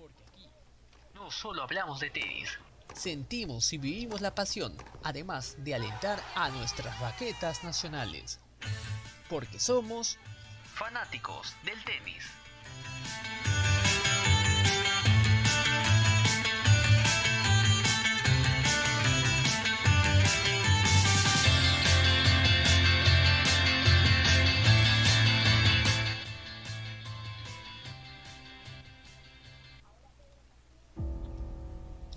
Porque aquí no solo hablamos de tenis, sentimos y vivimos la pasión, además de alentar a nuestras raquetas nacionales. Porque somos fanáticos del tenis.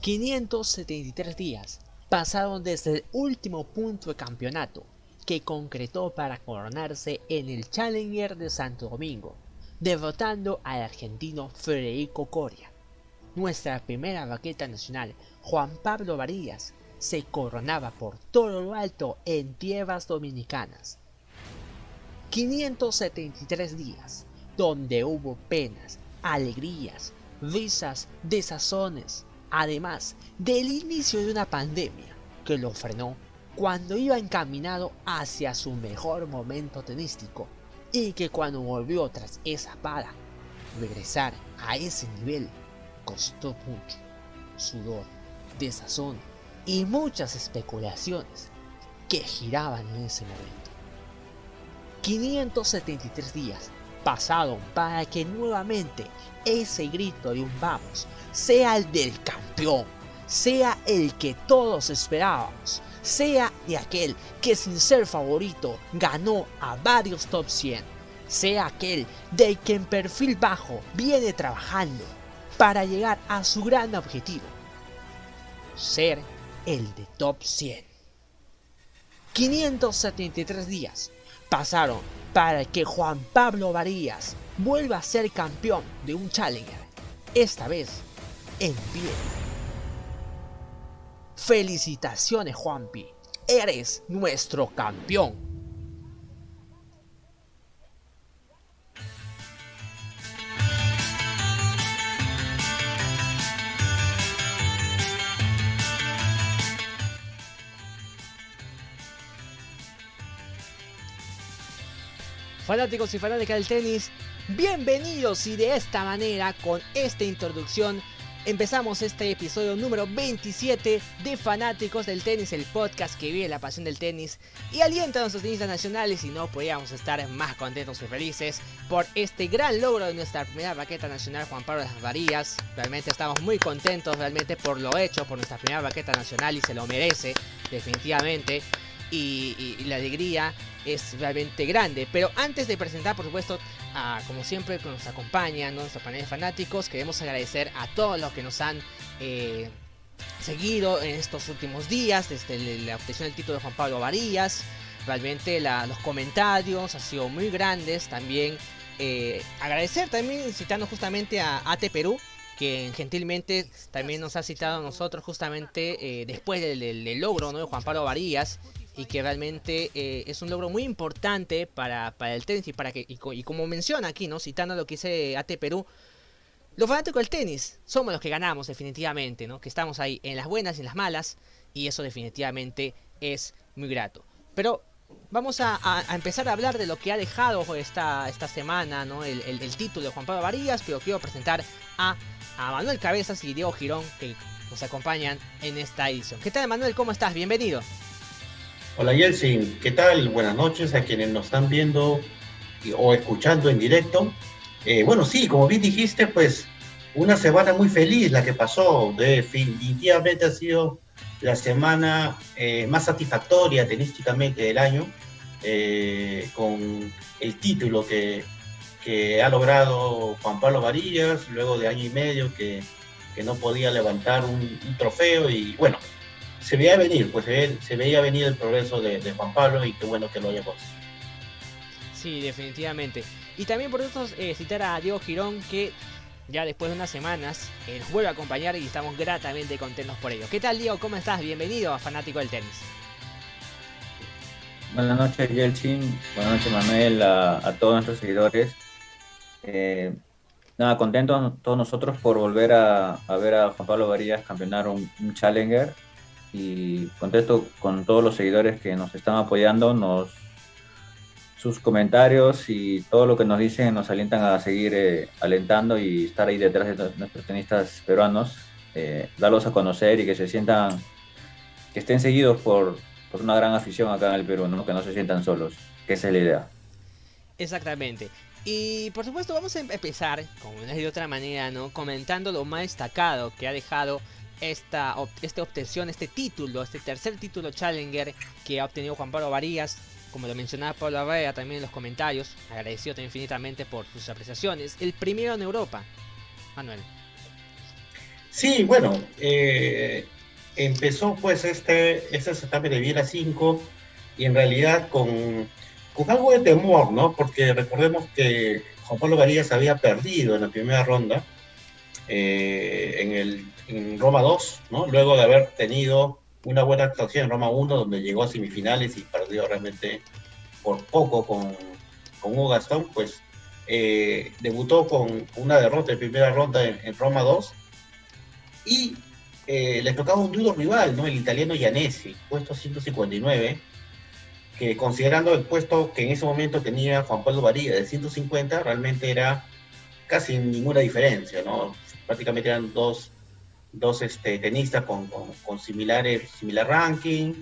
573 días pasaron desde el último punto de campeonato que concretó para coronarse en el Challenger de Santo Domingo, derrotando al argentino Federico Coria. Nuestra primera vaqueta nacional, Juan Pablo Varillas, se coronaba por todo lo alto en tierras dominicanas. 573 días, donde hubo penas, alegrías, risas, desazones, además del inicio de una pandemia que lo frenó cuando iba encaminado hacia su mejor momento tenístico y que cuando volvió tras esa para regresar a ese nivel costó mucho sudor, desazón y muchas especulaciones que giraban en ese momento. 573 días pasaron para que nuevamente ese grito de un vamos sea el del campeón, sea el que todos esperábamos, sea de aquel que sin ser favorito ganó a varios top 100, sea aquel de que en perfil bajo viene trabajando para llegar a su gran objetivo, ser el de top 100. 573 días pasaron para que Juan Pablo Varías vuelva a ser campeón de un Challenger, esta vez en pie. Felicitaciones Juanpi, eres nuestro campeón. Fanáticos y fanáticas del tenis, bienvenidos y de esta manera, con esta introducción, empezamos este episodio número 27 de Fanáticos del Tenis, el podcast que vive la pasión del tenis y alienta a nuestros tenistas nacionales y no podríamos estar más contentos y felices por este gran logro de nuestra primera raqueta nacional Juan Pablo de las Varillas. Realmente estamos muy contentos realmente por lo hecho, por nuestra primera raqueta nacional y se lo merece definitivamente y, la alegría es realmente grande. Pero antes de presentar, por supuesto, a, como siempre, que nos acompañan, ¿no? nuestro panel de fanáticos, queremos agradecer a todos los que nos han eh, seguido en estos últimos días, desde la obtención del título de Juan Pablo Varillas. Realmente los comentarios han sido muy grandes. También eh, agradecer también citando justamente a AT Perú, que gentilmente también nos ha citado a nosotros justamente eh, después del, logro ¿no? de Juan Pablo Varillas y que realmente eh, es un logro muy importante para, el tenis y para que y, como menciona aquí, ¿no? Citando lo que dice AT Perú, los fanáticos del tenis somos los que ganamos definitivamente, ¿no? Que estamos ahí en las buenas y en las malas y eso definitivamente es muy grato. Pero vamos a, empezar a hablar de lo que ha dejado esta, esta semana, ¿no? El, título de Juan Pablo Varillas, pero quiero presentar a, a Manuel Cabezas y Diego Girón que nos acompañan en esta edición. ¿Qué tal Manuel? ¿Cómo estás? Bienvenido. Hola Yeltsin, ¿qué tal? Buenas noches a quienes nos están viendo o escuchando en directo. Eh, bueno, sí, como bien dijiste, pues una semana muy feliz la que pasó. Definitivamente ha sido la semana eh, más satisfactoria tenísticamente del año, eh, con el título que, ha logrado Juan Pablo Varillas, luego de año y medio que, no podía levantar un trofeo y bueno, se veía venir, pues se, veía venir el progreso de, Juan Pablo y qué bueno que lo haya conseguido. Sí, definitivamente. Y también por eso eh, citar a Diego Girón que ya después de unas semanas eh, nos vuelve a acompañar y estamos gratamente contentos por ello. ¿Qué tal Diego? ¿Cómo estás? Bienvenido a Fanático del Tenis. Buenas noches Yelchin, buenas noches Manuel, a, todos nuestros seguidores. Eh, nada, contentos todos nosotros por volver a, ver a Juan Pablo Varillas campeonar un Challenger y contento con todos los seguidores que nos están apoyando. Nos sus comentarios y todo lo que nos dicen nos alientan a seguir eh, alentando y estar ahí detrás de nuestros tenistas peruanos, eh, darlos a conocer y que se sientan, que estén seguidos por, por, una gran afición acá en el Perú, ¿no? que no se sientan solos, que esa es la idea. Exactamente. Y por supuesto vamos a empezar, como de otra manera, ¿no? Comentando lo más destacado que ha dejado esta, esta obtención, este título, este tercer título Challenger que ha obtenido Juan Pablo Varías. Como lo mencionaba Pablo Arrea también en los comentarios, agradecido infinitamente por sus apreciaciones. El primero en Europa, Manuel. Sí, bueno, eh, empezó pues este, este certamen de Viera 5 y en realidad con con algo de temor, ¿no? Porque recordemos que Juan Pablo Varías había perdido en la primera ronda eh, en, el, en Roma 2, ¿no? Luego de haber tenido una buena actuación en Roma 1, donde llegó a semifinales y perdió realmente por poco con, con Hugo Gastón, pues eh, debutó con una derrota en primera ronda en, Roma 2 y eh, le tocaba un duro rival. El italiano Ianesi, puesto 159 que considerando el puesto que en ese momento tenía Juan Pablo Varía de 150, realmente era casi ninguna diferencia, ¿no? Prácticamente eran dos, dos este, tenistas con, con, similares, similar ranking,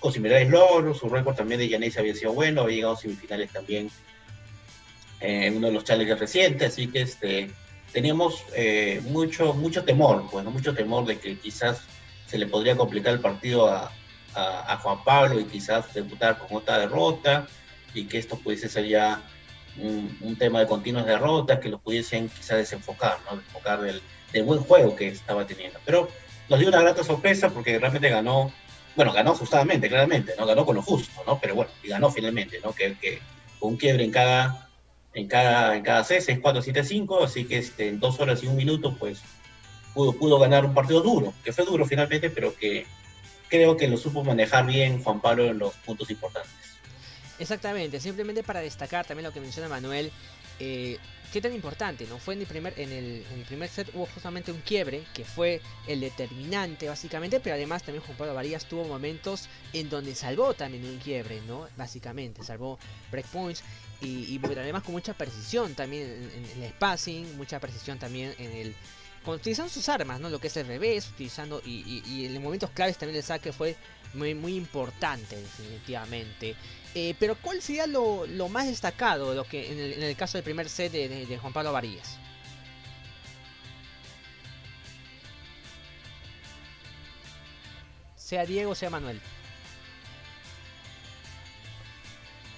con similares logros, su récord también de Yanesi había sido bueno, había llegado a semifinales también en uno de los challenges recientes, así que este, teníamos eh, mucho, mucho temor, bueno, mucho temor de que quizás se le podría complicar el partido a, a, Juan Pablo y quizás debutar con otra derrota y que esto pudiese ser ya un, tema de continuas derrotas que lo pudiesen quizás desenfocar, ¿no? Desenfocar del, buen juego que estaba teniendo. Pero nos dio una grata sorpresa porque realmente ganó, bueno, ganó justamente, claramente, ¿no? Ganó con lo justo, ¿no? Pero bueno, y ganó finalmente, ¿no? Que, que un quiebre en cada, en cada, en cada C, 6, 4, 7, 5, así que este, en dos horas y un minuto, pues pudo, pudo ganar un partido duro, que fue duro finalmente, pero que creo que lo supo manejar bien Juan Pablo en los puntos importantes. Exactamente, simplemente para destacar también lo que menciona Manuel, eh, qué tan importante, ¿no? Fue en el, primer, en, el, primer set hubo justamente un quiebre, que fue el determinante básicamente, pero además también Juan Pablo Varías tuvo momentos en donde salvó también un quiebre, ¿no? Básicamente, salvó breakpoints y, y además con mucha precisión también en, el spacing, mucha precisión también en el utilizando sus armas, ¿no? Lo que es el revés, utilizando y, en momentos claves también el saque fue muy, muy importante, definitivamente. Eh, pero ¿cuál sería lo, más destacado lo que en el, caso del primer set de, Juan Pablo Varillas? Sea Diego, sea Manuel.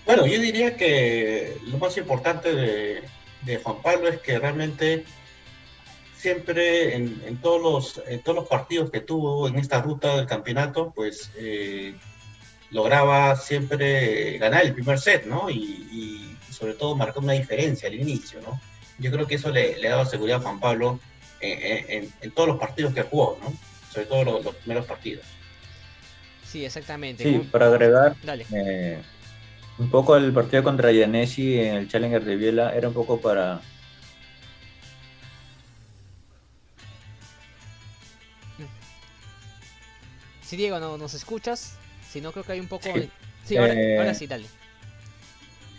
Bueno, yo diría que lo más importante de, de Juan Pablo es que realmente siempre en, todos los, en todos los partidos que tuvo en esta ruta del campeonato, pues eh, lograba siempre ganar el primer set, ¿no? Y, sobre todo marcar una diferencia al inicio, ¿no? Yo creo que eso le, le daba seguridad a Juan Pablo en, todos los partidos que jugó, ¿no? Sobre todo los, primeros partidos. Sí, exactamente. Sí, para agregar, eh, un poco el partido contra Yanesi en el Challenger de Viela era un poco para Si Diego no nos escuchas, si no creo que hay un poco... Sí, ahora, eh, sí, dale.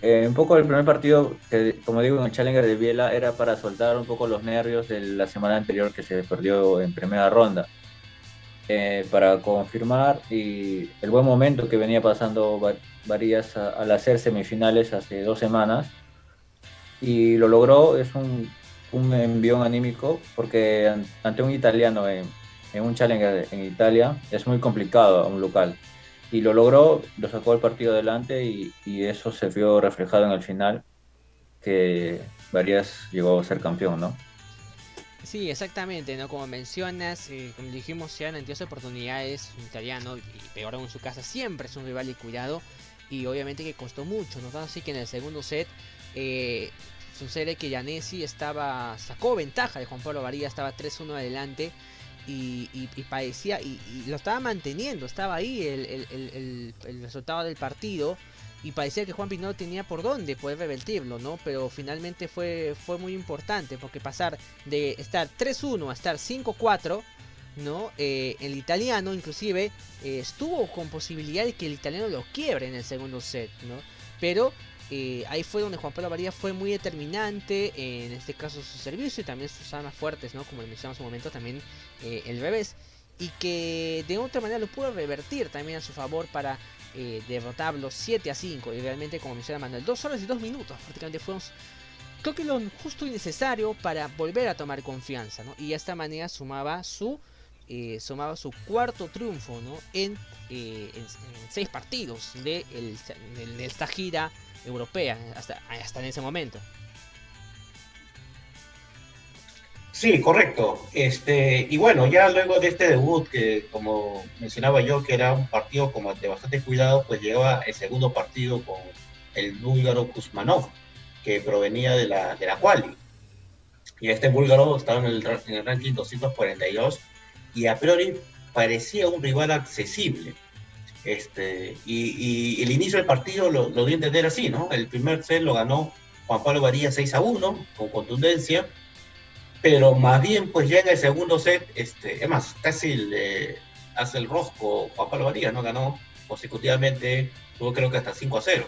Eh, un poco el primer partido, que, como digo, en el Challenger de Biela era para soltar un poco los nervios de la semana anterior que se perdió en primera ronda. Eh, para confirmar y el buen momento que venía pasando Varías al hacer semifinales hace dos semanas. Y lo logró, es un, un envión anímico, porque ante un italiano en en un Challenger en Italia es muy complicado a un local. Y lo logró, lo sacó el partido adelante y, eso se vio reflejado en el final, que Varias llegó a ser campeón, ¿no? Sí, exactamente, ¿no? Como mencionas, eh, como dijimos, se han antiguas oportunidades, un italiano, y peor aún su casa, siempre es un rival y cuidado, y obviamente que costó mucho, ¿no? Así que en el segundo set, eh, sucede que Yanesi estaba, sacó ventaja de Juan Pablo Varía, estaba 3-1 adelante, y, y, parecía, y, lo estaba manteniendo, estaba ahí el, resultado del partido y parecía que Juan no tenía por dónde poder revertirlo, ¿no? Pero finalmente fue, fue muy importante porque pasar de estar 3-1 a estar 5-4, ¿no? Eh, el italiano inclusive eh, estuvo con posibilidad de que el italiano lo quiebre en el segundo set, ¿no? Pero eh, ahí fue donde Juan Pablo Varías fue muy determinante, en este caso su servicio y también sus armas fuertes, ¿no? Como mencionamos en un momento, también eh, el revés. Y que de otra manera lo pudo revertir también a su favor para eh, derrotarlo 7 a 5. Y realmente, como menciona Manuel, 2 horas y 2 minutos prácticamente fueron creo que lo justo y necesario para volver a tomar confianza. Y de esta manera sumaba su sumaba su cuarto triunfo, ¿no? En, seis partidos de esta gira europea hasta, hasta en ese momento. Sí, correcto. Este, y bueno, ya luego de este debut, que como mencionaba yo, que era un partido de bastante cuidado, pues llegaba el segundo partido con el búlgaro Kuzmanov, que provenía de la, de la Quali. Y este búlgaro estaba en el, en el ranking 242 y a priori parecía un rival accesible. Este, y, el inicio del partido lo, lo di a entender así, ¿no? El primer set lo ganó Juan Pablo Varía 6 a 1, con contundencia, pero más bien, pues ya en el segundo set, este, es más, casi le hace el rosco Juan Pablo Varía, ¿no? Ganó consecutivamente, tuvo creo que hasta 5 a 0.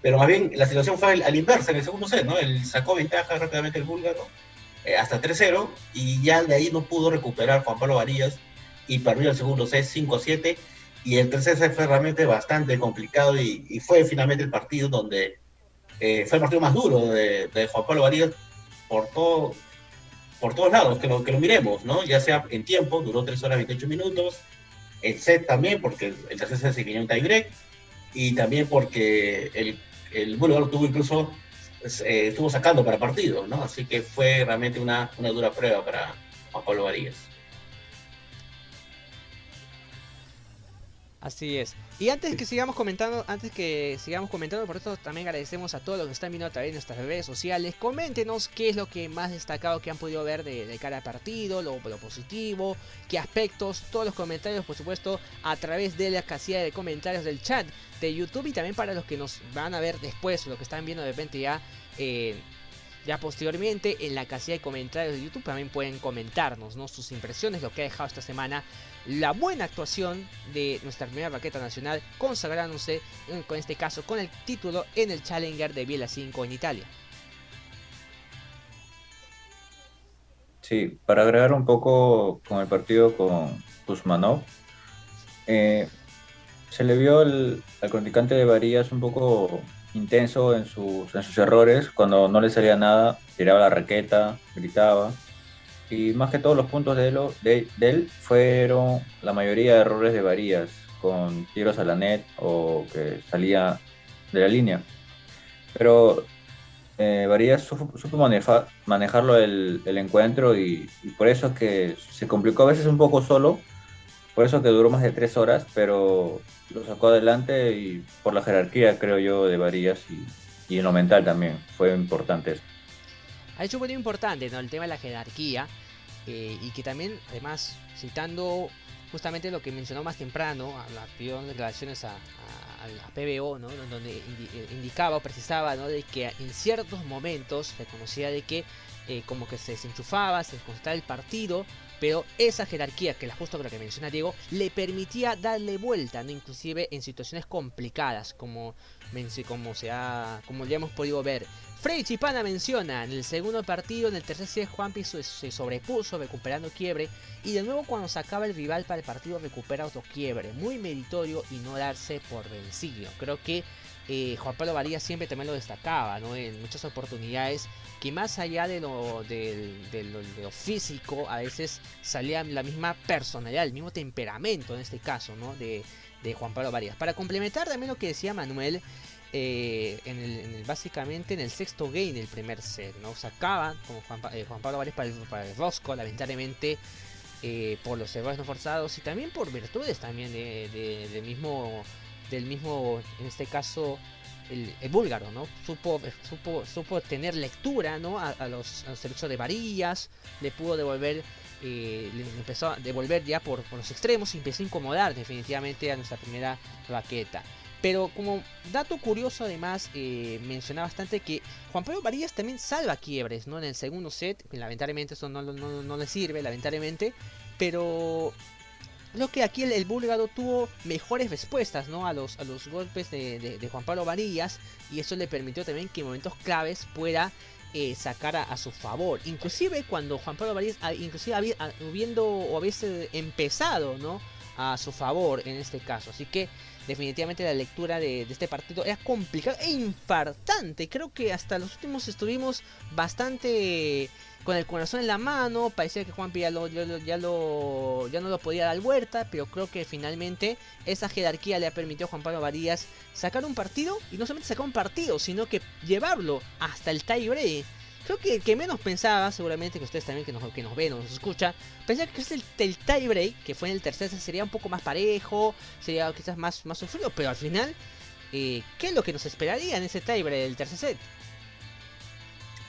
Pero más bien la situación fue al, inversa en el segundo set, ¿no? Él sacó ventaja rápidamente el búlgaro eh, hasta 3-0 y ya de ahí no pudo recuperar Juan Pablo Varías y perdió el segundo set 5-7 y el tercer set fue realmente bastante complicado y, fue finalmente el partido donde eh, fue el partido más duro de, Juan Pablo Varías por todo por todos lados, que lo, que lo miremos, ¿no? Ya sea en tiempo, duró 3 horas 28 minutos, el set también, porque el tercer set se un tiebreak, y también porque el, el búlgaro tuvo incluso, eh, estuvo sacando para partido, ¿no? Así que fue realmente una, una dura prueba para Juan Pablo Varías. Así es. Y antes que sigamos comentando, antes que sigamos comentando, por eso también agradecemos a todos los que están viendo a través de nuestras redes sociales. Coméntenos qué es lo que más destacado que han podido ver de, cada partido, lo, positivo, qué aspectos, todos los comentarios, por supuesto, a través de la casilla de comentarios del chat de YouTube y también para los que nos van a ver después, los que están viendo de repente ya. Eh, ya posteriormente en la casilla de comentarios de YouTube también pueden comentarnos ¿no? sus impresiones, lo que ha dejado esta semana la buena actuación de nuestra primera raqueta nacional, consagrándose con este caso con el título en el Challenger de Biela 5 en Italia. Sí, para agregar un poco con el partido con Kuzmanov, eh, se le vio al contrincante de Varías un poco intenso en sus, en sus errores, cuando no le salía nada, tiraba la raqueta, gritaba. Y más que todos los puntos de él, de, él fueron la mayoría de errores de varías, con tiros a la net o que salía de la línea. Pero eh, Varías supo, manejarlo el, encuentro y, por eso es que se complicó a veces un poco solo, por eso que duró más de tres horas, pero lo sacó adelante y por la jerarquía, creo yo, de Varías y, en lo mental también fue importante eso. Ha hecho muy importante ¿no? el tema de la jerarquía eh, y que también, además, citando justamente lo que mencionó más temprano, a de declaraciones a, la PBO, ¿no? donde eh, indicaba o precisaba de que en ciertos momentos reconocía de que eh, como que se desenchufaba, se desconcentraba el partido, pero esa jerarquía, que la justo lo que menciona Diego, le permitía darle vuelta, ¿no? inclusive en situaciones complicadas, como, como, se ha, como ya hemos podido ver Freddy Chipana menciona, en el segundo partido, en el tercer set, Juanpi se sobrepuso recuperando quiebre y de nuevo cuando sacaba el rival para el partido recupera otro quiebre, muy meritorio y no darse por vencido. Creo que eh, Juan Pablo Varía siempre también lo destacaba ¿no? en muchas oportunidades, que más allá de lo, físico, a veces salía la misma personalidad, el mismo temperamento en este caso ¿no? de, Juan Pablo Varías. Para complementar también lo que decía Manuel, eh, en, el, básicamente en el sexto game del primer set, ¿no? Sacaba como Juan, eh, Pablo Vares para el, para Rosco, lamentablemente por los errores no forzados y también por virtudes también de, mismo, del mismo, en este caso, el, búlgaro, ¿no? Supo, supo, supo tener lectura, ¿no? A, los, servicios de varillas, le pudo devolver le empezó a devolver ya por, los extremos y empezó a incomodar definitivamente a nuestra primera raqueta. Pero como dato curioso además, eh, menciona bastante que Juan Pablo Varillas también salva quiebres, ¿no? En el segundo set, lamentablemente eso no, no, le sirve, lamentablemente, pero creo que aquí el, búlgaro tuvo mejores respuestas ¿no? a, los, a los golpes de, Juan Pablo Varillas y eso le permitió también que en momentos claves pueda eh, sacar a, su favor. Inclusive cuando Juan Pablo Varillas, ah, inclusive habiendo o habiese empezado ¿no? a su favor en este caso. Así que definitivamente la lectura de, este partido era complicada e infartante. Creo que hasta los últimos estuvimos bastante con el corazón en la mano. Parecía que Juan ya, ya, no lo podía dar vuelta, pero creo que finalmente esa jerarquía le ha permitido a Juan Pablo Varías sacar un partido y no solamente sacar un partido, sino que llevarlo hasta el tie break Creo que menos pensaba, seguramente que ustedes también que nos, ven o nos escucha, pensaba que el, el tie break, que fue en el tercer set, sería un poco más parejo, sería quizás más, más sufrido, pero al final, eh, ¿qué es lo que nos esperaría en ese tie break del tercer set?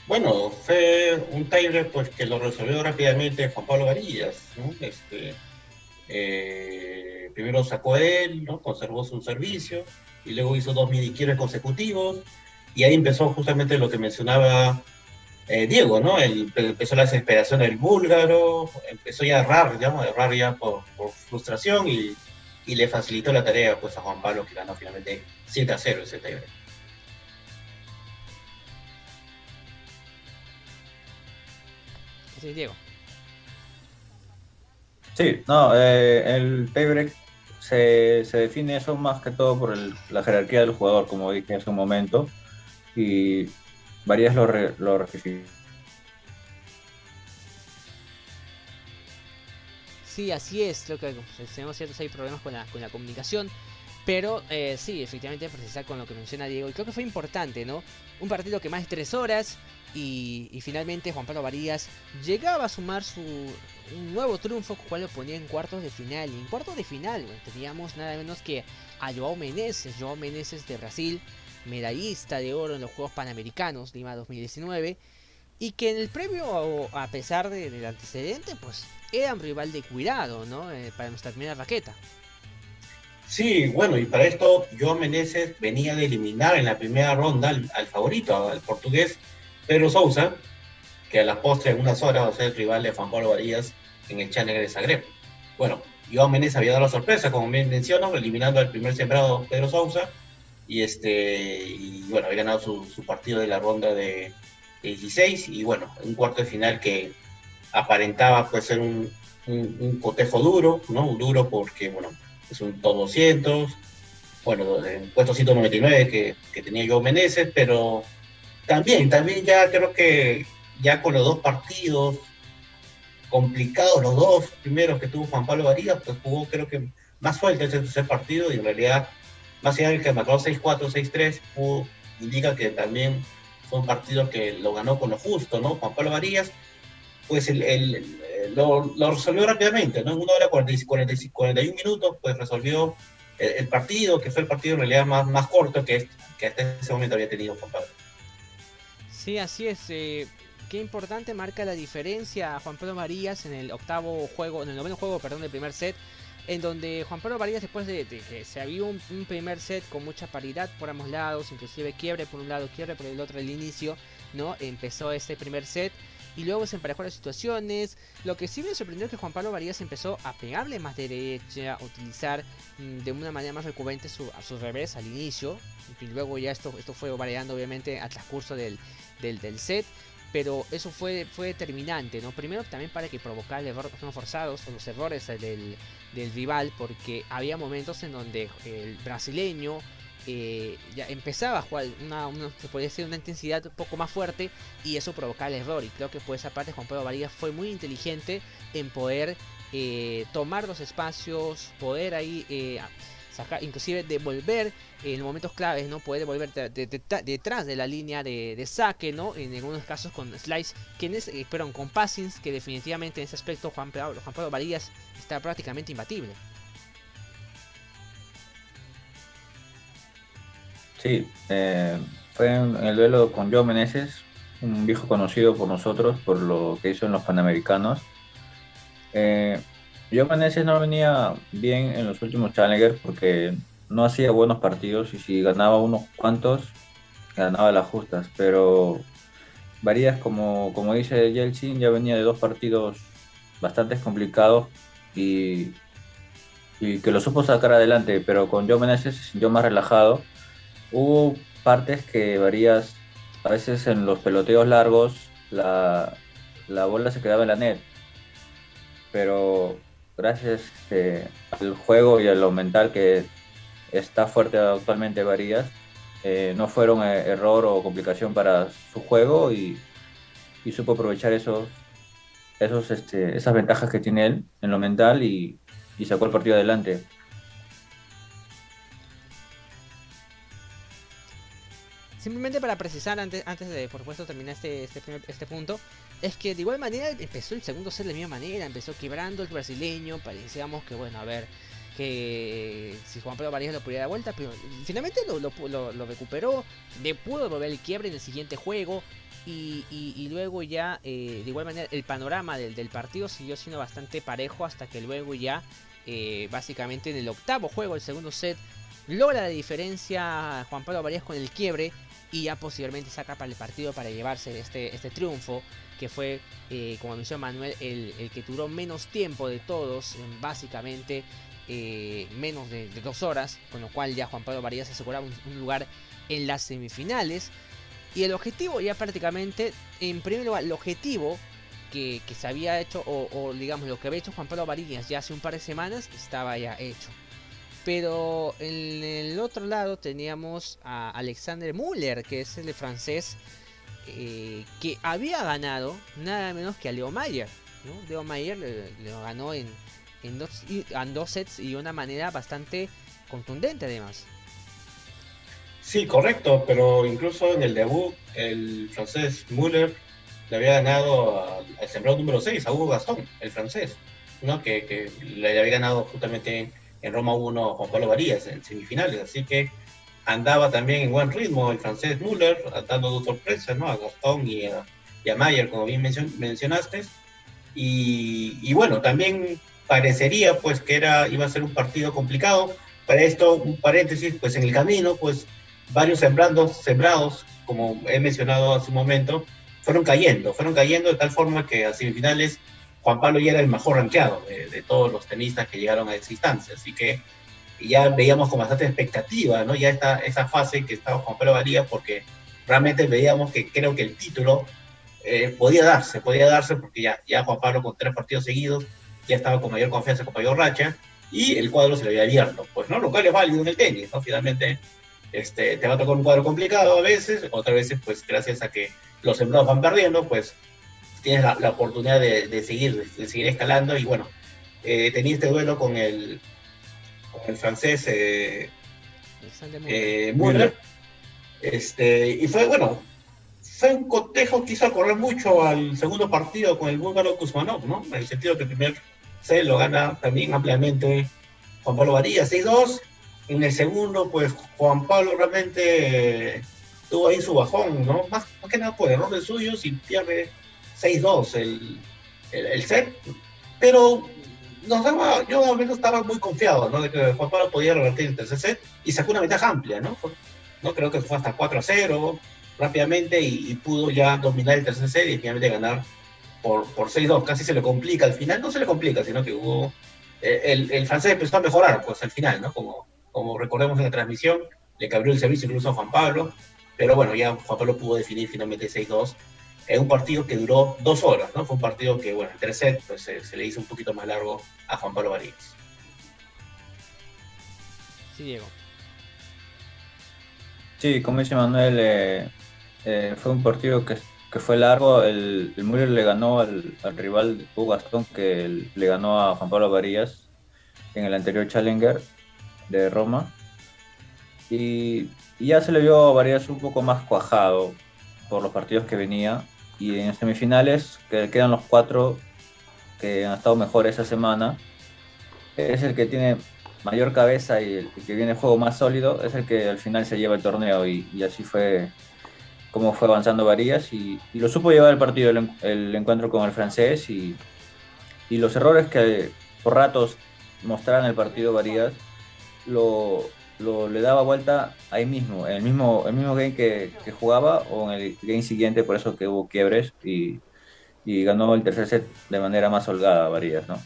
Bueno, fue un tie pues que lo resolvió rápidamente Juan Pablo Varillas, Este, eh, primero sacó él, ¿no? Conservó su servicio y luego hizo dos midi consecutivos y ahí empezó justamente lo que mencionaba eh, Diego, ¿no? empezó la desesperación del búlgaro, empezó ya a errar, ya, a errar ya por, frustración y, le facilitó la tarea pues a Juan Pablo que ganó finalmente 7 a 0 ese tiebreak. Sí, Diego. Sí, no, eh, el tiebreak se, se, define eso más que todo por la jerarquía del jugador, como dije hace un momento, y varias lo, re, lo Sí, así es, creo que tenemos ciertos hay problemas con la, con la comunicación. Pero eh, sí, efectivamente, precisar con lo que menciona Diego. Y creo que fue importante, ¿no? Un partido que más de tres horas. Y, finalmente Juan Pablo Varías llegaba a sumar su nuevo triunfo, cual lo ponía en cuartos de final. Y en cuartos de final teníamos nada menos que a Joao Meneses. Joao Meneses de Brasil, medallista de oro en los Juegos Panamericanos Lima 2019 y que en el previo, a pesar del antecedente, pues era un rival de cuidado, ¿no? Eh, para nuestra primera raqueta. Sí, bueno, y para esto Joao Meneses venía de eliminar en la primera ronda al, favorito, al portugués Pedro Sousa, que a la postre en unas horas va a ser rival de Juan Pablo Varillas en el Challenger de Zagreb. Bueno, Joao Meneses había dado la sorpresa, como bien menciono, eliminando al primer sembrado Pedro Sousa, y este bueno había ganado su, partido de la ronda de, 16 y bueno un cuarto de final que aparentaba pues ser un, un, cotejo duro no duro porque bueno es un top 200 bueno en puesto 199 que, que tenía yo Meneses pero también también ya creo que ya con los dos partidos complicados los dos primeros que tuvo Juan Pablo Varías pues jugó creo que más fuerte ese tercer partido y en realidad más allá del que marcó 6-4, 6-3, indica que también fue un partido que lo ganó con lo justo, ¿no? Juan Pablo Varías, pues el, lo, resolvió rápidamente, ¿no? En una hora 40, 41 minutos, pues resolvió el, partido, que fue el partido en realidad más, más corto que, que hasta ese momento había tenido Juan Pablo. Sí, así es. Eh, qué importante marca la diferencia Juan Pablo Varías en el octavo juego, en el noveno juego, perdón, del primer set en donde Juan Pablo Varillas después de, que se había un, primer set con mucha paridad por ambos lados, inclusive quiebre por un lado, quiebre por el otro al inicio, ¿no? Empezó este primer set y luego se emparejó las situaciones. Lo que sí me sorprendió es que Juan Pablo Varillas empezó a pegarle más derecha, a utilizar mm, de una manera más recurrente su, a su revés al inicio. Y luego ya esto, esto fue variando obviamente al transcurso del, del, del set pero eso fue, fue determinante, ¿no? Primero también para que provocara el error, forzados o los errores del, del rival porque había momentos en donde el brasileño eh, ya empezaba a jugar una, se una intensidad un poco más fuerte y eso provocaba el error y creo que por esa parte Juan Pablo Varillas fue muy inteligente en poder eh, tomar los espacios poder ahí eh, sacar, inclusive devolver en momentos claves, ¿no? Puede devolver detrás de la línea de, saque, ¿no? En algunos casos con slice, quienes, eh, con passings, que definitivamente en ese aspecto Juan Pablo, Juan Pablo Varillas está prácticamente imbatible. Sí, eh, fue en el duelo con Joe Meneses, un viejo conocido por nosotros por lo que hizo en los Panamericanos. Eh, yo Meneses no venía bien en los últimos Challengers porque no hacía buenos partidos y si ganaba unos cuantos, ganaba las justas. Pero Varías, como, como dice Yeltsin, ya venía de dos partidos bastante complicados y y que lo supo sacar adelante, pero con Joe Meneses se sintió más relajado. Hubo partes que Varías, a veces en los peloteos largos, la, la bola se quedaba en la net, pero gracias este, al juego y a lo mental que está fuerte actualmente Varías, eh, no fueron eh, error o complicación para su juego y, y supo aprovechar esos, esos, este, esas ventajas que tiene él en lo mental y, y sacó el partido adelante. Simplemente para precisar antes, antes de, por supuesto, terminar este, este, este punto, es que de igual manera empezó el segundo set de la misma manera, empezó quebrando el brasileño, parecíamos que, bueno, a ver, que si Juan Pablo Varías lo podía dar vuelta, pero finalmente lo, lo, lo, recuperó, le pudo volver el quiebre en el siguiente juego, y, y, luego ya, eh, de igual manera, el panorama del, del, partido siguió siendo bastante parejo hasta que luego ya, eh, básicamente en el octavo juego, el segundo set, logra la diferencia Juan Pablo Varías con el quiebre y ya posiblemente saca para el partido para llevarse este, este triunfo que fue, eh, como mencionó Manuel, el, el, que duró menos tiempo de todos, básicamente eh, menos de, dos horas, con lo cual ya Juan Pablo Varías aseguraba un, un lugar en las semifinales. Y el objetivo ya prácticamente, en primer lugar, el objetivo que, que se había hecho, o, o, digamos lo que había hecho Juan Pablo Varillas ya hace un par de semanas, estaba ya hecho. Pero en el otro lado teníamos a Alexander Müller, que es el francés, eh, que había ganado nada menos que a Leo Mayer. ¿no? Leo Mayer le ganó en, en, dos, en dos sets y de una manera bastante contundente además. Sí, correcto, pero incluso en el debut, el francés Müller le había ganado al sembrado número 6, a Hugo Gastón, el francés, ¿no? que, que le había ganado justamente en Roma 1 Juan Pablo Varías en semifinales, así que andaba también en buen ritmo el francés Müller, dando dos sorpresas, ¿no? A Gastón y a, y a Mayer, como bien mencion mencionaste, y, y, bueno, también parecería pues que era, iba a ser un partido complicado, para esto, un paréntesis, pues en el camino, pues varios sembrados, sembrados, como he mencionado hace un momento, fueron cayendo, fueron cayendo de tal forma que a semifinales Juan Pablo ya era el mejor rankeado de, todos los tenistas que llegaron a esa instancia, así que ya veíamos con bastante expectativa, ¿no? Ya esta, esa fase que estaba Juan Pablo Varía, porque realmente veíamos que creo que el título eh, podía darse, podía darse porque ya, ya Juan Pablo con tres partidos seguidos ya estaba con mayor confianza, con mayor racha, y el cuadro se le había abierto, pues, ¿no? Lo cual es válido en el tenis, ¿no? Finalmente, este, te va a tocar un cuadro complicado a veces, otras veces, pues, gracias a que los sembrados van perdiendo, pues, tienes la, la oportunidad de, de, seguir, de, seguir escalando, y bueno, eh, tenía este duelo con el, con el francés eh, eh, Müller, este, y fue, bueno, fue un cotejo que hizo correr mucho al segundo partido con el búlgaro Kuzmanov, ¿no? En el sentido que el primer set lo gana también ampliamente Juan Pablo Varía, 6-2. En el segundo, pues Juan Pablo realmente tuvo ahí su bajón, ¿no? Más, más que nada por errores suyos y pierde 6-2 el, el, el, set. Pero nos daba, yo al menos estaba muy confiado, ¿no? De que Juan Pablo podía revertir el tercer set y sacó una ventaja amplia, ¿no? No creo que fue hasta 4-0 rápidamente y, pudo ya dominar el tercer set y finalmente ganar por, por 6-2. Casi se le complica al final, no se le complica, sino que hubo. Eh, el, el, francés empezó a mejorar, pues al final, ¿no? Como, como recordemos en la transmisión, le cabrió el servicio incluso a Juan Pablo, pero bueno, ya Juan Pablo pudo definir finalmente 6-2 en un partido que duró dos horas, ¿no? Fue un partido que, bueno, en tres sets pues, se, se, le hizo un poquito más largo a Juan Pablo Varías. Sí, Diego. Sí, como dice Manuel, eh, eh, fue un partido que, que fue largo. El, el Müller le ganó al, al rival Hugo Gastón, que el, le ganó a Juan Pablo Varías en el anterior Challenger de Roma. Y, y ya se le vio a Varías un poco más cuajado por los partidos que venía y en semifinales, que quedan los cuatro que han estado mejor esa semana, es el que tiene mayor cabeza y el que viene juego más sólido, es el que al final se lleva el torneo. Y, así fue como fue avanzando Varías y, lo supo llevar el partido, el, encuentro con el francés. Y, y, los errores que por ratos mostraban el partido Varías, lo, lo, le daba vuelta ahí mismo, en el mismo, el mismo game que, que, jugaba o en el game siguiente, por eso que hubo quiebres y, y ganó el tercer set de manera más holgada Varías, ¿no?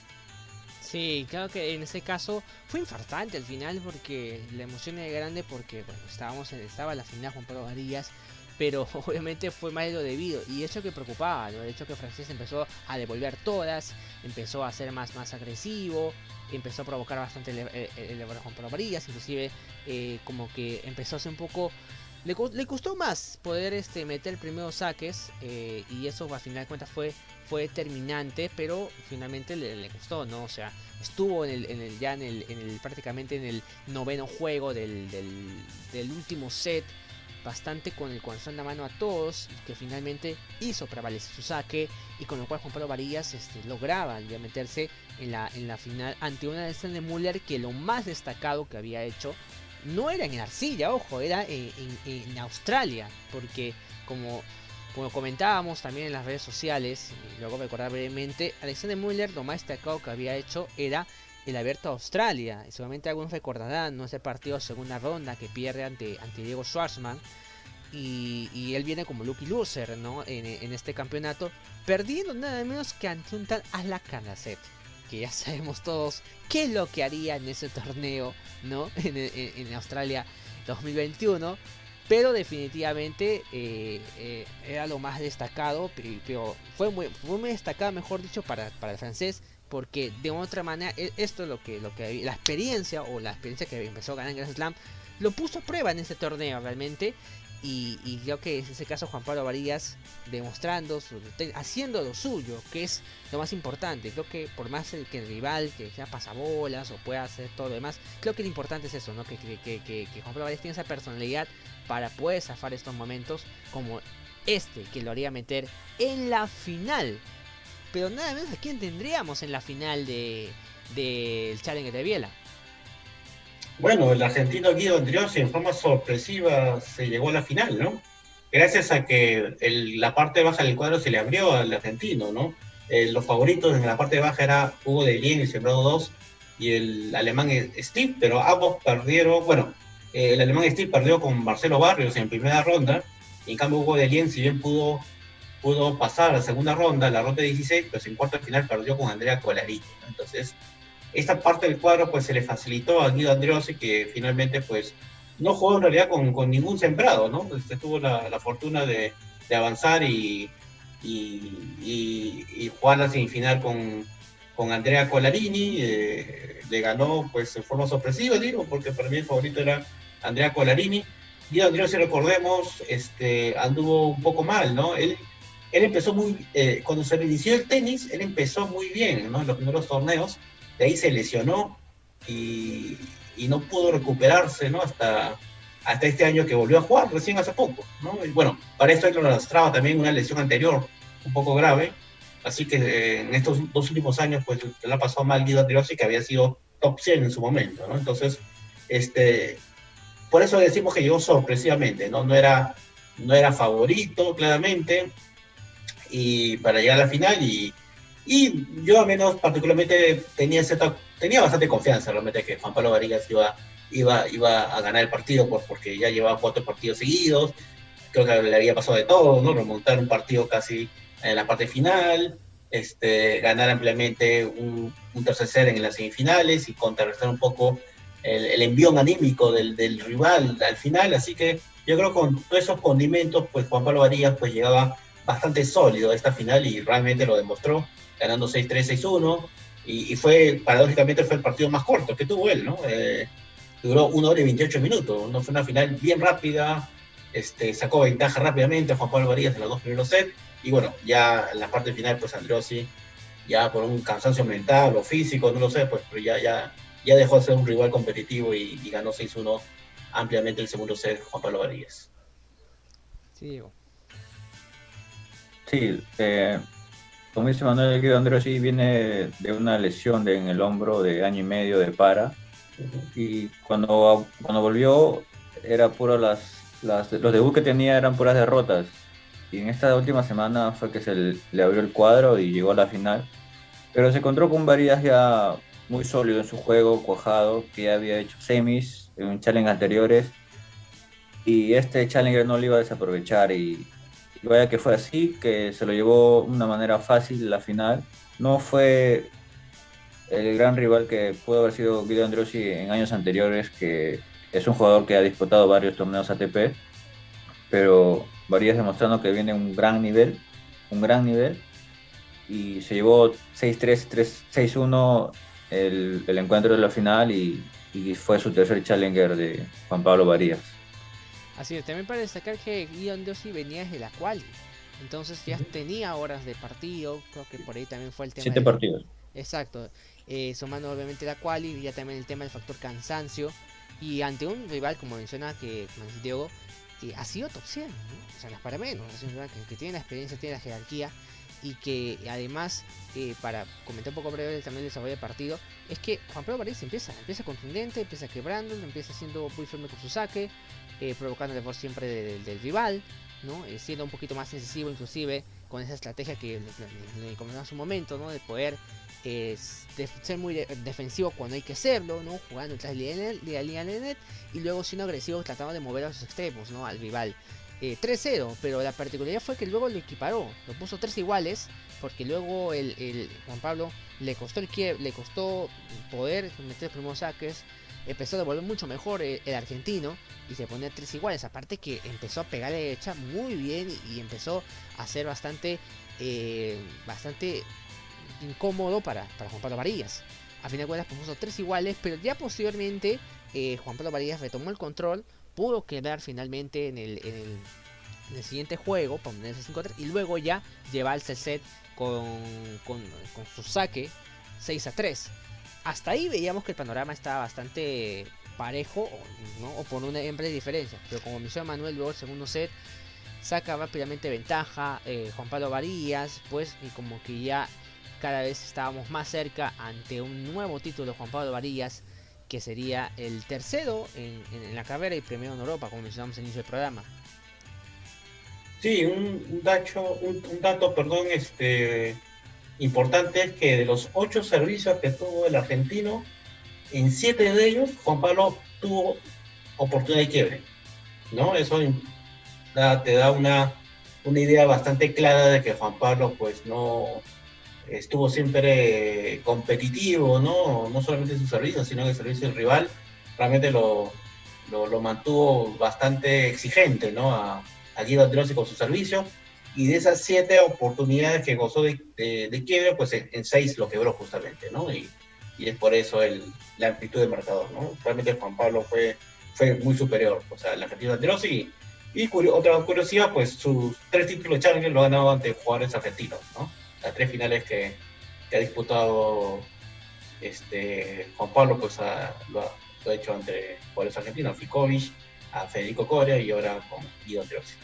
Sí, claro que en ese caso fue infartante al final porque la emoción era grande porque bueno, estábamos estaba la final Juan Pablo Varillas, pero obviamente fue más de lo debido y eso que preocupaba, ¿no? el hecho que Francés empezó a devolver todas, empezó a ser más, más agresivo, empezó a provocar bastante el, el, Juan Pablo Varillas, inclusive eh, como que empezó a ser un poco le, le, costó más poder este, meter primeros saques eh, y eso a final de cuentas fue, fue determinante, pero finalmente le, le gustó, ¿no? O sea, estuvo en el, en el, ya en el, en el, prácticamente en el noveno juego del, del último set, bastante con el corazón en la mano a todos, que finalmente hizo prevalecer su saque y con lo cual Juan Pablo Varillas este, lograba ya meterse en la, en la final ante una de de Muller que lo más destacado que había hecho no era en arcilla, ojo, era en, Australia, porque como, como comentábamos también en las redes sociales, y luego recordar brevemente, Alexander Muller lo más destacado que había hecho era el abierto Australia. Y seguramente algunos recordarán ¿no? ese partido segunda ronda que pierde ante, Diego Schwarzman. Y, él viene como lucky loser ¿no? en, este campeonato, perdiendo nada menos que ante un tal Asla Kanaset que ya sabemos todos qué es lo que haría en ese torneo, ¿no? En, Australia 2021. Pero definitivamente eh, eh, era lo más destacado, pero, fue, muy, fue muy destacado, mejor dicho, para, para el francés, porque de otra manera e, esto es lo que, lo que la experiencia o la experiencia que empezó a ganar en Grand Slam lo puso a prueba en ese torneo realmente y, creo que en ese caso Juan Pablo Varías demostrando, haciendo lo suyo, que es lo más importante. Creo que por más el, que el rival que sea pasabolas o pueda hacer todo lo demás, creo que lo importante es eso, ¿no? Que, que, Juan Pablo Varías tiene esa personalidad para poder zafar estos momentos como este, que lo haría meter en la final. Pero nada menos a quién tendríamos en la final del de, Challenger de Biela. Bueno, el argentino Guido Andriosi en forma sorpresiva se llegó a la final, ¿no? Gracias a que la parte baja del cuadro se le abrió al argentino, ¿no? Eh, los favoritos en la parte baja era Hugo de Lien, el sembrado 2, y el alemán Steve, pero ambos perdieron, bueno, eh, el alemán Steve perdió con Marcelo Barrios en primera ronda, y en cambio Hugo de Lien, si bien pudo, pudo pasar a la segunda ronda, la ronda 16, pues en cuarto final perdió con Andrea Colarini, Entonces, esta parte del cuadro pues se le facilitó a Guido Andreossi que finalmente pues no jugó en realidad con, con ningún sembrado, ¿no? Este, tuvo la, la fortuna de, de, avanzar y, y, y, jugar la semifinal con, con Andrea Colarini, eh, le ganó pues en forma sorpresiva, digo, porque para mí el favorito era Andrea Colarini. Guido Andreossi, recordemos, este, anduvo un poco mal, ¿no? Él, él empezó muy, eh, cuando se inició el tenis, él empezó muy bien, ¿no? En los primeros torneos, de ahí se lesionó y, no pudo recuperarse, ¿no? Hasta, hasta este año que volvió a jugar, recién hace poco, ¿no? Y bueno, para esto él lo lastraba también una lesión anterior, un poco grave, así que eh, en estos dos últimos años, pues, le ha pasado mal Guido Andriosi, que había sido top 100 en su momento, ¿no? Entonces, este, por eso decimos que llegó sorpresivamente, ¿no? No era, no era favorito, claramente, y para llegar a la final y y yo al menos particularmente tenía, tenía bastante confianza realmente que Juan Pablo Varillas iba, iba, iba a ganar el partido por, porque ya llevaba cuatro partidos seguidos. Creo que le había pasado de todo, ¿no? Remontar un partido casi en la parte final, este, ganar ampliamente un, un tercer set en las semifinales y contrarrestar un poco el, el envión anímico del, del, rival al final. Así que yo creo que con todos esos condimentos, pues Juan Pablo Varillas pues llegaba bastante sólido esta final y realmente lo demostró ganando 6-3, 6-1, y, fue, paradójicamente, fue el partido más corto que tuvo él, ¿no? Eh, duró 1 hora y 28 minutos, no fue una final bien rápida, este, sacó ventaja rápidamente a Juan Pablo Varías en los dos primeros sets, y bueno, ya en la parte final, pues Androssi, ya por un cansancio mental o físico, no lo sé, pues pero ya, ya, ya dejó de ser un rival competitivo y, ganó 6-1 ampliamente el segundo set Juan Pablo Varías. Sí, sí eh, como dice Manuel Guido Androssi, viene de una lesión en el hombro de año y medio de para. Y cuando, cuando volvió, era puro las, las, los debuts que tenía eran puras derrotas. Y en esta última semana fue que se le, abrió el cuadro y llegó a la final. Pero se encontró con varias ya muy sólido en su juego, cuajado, que ya había hecho semis en challenge anteriores. Y este challenger no lo iba a desaprovechar y, vaya que fue así, que se lo llevó de una manera fácil la final. No fue el gran rival que pudo haber sido Guido Androssi en años anteriores, que es un jugador que ha disputado varios torneos ATP, pero Varías demostrando que viene un gran nivel, un gran nivel, y se llevó 6-3, 6-1 el, el, encuentro de la final y, y, fue su tercer challenger de Juan Pablo Varías. Así es, también para destacar que Guido Androssi venía desde la quali, entonces ya tenía horas de partido, creo que por ahí también fue el tema. Siete partidos. Exacto, eh, sumando obviamente la quali y ya también el tema del factor cansancio. Y ante un rival, como menciona que Diego, que ha sido top 100, o sea, no es para menos, es un rival que, tiene la experiencia, tiene la jerarquía y que además, eh, para comentar un poco breve también el desarrollo del partido, es que Juan Pablo París empieza, empieza contundente, empieza quebrando, empieza siendo muy firme con su saque, eh, provocándole por siempre del, rival, ¿no? Eh, siendo un poquito más incisivo inclusive con esa estrategia que le, comentamos hace un momento, ¿no? De poder es ser muy defensivo cuando hay que serlo, ¿no? Jugando de la línea de net y luego siendo agresivo tratando de mover a los extremos, ¿no? Al rival. 3-0, eh, pero la particularidad fue que luego lo equiparó, lo puso tres iguales, porque luego el, Juan Pablo le costó el le costó poder meter primeros saques, empezó a devolver mucho mejor el, argentino y se ponía tres iguales, aparte que empezó a pegar de derecha muy bien y, empezó a ser bastante, eh, bastante incómodo para, para Juan Pablo Varillas. A fin de cuentas puso tres iguales, pero ya posteriormente eh, Juan Pablo Varillas retomó el control, pudo quedar finalmente en el, en el, siguiente juego, ponerse 5-3, y luego ya llevarse el set con, con, su saque 6 a 3. Hasta ahí veíamos que el panorama estaba bastante parejo, ¿no? o por una de diferencia, pero como menciona Manuel, luego el segundo set saca rápidamente ventaja eh, Juan Pablo Varillas, pues, y como que ya cada vez estábamos más cerca ante un nuevo título de Juan Pablo Varillas, que sería el tercero en, la carrera y primero en Europa, como mencionamos al inicio del programa. Sí, dato, un, dato perdón, este, importante es que de los ocho servicios que tuvo el argentino, en siete de ellos Juan Pablo tuvo oportunidad de quiebre. ¿no? Eso te da una, una idea bastante clara de que Juan Pablo pues no, estuvo siempre competitivo, ¿no? No solamente en su servicio, sino en el servicio del rival. Realmente lo, lo, mantuvo bastante exigente, ¿no? A, a Guido con su servicio. Y de esas siete oportunidades que gozó de, de, quiebre, pues en, seis lo quebró justamente, ¿no? Y, y es por eso el, la amplitud del marcador, ¿no? Realmente Juan Pablo fue, fue muy superior, o sea, el argentino Androssi. Y, otra curiosidad, pues sus tres títulos de Challenger lo ha ganado ante jugadores argentinos, ¿no? las tres finales que, ha disputado este, Juan Pablo, pues lo, ha, hecho entre jugadores argentinos, Fikovic, a Federico Coria y ahora con Guido Androssi.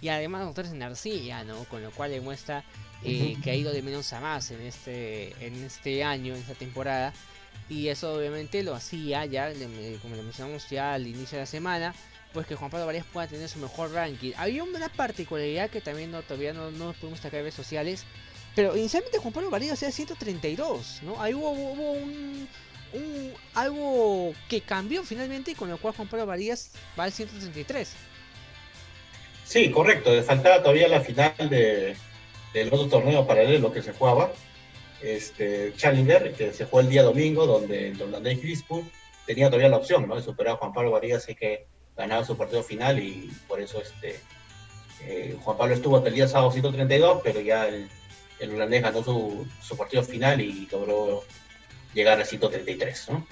Y además doctores en Arcilla, ¿no? Con lo cual demuestra eh, que ha ido de menos a más en este, en este año, en esta temporada. Y eso obviamente lo hacía ya, como lo mencionamos ya al inicio de la semana, pues que Juan Pablo Varías pueda tener su mejor ranking. Había una particularidad que también no, todavía no, no pudimos sacar en redes sociales, pero inicialmente Juan Pablo Varillas era 132, ¿no? Ahí hubo, un, algo que cambió finalmente con lo cual Juan Pablo Varillas va al 133. Sí, correcto. Faltaba todavía la final de, del otro torneo paralelo que se jugaba, este Challenger, que se jugó el día domingo, donde el holandés Grisburg tenía todavía la opción ¿no? de superar a Juan Pablo Varillas y que ganaba su partido final y por eso este eh, Juan Pablo estuvo hasta el día sábado 132, pero ya el el holandés ganó su, su partido final y logró llegar a 133, ¿no?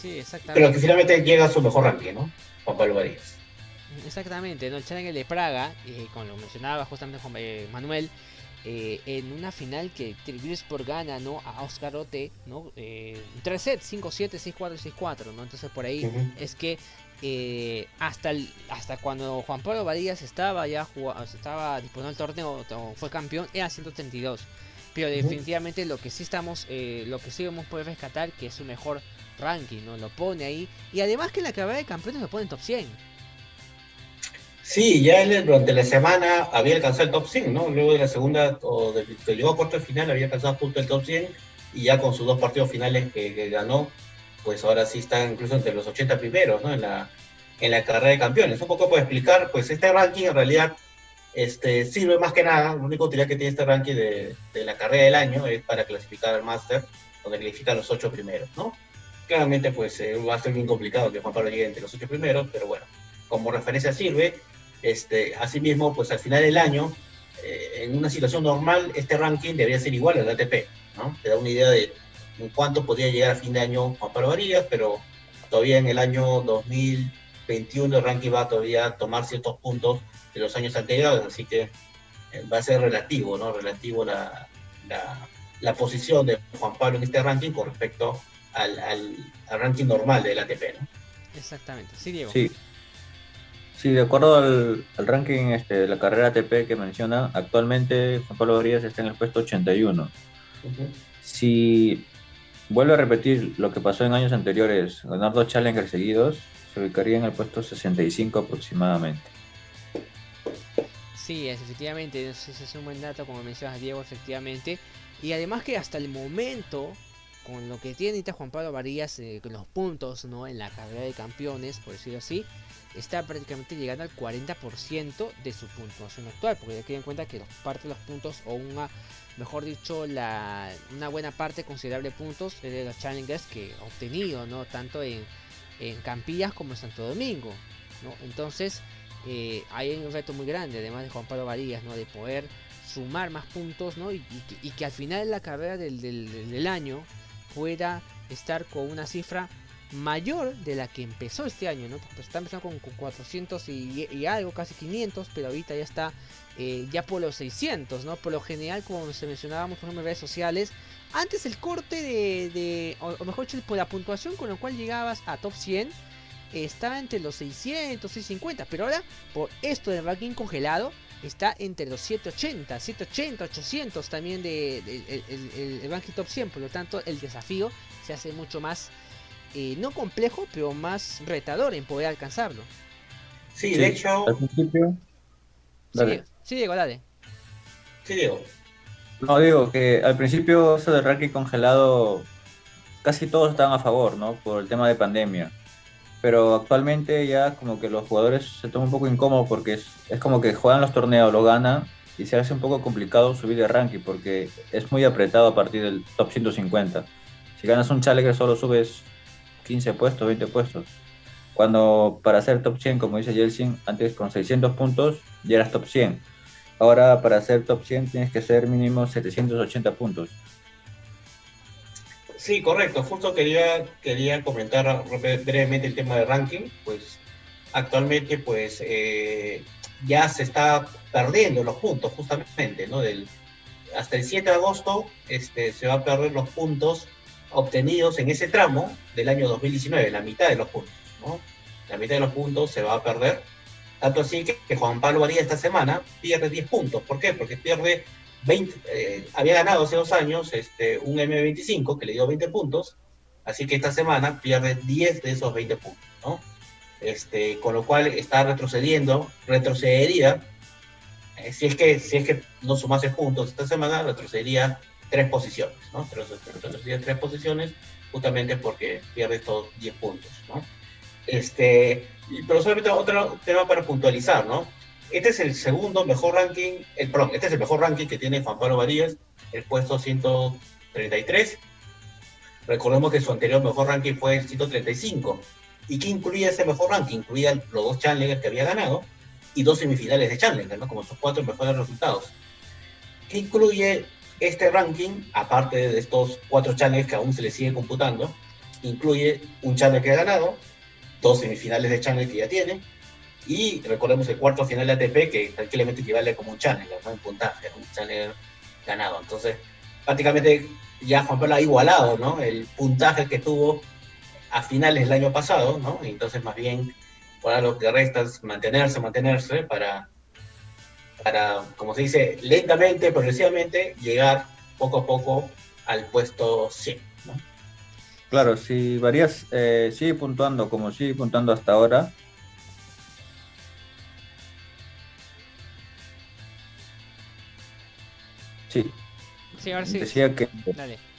Sí, exactamente. Pero que finalmente llega a su mejor ranking, ¿no? Juan Pablo Varías. Exactamente, ¿no? El Challenger de Praga, eh, como lo mencionaba justamente Juan eh, Manuel, eh, en una final que por gana ¿no? a Oscar Ote, ¿no? Eh, 3 sets, 5-7, 6-4 6-4, ¿no? Entonces por ahí es que eh, hasta, hasta cuando Juan Pablo Varillas estaba ya jugando, estaba disputando el torneo, fue campeón, era 132. Pero definitivamente lo que sí estamos, lo que sí hemos podido rescatar, que es su mejor ranking, ¿no? Lo pone ahí. Y además que en la carrera de campeones lo pone en top 100. Sí, ya él durante la semana había alcanzado el top 100, ¿no? Luego de la segunda, o de, que llegó a cuarto final, había alcanzado justo el top 100 y ya con sus dos partidos finales que ganó, pues ahora sí está incluso entre los 80 primeros, ¿no? En la, en la carrera de campeones. Un poco para explicar, pues este ranking en realidad este, sirve más que nada, la única utilidad que tiene este ranking de, de, la carrera del año es para clasificar al máster donde clasifican los ocho primeros, ¿no? Claramente, pues eh, va a ser bien complicado que Juan Pablo llegue entre los ocho primeros, pero bueno, como referencia sirve. Este, asimismo, pues al final del año, eh, en una situación normal, este ranking debería ser igual al ATP, ¿no? Te da una idea de en cuánto podría llegar a fin de año Juan Pablo Varías, pero todavía en el año 2021 el ranking va a todavía tomar ciertos puntos de los años anteriores, así que eh, va a ser relativo, ¿no? Relativo la, la, posición de Juan Pablo en este ranking con respecto al, al, ranking normal del ATP, ¿no? Exactamente, sí, Diego. Sí. Sí, de acuerdo al, ranking este, de la carrera ATP que menciona, actualmente Juan Pablo Varías está en el puesto 81. Si vuelve a repetir lo que pasó en años anteriores, ganar dos challengers seguidos, se ubicaría en el puesto 65 aproximadamente. Sí, efectivamente, ese es un buen dato, como mencionas Diego, efectivamente. Y además que hasta el momento, con lo que tiene Juan Pablo Varías, eh, con los puntos ¿no? en la carrera de campeones, por decirlo así, está prácticamente llegando al 40% de su puntuación actual, porque hay que en cuenta que parte de los puntos, o una, mejor dicho, la, una buena parte considerable de puntos es de los challengers que ha obtenido, ¿no? tanto en, en Campillas como en Santo Domingo. ¿no? Entonces, eh, hay un reto muy grande, además de Juan Pablo Varías, ¿no? de poder sumar más puntos ¿no? y, que, al final de la carrera del, año pueda estar con una cifra mayor de la que empezó este año, ¿no? Pues está empezando con, 400 y, algo, casi 500, pero ahorita ya está eh, ya por los 600, ¿no? Por lo general, como se mencionábamos por ejemplo en redes sociales, antes el corte de, o, mejor dicho, por la puntuación con lo cual llegabas a top 100, estaba entre los 600, 650, pero ahora por esto del ranking congelado está entre los 780, 780, 800 también de, el, ranking top 100, por lo tanto el desafío se hace mucho más, eh, no complejo, pero más retador en poder alcanzarlo. Sí, de hecho... Al principio... Sí, Diego, dale. Sí, Diego. No, digo que al principio eso del ranking congelado casi todos estaban a favor, ¿no? Por el tema de pandemia pero actualmente ya como que los jugadores se toman un poco incómodos porque es, es, como que juegan los torneos, lo ganan y se hace un poco complicado subir de ranking porque es muy apretado a partir del top 150. Si ganas un Challenger solo subes 15 puestos, 20 puestos. Cuando para ser top 100, como dice Yeltsin, antes con 600 puntos ya eras top 100. Ahora para ser top 100 tienes que ser mínimo 780 puntos. Sí, correcto. Justo quería, quería comentar brevemente el tema de ranking. Pues actualmente pues eh, ya se está perdiendo los puntos justamente, ¿no? Del, hasta el 7 de agosto este, se va a perder los puntos obtenidos en ese tramo del año 2019, la mitad de los puntos, ¿no? La mitad de los puntos se va a perder. Tanto así que, que Juan Pablo Varía esta semana pierde 10 puntos. ¿Por qué? Porque pierde 20, eh, había ganado hace dos años este, un M25 que le dio 20 puntos, así que esta semana pierde 10 de esos 20 puntos, ¿no? Este, con lo cual está retrocediendo, retrocedería, eh, si, es que, si es que no sumase puntos esta semana, retrocedería tres posiciones, ¿no? Retrocedería tres posiciones justamente porque pierde estos 10 puntos, ¿no? Este, pero solamente otro tema para puntualizar, ¿no? Este es el segundo mejor ranking, el, perdón, este es el mejor ranking que tiene Juan Pablo Varías, el puesto 133. Recordemos que su anterior mejor ranking fue el 135. ¿Y qué incluía ese mejor ranking? Incluía los dos Challenger que había ganado y dos semifinales de Challenger, ¿no? Como sus cuatro mejores resultados. ¿Qué incluye este ranking, aparte de estos cuatro Challengers que aún se le sigue computando? Incluye un Challenger que ha ganado, dos semifinales de Challenger que ya tiene, y recordemos el cuarto final de ATP, que tranquilamente equivale como un Challenger, ¿no? un puntaje, un Challenger ganado. Entonces, prácticamente ya Juan Pablo ha igualado ¿no? el puntaje que tuvo a finales del año pasado, ¿no? entonces más bien ahora lo que resta es mantenerse, mantenerse para, para, como se dice, lentamente, progresivamente, llegar poco a poco al puesto 100. ¿no? Claro, si Varías eh, sigue puntuando como sigue puntuando hasta ahora, Sí. Decía que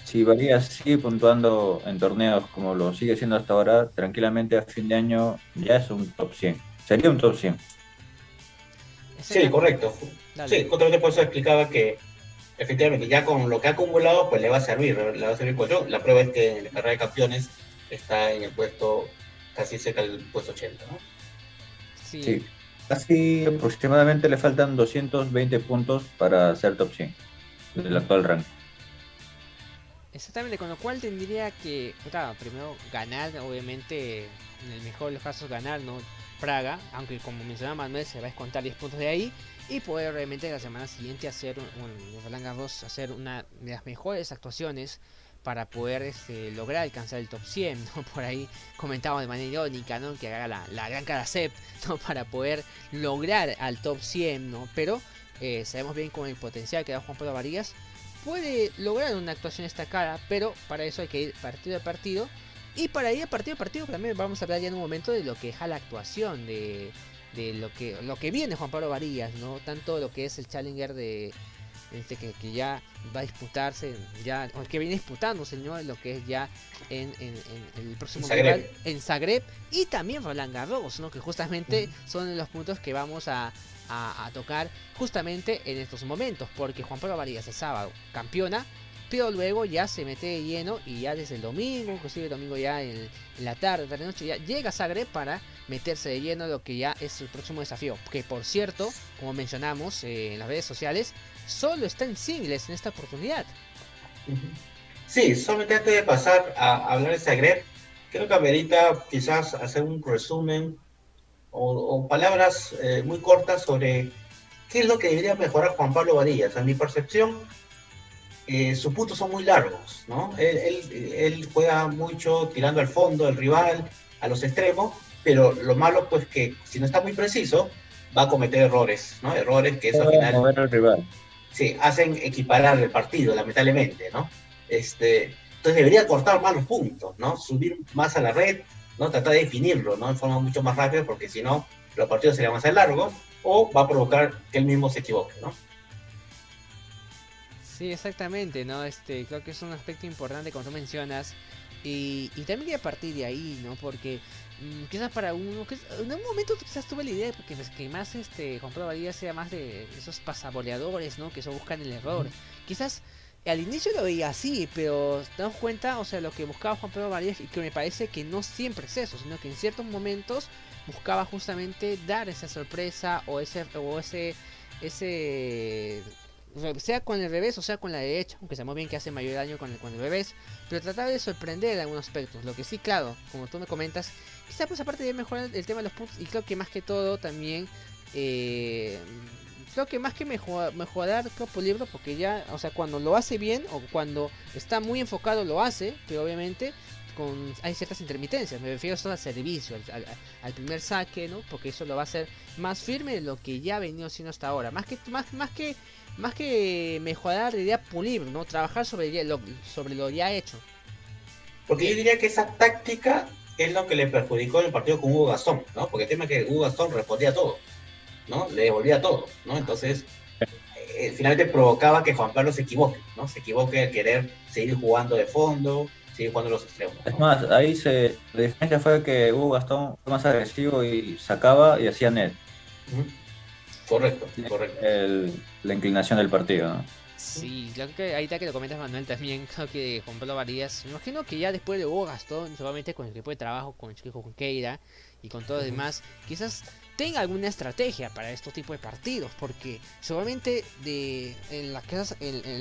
si Varías sigue puntuando en torneos como lo sigue siendo hasta ahora, tranquilamente a fin de año ya es un top 100. Sería un top 100. Sí, correcto. Sí, otra vez por eso explicaba que efectivamente, ya con lo que ha acumulado, pues le va a servir, le va a servir pues, La prueba es que en la carrera de campeones está en el puesto casi cerca del puesto 80, ¿no? Sí. sí. Casi aproximadamente le faltan 220 puntos para ser top 100 del actual rank. Exactamente, con lo cual tendría que, primero ganar, obviamente, en el mejor de los casos ganar, ¿no? Praga, aunque como mencionaba Manuel, se va a descontar 10 puntos de ahí y poder realmente la semana siguiente hacer, Roland Garros, hacer una de las mejores actuaciones para poder este, lograr alcanzar el top 100, ¿no? Por ahí comentaba de manera irónica, ¿no? Que haga la, gran cara ¿no? Para poder lograr al top 100, ¿no? Pero eh, sabemos bien con el potencial que da Juan Pablo Varías, puede lograr una actuación cara pero para eso hay que ir partido a partido. Y para ir a partido a partido también vamos a hablar ya en un momento de lo que es la actuación, de, de lo que lo que viene Juan Pablo Varías, ¿no? Tanto lo que es el Challenger de, este que, que, ya va a disputarse, ya, o que viene disputando, señor, lo que es ya en, en, el próximo Zagreb. en Zagreb, y también Roland Garros, ¿no? que justamente son los puntos que vamos a, a, tocar justamente en estos momentos, porque Juan Pablo Varías el sábado campeona, pero luego ya se mete de lleno y ya desde el domingo, inclusive el domingo ya en, la tarde, tarde noche, ya llega a Zagreb para meterse de lleno lo que ya es el próximo desafío. Que por cierto, como mencionamos eh, en las redes sociales, solo está en singles en esta oportunidad. Sí, solamente antes de pasar a hablar de Zagreb, creo que amerita quizás hacer un resumen o, palabras eh, muy cortas sobre qué es lo que debería mejorar Juan Pablo Varillas. En mi percepción, eh, sus puntos son muy largos, ¿no? Él, juega mucho tirando al fondo del rival, a los extremos, pero lo malo pues que si no está muy preciso, va a cometer errores, ¿no? Errores que eso al final... rival. Sí, hacen equiparar el partido, lamentablemente, ¿no? Este, entonces debería cortar más los puntos, ¿no? Subir más a la red, ¿no? Tratar de definirlo, ¿no? De forma mucho más rápida, porque si no, los partidos serían más largos o va a provocar que él mismo se equivoque, ¿no? Sí, exactamente, ¿no? Este, creo que es un aspecto importante como tú mencionas. Y, y también a partir de ahí, ¿no? Porque mm, quizás para uno, que en un momento quizás tuve la idea de que, pues, que más este Juan Pablo sea más de esos pasaboleadores, ¿no? Que eso buscan el error. Quizás al inicio lo veía así, pero das cuenta, o sea, lo que buscaba Juan Pedro Varías y que me parece que no siempre es eso, sino que en ciertos momentos buscaba justamente dar esa sorpresa o ese o ese ese sea con el revés o sea con la derecha, aunque sabemos bien que hace mayor daño con el, con el revés, pero tratar de sorprender en algunos aspectos. Lo que sí, claro, como tú me comentas, quizá pues aparte de mejorar el tema de los puntos y creo que más que todo también eh, creo que más que mejorar, mejorar Campo Libro, porque ya, o sea, cuando lo hace bien o cuando está muy enfocado lo hace, pero obviamente con, hay ciertas intermitencias. Me refiero a al servicio, al, primer saque, ¿no? Porque eso lo va a hacer más firme de lo que ya ha venido siendo hasta ahora. Más que, más, más que, más que mejorar, diría pulir, ¿no? Trabajar sobre lo, sobre lo ya hecho. Porque yo diría que esa táctica es lo que le perjudicó el partido con Hugo Gastón, ¿no? Porque el tema es que Hugo Gastón respondía a todo. ¿No? Le devolvía todo, ¿no? Entonces, eh, finalmente provocaba que Juan Pablo se equivoque, ¿no? Se equivoque al querer seguir jugando de fondo, seguir jugando los extremos. Es más, ahí se, la diferencia fue que Hugo Gastón fue más agresivo y sacaba y hacía net. Correcto, correcto. la inclinación del partido, ¿no? Sí, creo que ahí está que lo comentas Manuel también, creo que Juan Pablo Varías, me imagino que ya después de Hugo Gastón, solamente con el equipo de trabajo, con el chico Keira y con todo lo demás, quizás tenga alguna estrategia para estos tipos de partidos, porque seguramente de, en,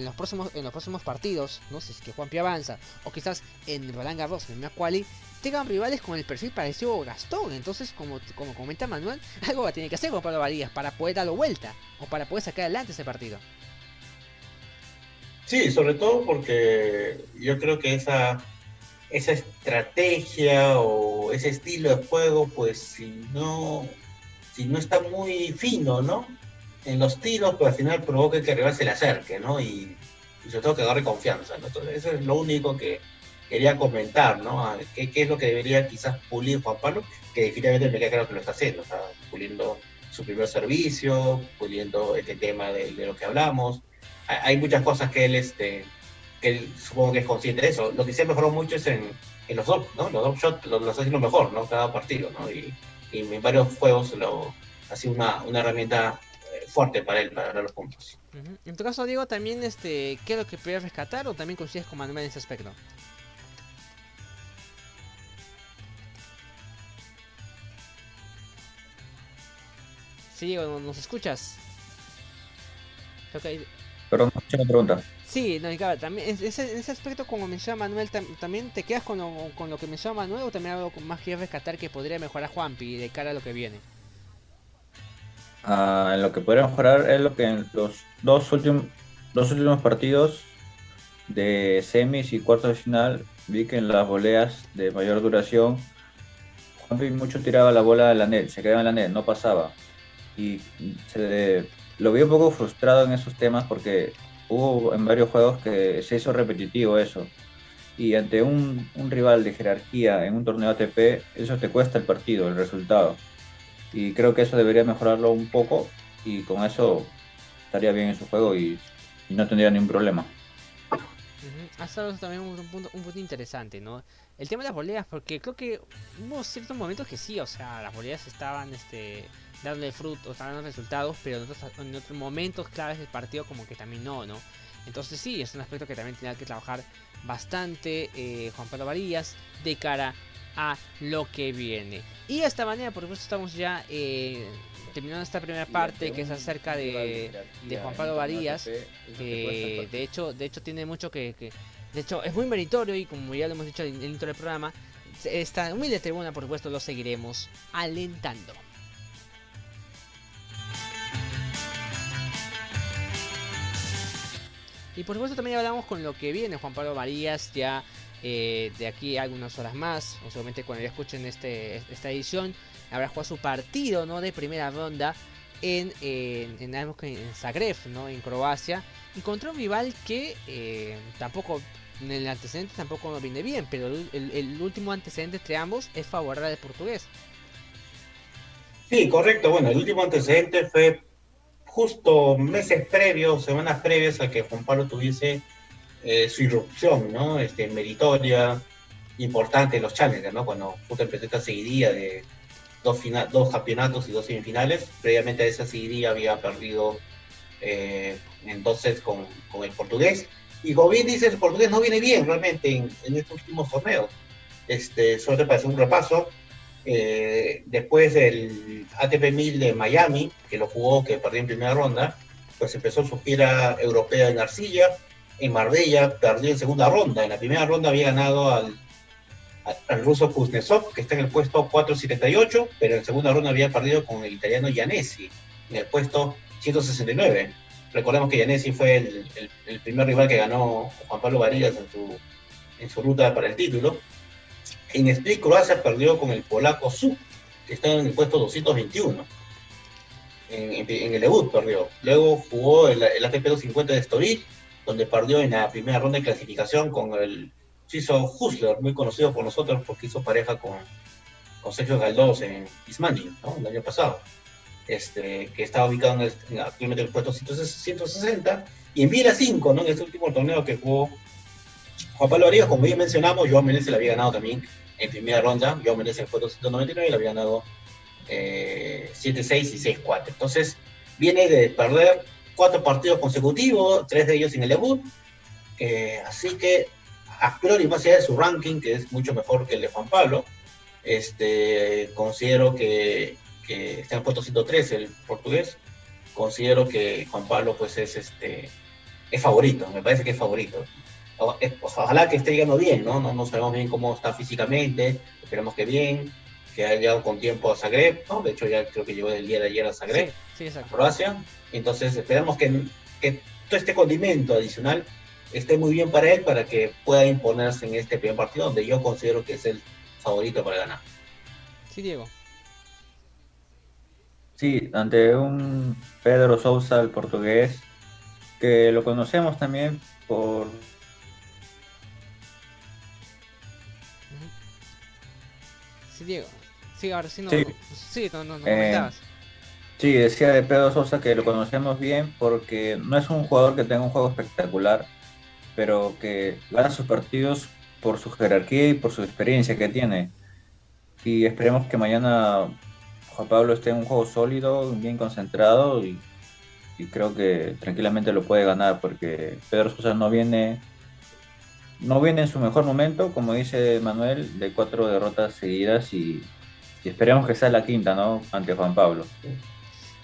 los próximos, en los próximos partidos, no sé si es que Juanpi avanza, o quizás en Roland Garros, en Quali, tengan rivales con el perfil parecido a Gastón. Entonces, como, como comenta Manuel, algo va a tener que hacer con Pablo Varías para poder darlo vuelta, o para poder sacar adelante ese partido. Sí, sobre todo porque yo creo que esa, esa estrategia o ese estilo de juego, pues si no si no está muy fino, ¿no? En los tiros, pues al final provoca que el rival se le acerque, ¿no? Y, sobre todo que agarre confianza, ¿no? Entonces, eso es lo único que quería comentar, ¿no? ¿Qué, es lo que debería quizás pulir Juan Pablo? Que definitivamente me queda claro que lo está haciendo, está puliendo su primer servicio, puliendo este tema de, lo que hablamos. Hay muchas cosas que él, este, que supongo que es consciente de eso. Lo que sí mejoró mucho es en, en los dos, ¿no? Los dos shots los, está haciendo mejor, ¿no? Cada partido, ¿no? Y, y en varios juegos lo, ha sido una, una herramienta eh, fuerte para él, para ganar los puntos. En tu caso, Diego, también, este, ¿qué es lo que puedes rescatar o también coincides con Manuel en ese aspecto? Sí, Diego, ¿nos escuchas? Okay. Pero no la pregunta. Sí, no, claro, también en ese, aspecto, como menciona Manuel, también te quedas con lo, con lo que menciona Manuel o también algo más que rescatar que podría mejorar Juanpi de cara a lo que viene. Ah, en lo que podría mejorar es lo que en los dos últimos, dos últimos partidos de semis y cuartos de final vi que en las voleas de mayor duración Juanpi mucho tiraba la bola de la net, se quedaba en la net, no pasaba. Y se, lo vi un poco frustrado en esos temas porque hubo en varios juegos que se hizo repetitivo eso. Y ante un, rival de jerarquía en un torneo ATP, eso te cuesta el partido, el resultado. Y creo que eso debería mejorarlo un poco y con eso estaría bien en su juego y, no tendría ningún problema. Hasta también un punto, un punto interesante, ¿no? El tema de las boleas, porque creo que hubo ciertos momentos que sí, o sea, las boleas estaban este, dándole fruto, dando resultados, pero en otros, en otros momentos claves del partido como que también no, ¿no? Entonces sí, es un aspecto que también tenía que trabajar bastante eh, Juan Pablo Varillas de cara a lo que viene. Y de esta manera, por supuesto, estamos ya eh, terminando esta primera parte que es acerca de, de Juan Pablo Varillas, que de hecho, de hecho tiene mucho que, que, de hecho es muy meritorio y como ya lo hemos dicho en el intro del programa, esta humilde tribuna, por supuesto, lo seguiremos alentando. Y por supuesto también hablamos con lo que viene Juan Pablo Marías ya eh, de aquí a algunas horas más, o solamente cuando ya escuchen este, esta edición, habrá jugado su partido ¿no? de primera ronda en, en, en, Zagreb, ¿no? en Croacia, y contra un rival que eh, tampoco, en el antecedente tampoco nos viene bien, pero el, último antecedente entre ambos es favorable al portugués. Sí, correcto. Bueno, el último antecedente fue justo meses previos, semanas previas a que Juan Pablo tuviese eh, su irrupción, ¿no? Este, meritoria, importante en los Challengers, ¿no? Cuando justo empezó esta seguidilla de dos, dos campeonatos y dos semifinales. Previamente a esa seguidilla había perdido eh, entonces con, con, el portugués. Y como bien dice, el portugués no viene bien realmente en, en estos últimos torneos. Este, solo para hacer un repaso, eh, después del ATP 1000 de Miami, que lo jugó, que perdió en primera ronda, pues empezó su gira europea en Arcilla, en Marbella, perdió en segunda ronda. En la primera ronda había ganado al, al, ruso Kuznetsov, que está en el puesto 478, pero en segunda ronda había perdido con el italiano Gianesi, en el puesto 169. Recordemos que Gianesi fue el, primer rival que ganó Juan Pablo Varillas en su, en su ruta para el título. En Split, Croacia perdió con el polaco Su, que está en el puesto 221. En, el debut perdió. Luego jugó el, ATP 250 de Estoril, donde perdió en la primera ronda de clasificación con el suizo Husler, muy conocido por nosotros porque hizo pareja con, con Sergio Galdós en Ismani, el año pasado. Este, que estaba ubicado en el, en el puesto 160, y en Viera 5, ¿no? en este último torneo que jugó Juan Pablo Arias, como bien mencionamos, Joan Menezes le había ganado también en primera ronda. Joan Menezes fue 299 y le había ganado 7-6 eh, y 6-4. Entonces, viene de perder cuatro partidos consecutivos, tres de ellos en el debut. Eh, así que, a priori, más allá de su ranking, que es mucho mejor que el de Juan Pablo, este, considero que, que está en puesto 103 el portugués. Considero que Juan Pablo pues es este es favorito, me parece que es favorito. Ojalá que esté llegando bien, ¿no? ¿no? sabemos bien cómo está físicamente, esperemos que bien, que haya llegado con tiempo a Zagreb, ¿no? De hecho, ya creo que llegó el día de ayer a Zagreb, sí, sí, a Croacia. Entonces, esperamos que, que todo este condimento adicional esté muy bien para él para que pueda imponerse en este primer partido, donde yo considero que es el favorito para ganar. Sí, Diego. Sí, ante un Pedro Sousa, el portugués, que lo conocemos también por Diego. Sí, ahora sí no. Sí, no, no, no eh, Sí, decía de Pedro Sosa que lo conocemos bien porque no es un jugador que tenga un juego espectacular, pero que gana sus partidos por su jerarquía y por su experiencia que tiene. Y esperemos que mañana Juan Pablo esté en un juego sólido, bien concentrado y, y creo que tranquilamente lo puede ganar porque Pedro Sosa no viene no viene en su mejor momento, como dice Manuel, de cuatro derrotas seguidas y, esperemos que sea la quinta, ¿no? Ante Juan Pablo.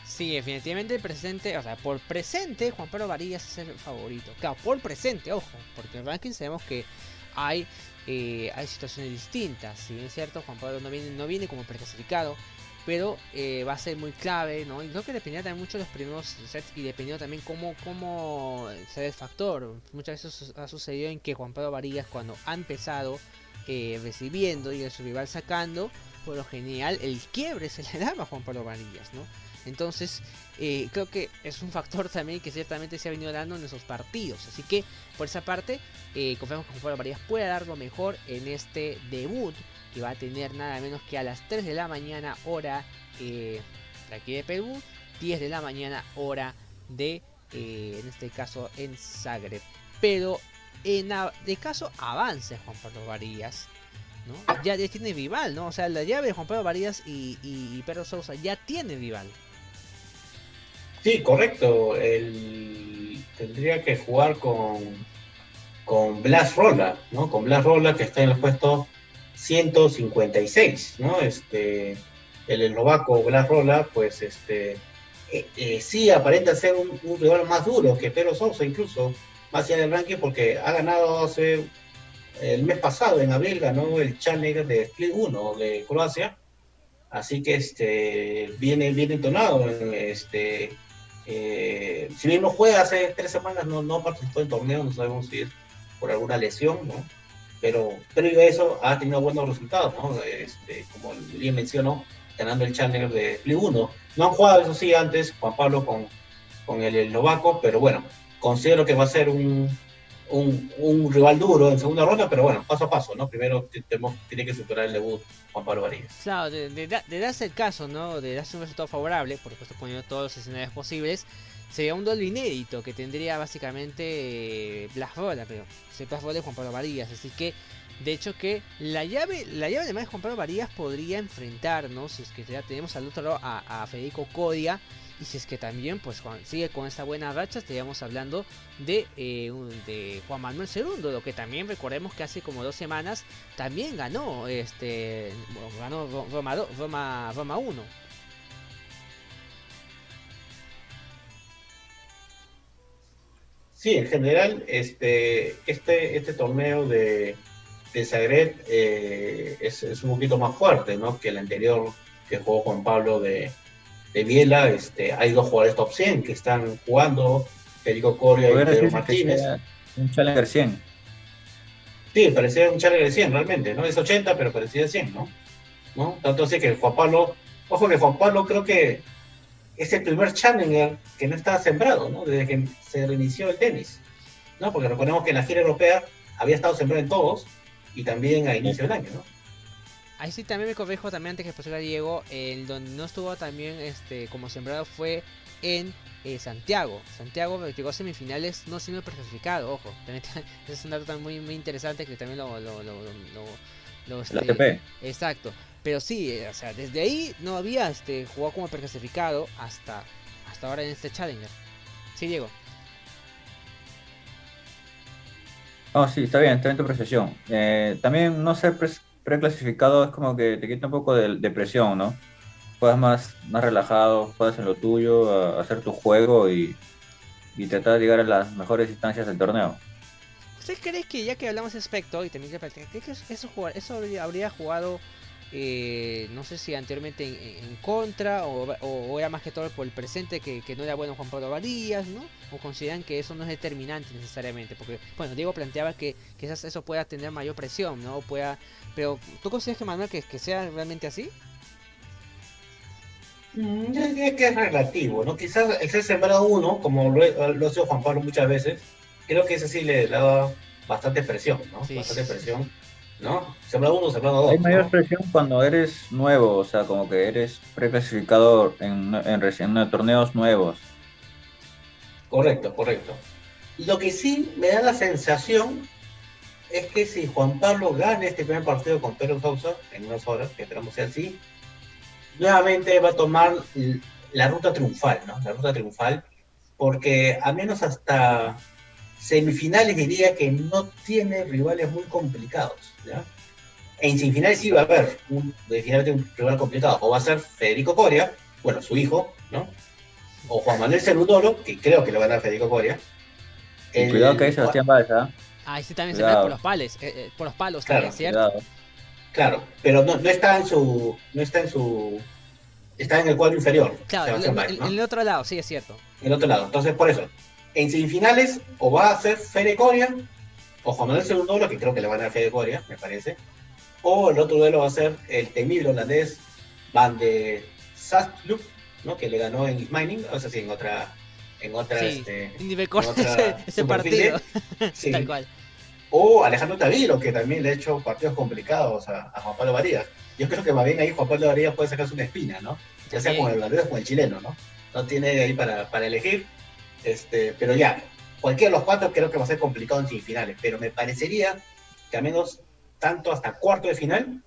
Sí, definitivamente el presente, o sea, por presente Juan Pablo Varillas es el favorito. Claro, por presente, ojo, porque en ranking sabemos que hay, eh, hay situaciones distintas. Si bien es cierto, Juan Pablo no viene, no viene como preclasificado, pero eh, va a ser muy clave, ¿no? Y creo que dependerá también mucho de los primeros sets y dependiendo también cómo, cómo será el factor. Muchas veces ha sucedido en que Juan Pablo Varillas cuando ha empezado eh, recibiendo y el su rival sacando, por lo general el quiebre se le daba a Juan Pablo Varillas, ¿no? Entonces, eh, creo que es un factor también que ciertamente se ha venido dando en esos partidos. Así que, por esa parte, confiamos que Juan Pablo Varillas pueda dar lo mejor en este debut que va a tener nada menos que a las 3 de la mañana hora eh, de aquí de Perú, 10 de la mañana hora de, eh, en este caso, en Zagreb. Pero en de caso avance Juan Pablo Varillas, ¿no? ya, tiene rival, ¿no? O sea, la llave de Juan Pablo Varillas y, y, Pedro Sousa ya tiene rival. Sí, correcto. El, tendría que jugar con, con Blas Rolla, ¿no? Con Blas Rolla que está en el puesto 156, ¿no? Este, el eslovaco Blas Rola, pues este, eh, eh, sí aparenta ser un, rival más duro que Pedro Sousa, incluso más allá del ranking, porque ha ganado hace el mes pasado, en abril, ganó el Challenger de Split 1 de Croacia, así que este, viene bien entonado. Este, eh, si bien no juega hace tres semanas, no, participó en torneo, no sabemos si es por alguna lesión, ¿no? Pero previo a eso ha tenido buenos resultados, ¿no? Este, como bien mencionó, ganando el Challenger de Play 1. No han jugado, eso sí, antes Juan Pablo con, con el eslovaco, pero bueno, considero que va a ser un, un, rival duro en segunda ronda, pero bueno, paso a paso, ¿no? Primero tenemos, tiene que superar el debut Juan Pablo Varillas. Claro, de, de, darse el caso, ¿no? De darse un resultado favorable, por supuesto poniendo todos los escenarios posibles, sería un doble inédito que tendría básicamente eh, Blas pero se Blas de Juan Pablo Varías. Así que, de hecho, que la llave, la llave de Juan Pablo Varías podría enfrentarnos, si es que ya tenemos al otro lado a, Federico Codia. Y si es que también pues sigue con esta buena racha, estaríamos hablando de, eh, de Juan Manuel Segundo, lo que también recordemos que hace como dos semanas también ganó este ganó Roma, Roma, Roma 1. Sí, en general, este, este, este torneo de, de Zagreb eh, es, un poquito más fuerte ¿no? que el anterior que jugó Juan Pablo de, de Biela. Este, hay dos jugadores top 100 que están jugando, Federico Coria y Pedro Martínez. Un Challenger 100. Sí, parecía un Challenger 100 realmente, ¿no? Es 80, pero parecía 100, ¿no? ¿no? Tanto así que Juan Pablo, ojo que Juan Pablo creo que es el primer Challenger que no está sembrado, ¿no? Desde que se reinició el tenis, ¿no? Porque recordemos que en la gira europea había estado sembrado en todos y también a inicio del año, ¿no? Ahí sí también me corrijo también antes que el profesor Diego, el donde no estuvo también este como sembrado fue en eh, Santiago. Santiago llegó a semifinales no siendo preclasificado, ojo. También, es un dato también muy, muy interesante que también lo... lo, lo, lo, este, Exacto. Pero sí, eh, o sea, desde ahí no había este, jugado como preclasificado hasta, hasta ahora en este Challenger. Sí, Diego. Oh, sí, está bien, está bien tu precisión. Eh, también no ser preclasificado es como que te quita un poco de, presión, ¿no? Puedes más, más relajado, puedes en lo tuyo, hacer tu juego y, y tratar de llegar a las mejores instancias del torneo. ¿Usted cree que ya que hablamos de aspecto y también que que eso, eso habría jugado eh, no sé si anteriormente en, contra o, era más que todo por el presente que, no era bueno Juan Pablo Varías, ¿no? O consideran que eso no es determinante necesariamente, porque, bueno, Diego planteaba que quizás eso pueda tener mayor presión, ¿no? Pueda, pero ¿tú consideras que Manuel que, sea realmente así? Mm, yo diría que es relativo, ¿no? Quizás el ser sembrado uno, como lo, lo ha sido Juan Pablo muchas veces, creo que ese sí le, da bastante presión, ¿no? bastante presión ¿no? uno, dos. Hay mayor presión cuando eres nuevo, o sea, como que eres preclasificado en, en, en torneos nuevos. Correcto, correcto. Lo que sí me da la sensación es que si Juan Pablo gana este primer partido con Pedro Sousa en unas horas, que esperamos sea así, nuevamente va a tomar la ruta triunfal, ¿no? La ruta triunfal porque al menos hasta semifinales diría que no tiene rivales muy complicados. ¿ya? En semifinales sí va a haber un, definitivamente un rival complicado, o va a ser Federico Coria, bueno, su hijo, ¿no? O Juan Manuel Cerudolo, que creo que lo va a dar Federico Coria. El, cuidado que hay Sebastián Báez, ¿ah? Ahí sí también cuidado. se mete por los palos, eh, eh, por los palos claro, también, ¿cierto? Cuidado. Claro, pero no, no está en su, no está en su, está en el cuadro inferior. Claro, en, en el otro lado, sí es cierto. En el otro lado, entonces por eso, en semifinales o va a ser Fede Coria o Juan Manuel Cerudolo, que creo que le van a dar Fede Coria, me parece, o el otro duelo va a ser el temible holandés Van de Sastluk, ¿no? que le ganó en Mining, o sea, sí, en otra en otra, sí, este, en otra ese, ese partido. Sí. tal cual. O Alejandro Tavilo que también le ha hecho partidos complicados a, a, Juan Pablo Varías. Yo creo que más bien ahí Juan Pablo Varías puede sacarse una espina no ya sea con el holandés o con el chileno no no tiene ahí para, para elegir este pero ya cualquiera de los cuatro creo que va a ser complicado en semifinales pero me parecería que al menos tanto hasta cuarto de final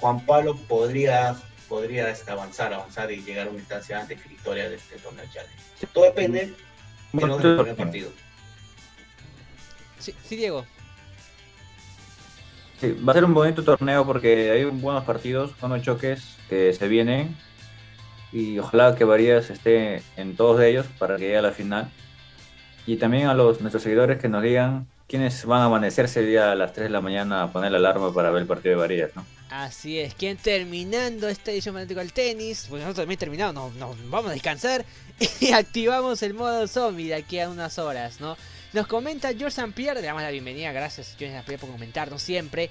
Juan Pablo podría podría este, avanzar, avanzar y llegar a una instancia definitoria de este torneo Challenge. Todo depende de los del primer partido. Sí, sí, Diego. Sí, va a ser un bonito torneo porque hay buenos partidos, buenos choques que se vienen y ojalá que Varías esté en todos ellos para que llegue a la final. Y también a los nuestros seguidores que nos digan quiénes van a amanecerse el día a las 3 de la mañana a poner la alarma para ver el partido de Varías, ¿no? Así es, quien terminando esta edición fanático del tenis, pues nosotros también terminamos, nos, vamos a descansar y activamos el modo zombie de aquí a unas horas, ¿no? Nos comenta George. Pierre, le damos la bienvenida, gracias George. Pierre por comentarnos siempre.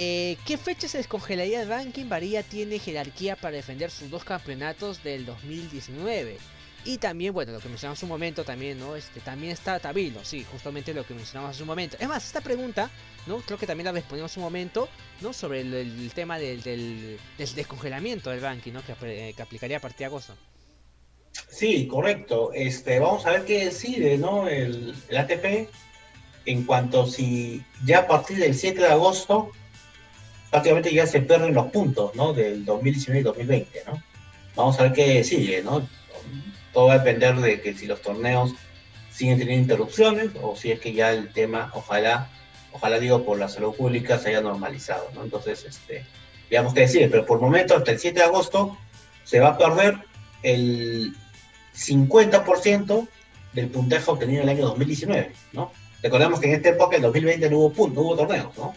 Eh, ¿Qué fecha se descongelaría el ranking? Varía tiene jerarquía para defender sus dos campeonatos del 2019. Y también, bueno, lo que mencionamos un momento también, ¿no? Este, también está Tabilo, sí, justamente lo que mencionamos hace un momento. Es más, esta pregunta, ¿no? Creo que también la respondimos un momento, ¿no? Sobre el, tema del, del, descongelamiento del ranking, ¿no? Que, eh, que, aplicaría a partir de agosto. Sí, correcto. Este, vamos a ver qué decide, ¿no? El, el ATP en cuanto si ya a partir del 7 de agosto prácticamente ya se pierden los puntos, ¿no? Del 2019 y 2020, ¿no? Vamos a ver qué sigue, ¿no? todo va a depender de que si los torneos siguen teniendo interrupciones o si es que ya el tema, ojalá, ojalá digo por la salud pública, se haya normalizado, ¿no? Entonces, este, digamos que decir, pero por el momento, hasta el 7 de agosto, se va a perder el 50% del puntaje obtenido en el año 2019, ¿no? Recordemos que en esta época, en 2020, no hubo puntos, no hubo torneos, ¿no?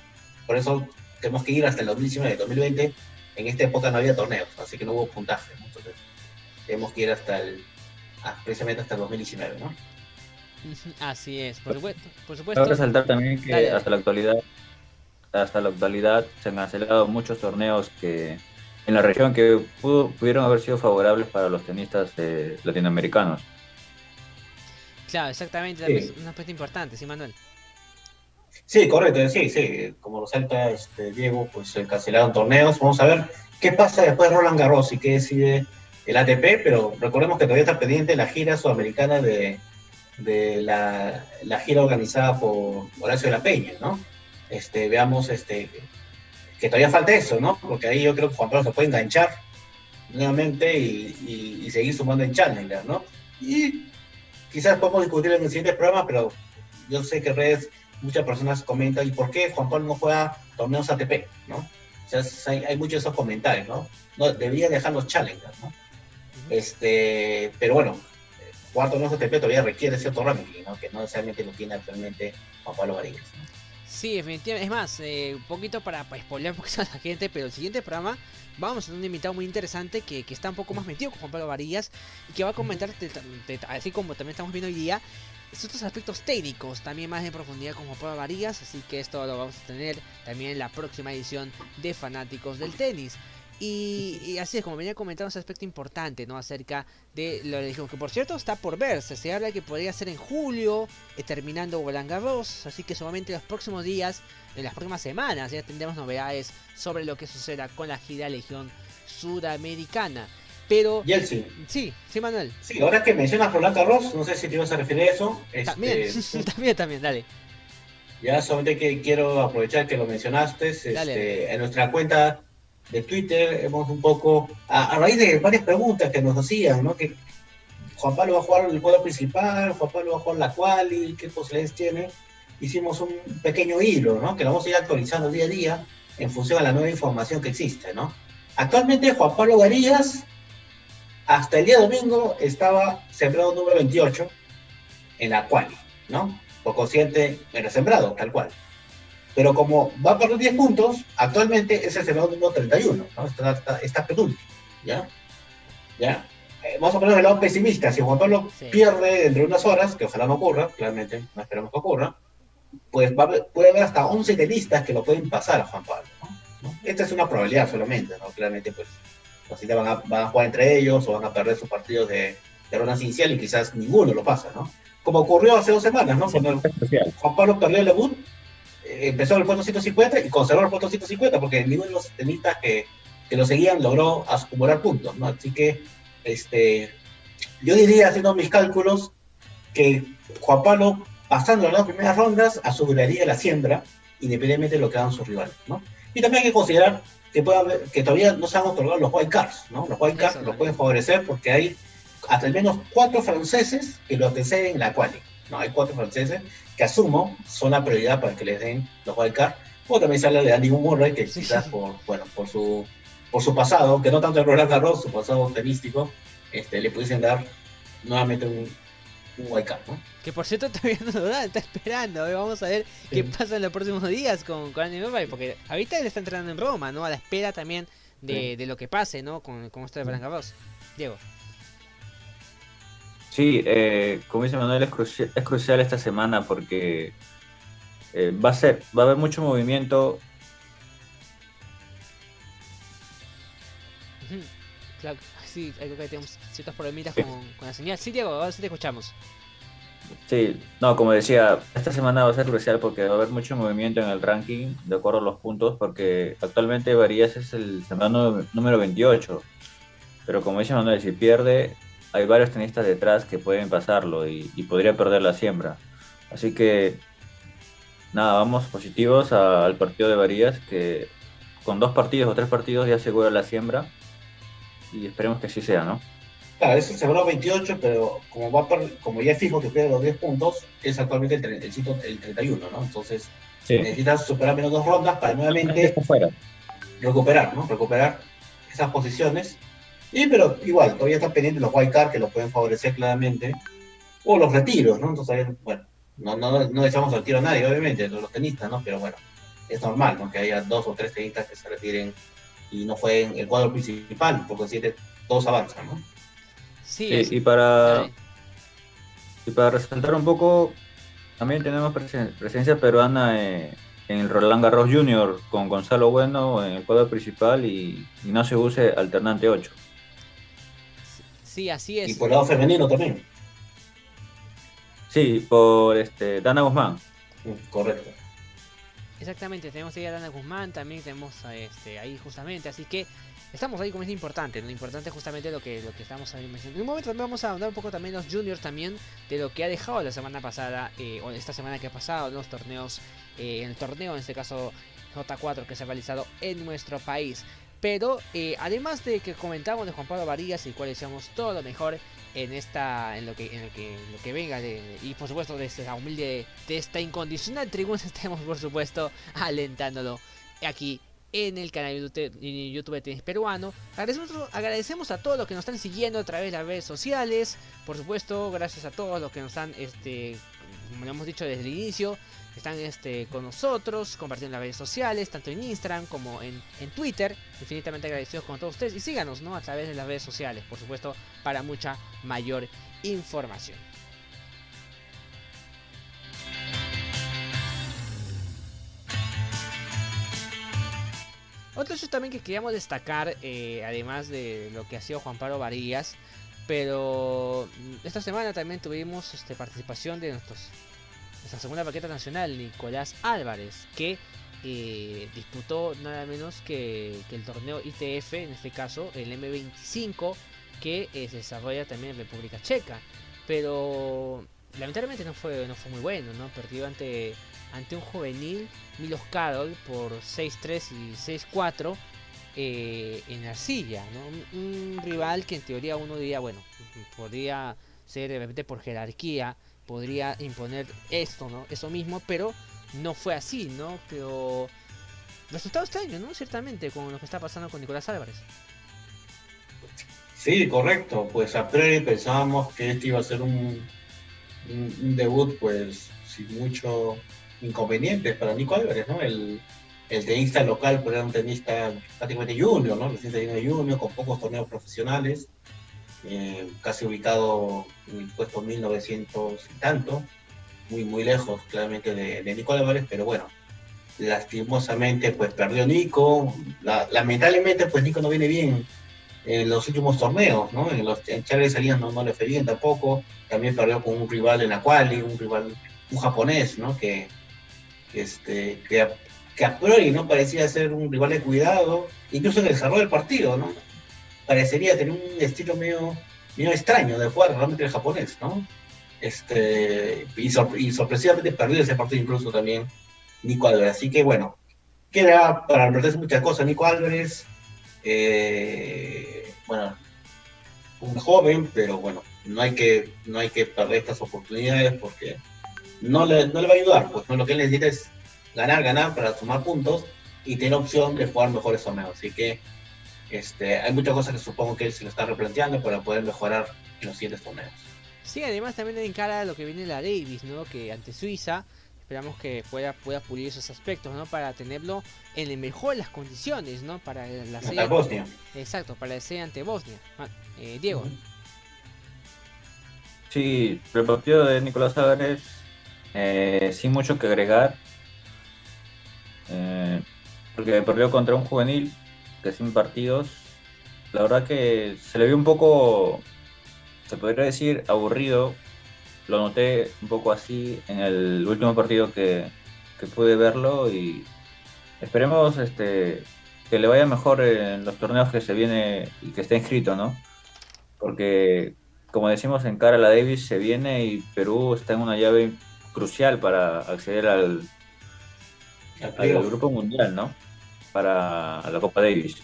Por eso tenemos que ir hasta el 2019, 2020, en esta época no había torneos, así que no hubo puntaje, ¿no? Entonces, tenemos que ir hasta el precisamente hasta el 2019, ¿no? Así es, por supuesto. Por supuesto. Cabe resaltar también que dale, hasta la actualidad, hasta la actualidad se han cancelado muchos torneos que en la región que pudo, pudieron haber sido favorables para los tenistas eh, latinoamericanos. Claro, exactamente, sí. es un aspecto importante, ¿sí, Manuel? Sí, correcto, sí, sí, como lo salta este, Diego, pues se cancelaron torneos. Vamos a ver qué pasa después de Roland Garros y qué decide el ATP, pero recordemos que todavía está pendiente la gira sudamericana de, de la, la, gira organizada por Horacio de la Peña, ¿no? Este, veamos este, que todavía falta eso, ¿no? Porque ahí yo creo que Juan Pablo se puede enganchar nuevamente y, y, y seguir sumando en Challenger, ¿no? Y quizás podemos discutir en el siguiente programa, pero yo sé que redes muchas personas comentan, ¿y por qué Juan Pablo no juega torneos ATP, ¿no? O sea, hay, hay muchos de esos comentarios, ¿no? no debería dejar los Challengers, ¿no? Este, pero bueno, cuarto no ATP todavía requiere cierto ranking, ¿no? que no necesariamente lo tiene actualmente Juan Pablo Varillas. ¿no? Sí, definitivamente. Es más, eh, un poquito para, para spoiler un poquito a la gente, pero el siguiente programa vamos a tener un invitado muy interesante que, que está un poco más metido con Juan Pablo Varillas y que va a comentar, te, te, así como también estamos viendo hoy día, estos aspectos técnicos también más en profundidad Juan Pablo Varillas, así que esto lo vamos a tener también en la próxima edición de Fanáticos del Tenis. Y, así es, como venía comentando, ese aspecto importante, ¿no? Acerca de lo de que por cierto está por verse. Se habla que podría ser en julio, eh, terminando Roland Garros. Así que solamente en los próximos días, en las próximas semanas, ya tendremos novedades sobre lo que suceda con la gira Legión Sudamericana. Pero. Yeltsin. Sí, sí, Manuel. Sí, ahora que mencionas Roland Garros, no sé si te ibas a referir a eso. También, este, también, también, dale. Ya solamente que quiero aprovechar que lo mencionaste. Este, en nuestra cuenta de Twitter hemos un poco, a, a, raíz de varias preguntas que nos hacían, ¿no? Que Juan Pablo va a jugar el cuadro principal, Juan Pablo va a jugar la quali, qué posibilidades tiene. Hicimos un pequeño hilo, ¿no? Que lo vamos a ir actualizando día a día en función a la nueva información que existe, ¿no? Actualmente Juan Pablo Varillas, hasta el día domingo, estaba sembrado número 28 en la quali, ¿no? Por consciente, era sembrado, tal cual. Pero como va a perder 10 puntos, actualmente es el sembrado número 31, ¿no? Está, está, está penúltimo, ¿ya? ¿Ya? Eh, vamos a poner el lado pesimista. Si Juan Pablo Sí. pierde dentro de unas horas, que ojalá no ocurra, claramente no esperamos que ocurra, pues va puede haber hasta 11 tenistas que lo pueden pasar a Juan Pablo. ¿no? ¿No? Esta es una probabilidad solamente, ¿no? Claramente, pues, los tenistas van a, van a jugar entre ellos o van a perder sus partidos de, de ronda inicial y quizás ninguno lo pasa, ¿no? Como ocurrió hace dos semanas, ¿no? Cuando. Juan Pablo perdió el debut, eh, empezó el puesto 150 y conservó el puesto 150 porque ninguno de los tenistas que, que lo seguían logró acumular puntos, ¿no? Así que, este, yo diría, haciendo mis cálculos, que Juan Pablo, pasando las dos primeras rondas, aseguraría la siembra, independientemente de lo que hagan sus rivales, ¿no? Y también hay que considerar que, puede haber- que todavía no se han otorgado los white cards, ¿no? Los white cards Eso, lo ¿no? pueden favorecer porque hay hasta al menos cuatro franceses que lo anteceden en la quali, ¿no? Hay cuatro franceses que asumo son la prioridad para que les den los wild card. O también se habla de Andy Murray, que Sí. quizás por, bueno, por su por su pasado, que no tanto en Roland Garros, su pasado tenístico, este, le pudiesen dar nuevamente un, un wild card, ¿no? Que por cierto todavía no lo da, está esperando. eh, Vamos a ver qué Sí. pasa en los próximos días con, con Andy Murray, porque ahorita él está entrenando en Roma, ¿no? A la espera también de, Sí. de lo que pase, ¿no? Con, con esto de Roland Garros. Diego. Sí, eh, como dice Manuel, es, cruci- es crucial esta semana porque eh, va a ser, va a haber mucho movimiento. Claro, sí, creo que tenemos ciertos problemitas Sí. con, con la señal. Sí, Diego, ahora sí te escuchamos. Sí, no, como decía, esta semana va a ser crucial porque va a haber mucho movimiento en el ranking de acuerdo a los puntos, porque actualmente Varías es el sembrado número 28, pero como dice Manuel, si pierde, hay varios tenistas detrás que pueden pasarlo y, y podría perder la siembra. Así que, nada, vamos positivos a- al partido de Varías, que con dos partidos o tres partidos ya asegura la siembra y esperemos que así sea, ¿no? Claro, es el sembrado 28, pero como va per- como ya es fijo que pierde los 10 puntos, es actualmente el, el, el 31, ¿no? Entonces Sí. necesitas superar menos dos rondas para nuevamente fuera. recuperar, ¿no? Recuperar esas posiciones. Y pero igual, todavía están pendientes los card que los pueden favorecer claramente. O los retiros, ¿no? Entonces, bueno, no, no, no echamos al tiro a nadie, obviamente, los los tenistas, ¿no? Pero bueno, es normal, ¿no? Que haya dos o tres tenistas que se retiren y no jueguen el cuadro principal, por consiguiente, todos avanzan, ¿no? Sí, Sí, es- y para, y para resaltar un poco, también tenemos presen- presencia peruana eh, en el Roland Garros Junior con Gonzalo Bueno en el cuadro principal y Ignacio Buse alternante 8. sí, así Y es. por el lado femenino también. Sí, por este, Dana Guzmán. Mm, Correcto. Exactamente, tenemos ahí a Dana Guzmán, también tenemos este, ahí justamente, así que estamos ahí como es importante, lo importante justamente lo que, lo que estamos ahí mencionando. En un momento también vamos a hablar un poco también los juniors también de lo que ha dejado la semana pasada, eh, o esta semana que ha pasado, los torneos, eh, el torneo en este caso J4 que se ha realizado en nuestro país. Pero eh, además de que comentamos de Juan Pablo Varillas, y cual deseamos todo lo mejor en esta en lo que en lo que, lo que venga de, y por supuesto de esta humilde de esta incondicional tribuna estemos por supuesto alentándolo aquí en el canal YouTube, en YouTube de Tenis Peruano. Agradecemos, agradecemos a todos los que nos están siguiendo a través de las redes sociales. Por supuesto, gracias a todos los que nos están, este, como lo hemos dicho desde el inicio, están este, con nosotros, compartiendo en las redes sociales, tanto en Instagram como en, en Twitter. Infinitamente agradecidos con todos ustedes. Y síganos ¿no? a través de las redes sociales, por supuesto, para mucha mayor información. Otro hecho también que queríamos destacar, eh, además de lo que ha sido Juan Pablo Varillas, pero mm, esta semana también tuvimos este, participación de nuestros, nuestra segunda paqueta nacional, Nicolás Álvarez, que eh, disputó nada menos que, el torneo ITF, en este caso el M25, que eh, se desarrolla también en República Checa. Pero lamentablemente no fue, no fue muy bueno, ¿no? Perdió ante, ante un juvenil, Milos Karol, por 6-3 y 6-4 eh, en arcilla, ¿no? Un, un rival que en teoría uno diría, bueno, podría ser de repente por jerarquía podría imponer esto, ¿no? Eso mismo, pero no fue así, ¿no? Pero resultado extraño, ¿no? Ciertamente con lo que está pasando con Nicolás Álvarez. Sí, correcto. Pues a priori pensábamos que este iba a ser un, debut, pues, sin mucho inconveniente para Nico Álvarez, ¿no? El, el tenista local, pues era un tenista prácticamente junior, ¿no? Recién de junior, con pocos torneos profesionales, eh, casi ubicado en el puesto 1900 y tanto, muy, muy lejos claramente de, de Nico Álvarez, pero bueno, lastimosamente pues perdió Nico, lamentablemente pues Nico no viene bien en los últimos torneos, ¿no? En los en Charles Salinas no, no, le fue bien tampoco, también perdió con un rival en la quali, un rival, un japonés, ¿no? Que, este, que, que a priori no parecía ser un rival de cuidado, incluso en el desarrollo del partido, ¿no? Parecería tener un estilo medio, medio extraño de jugar realmente el japonés, ¿no? Este, y, y sorpresivamente perdió ese partido incluso también Nico Álvarez. Así que bueno, queda para perderse muchas cosas Nico Álvarez. Eh, bueno, un joven, pero bueno, no hay que, no hay que perder estas oportunidades porque no le, no le va a ayudar. Pues lo que él necesita es ganar, ganar para sumar puntos y tener opción de jugar mejores torneos. Así que este, hay muchas cosas que supongo que él se lo está replanteando para poder mejorar en los siguientes torneos. Sí, además también encara lo que viene la Davis, ¿no? Que ante Suiza esperamos que pueda, pueda pulir esos aspectos, ¿no? Para tenerlo en el mejor de las condiciones, ¿no? Para la serie. Bosnia. Exacto, para la serie ante Bosnia. Ah, eh, Diego. Sí, el partido de Nicolás Álvarez, eh, sin mucho que agregar, eh, porque perdió contra un juvenil que sin partidos, la verdad que se le vio un poco, se podría decir, aburrido lo noté un poco así en el último partido que, pude verlo y esperemos este, que le vaya mejor en los torneos que se viene y que esté inscrito, ¿no? Porque, como decimos, en cara a la Davis se viene y Perú está en una llave crucial para acceder al, al grupo mundial, ¿no? Para la Copa Davis.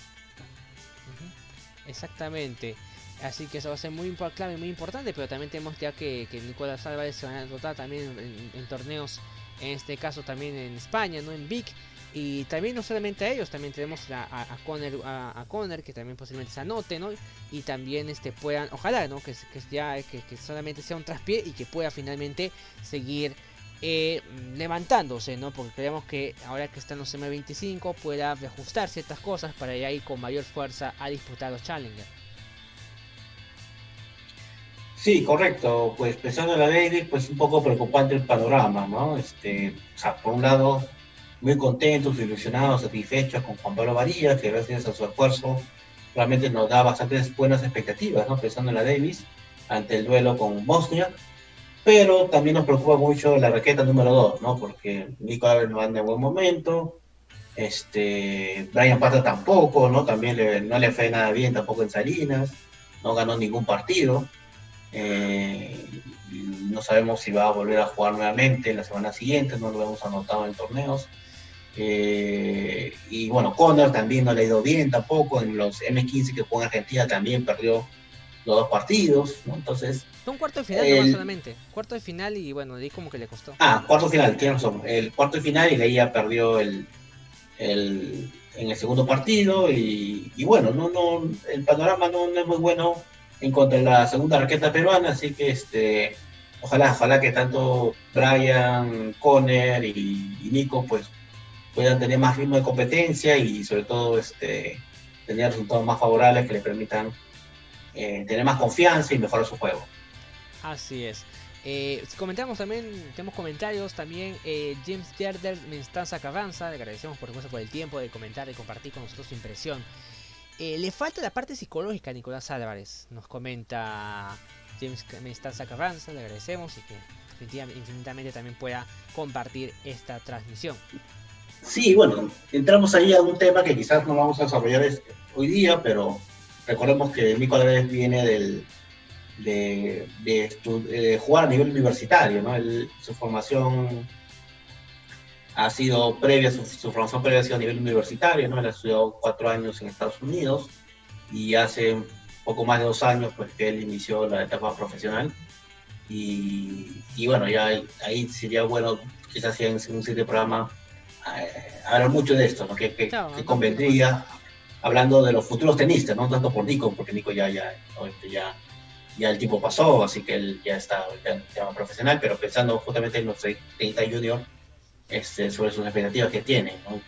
Exactamente. Así que eso va a ser muy clave, muy importante, pero también tenemos ya que, Nicolás Álvarez se va a rotar también en, torneos, en este caso también en España, no en Vic. Y también no solamente a ellos, también tenemos a, a, Conner, a, Conner, que también posiblemente se anote, ¿no? Y también este puedan, ojalá, ¿no? Que, que ya que, solamente sea un traspié y que pueda finalmente seguir eh, levantándose, ¿no? Porque creemos que ahora que está en los M25 pueda ajustar ciertas cosas para ir con mayor fuerza a disputar los Challengers. Sí, correcto. Pues pensando en la Davis, pues un poco preocupante el panorama, ¿no? Este, o sea, por un lado, muy contentos, ilusionados, satisfechos con Juan Pablo Varillas, que gracias a su esfuerzo realmente nos da bastantes buenas expectativas, ¿no? Pensando en la Davis ante el duelo con Bosnia, pero también nos preocupa mucho la raqueta número 2, ¿no? Porque Nico Álvarez no anda en buen momento, este, Brian Pata tampoco, ¿no? También no le fue nada bien tampoco en Salinas, no ganó ningún partido. Eh, no sabemos si va a volver a jugar nuevamente la semana siguiente, no lo hemos anotado en torneos. Eh, y bueno, Conner también no le ha ido bien tampoco. En los M15 que jugó en Argentina también perdió los dos partidos, Entonces. Fue un cuarto de final solamente. Cuarto de final y bueno, ahí como que le costó. Ah, cuarto de final, tienes razón. El cuarto de final y de ahí ya perdió el, el, en el segundo partido. Y, bueno, no, no, el panorama no, no es muy bueno en contra de la segunda raqueta peruana, así que este, ojalá, ojalá que tanto Brian, Conner y, Nico pues puedan tener más ritmo de competencia y sobre todo este, tener resultados más favorables que les permitan eh, tener más confianza y mejorar su juego. Así es. Eh, comentamos también, tenemos comentarios también. Eh, James Gerder Menstanza Carranza, le agradecemos por supuesto por el tiempo de comentar y compartir con nosotros su impresión. Eh, le falta la parte psicológica a Nicolás Álvarez, nos comenta James Mestaza Carranza, le agradecemos y que infinitamente también pueda compartir esta transmisión. Sí, bueno, entramos ahí a un tema que quizás no vamos a desarrollar hoy día, pero recordemos que Nicolás Álvarez viene del, de, jugar a nivel universitario, ¿no? su formación ha sido previa, su, formación previa ha sido a nivel universitario, ¿no? Él ha estudiado cuatro años en Estados Unidos y hace poco más de dos años pues que él inició la etapa profesional. Y, y bueno, ya ahí sería bueno, quizás en un siguiente programa, eh, hablar mucho de esto, ¿no? que, que, que convendría, hablando de los futuros tenistas, no tanto por Nico, porque Nico ya, ya, ya, ya el tiempo pasó, así que él ya está ya, profesional, pero pensando justamente en los 30 junior, este, sobre sus expectativas que tiene, ¿no?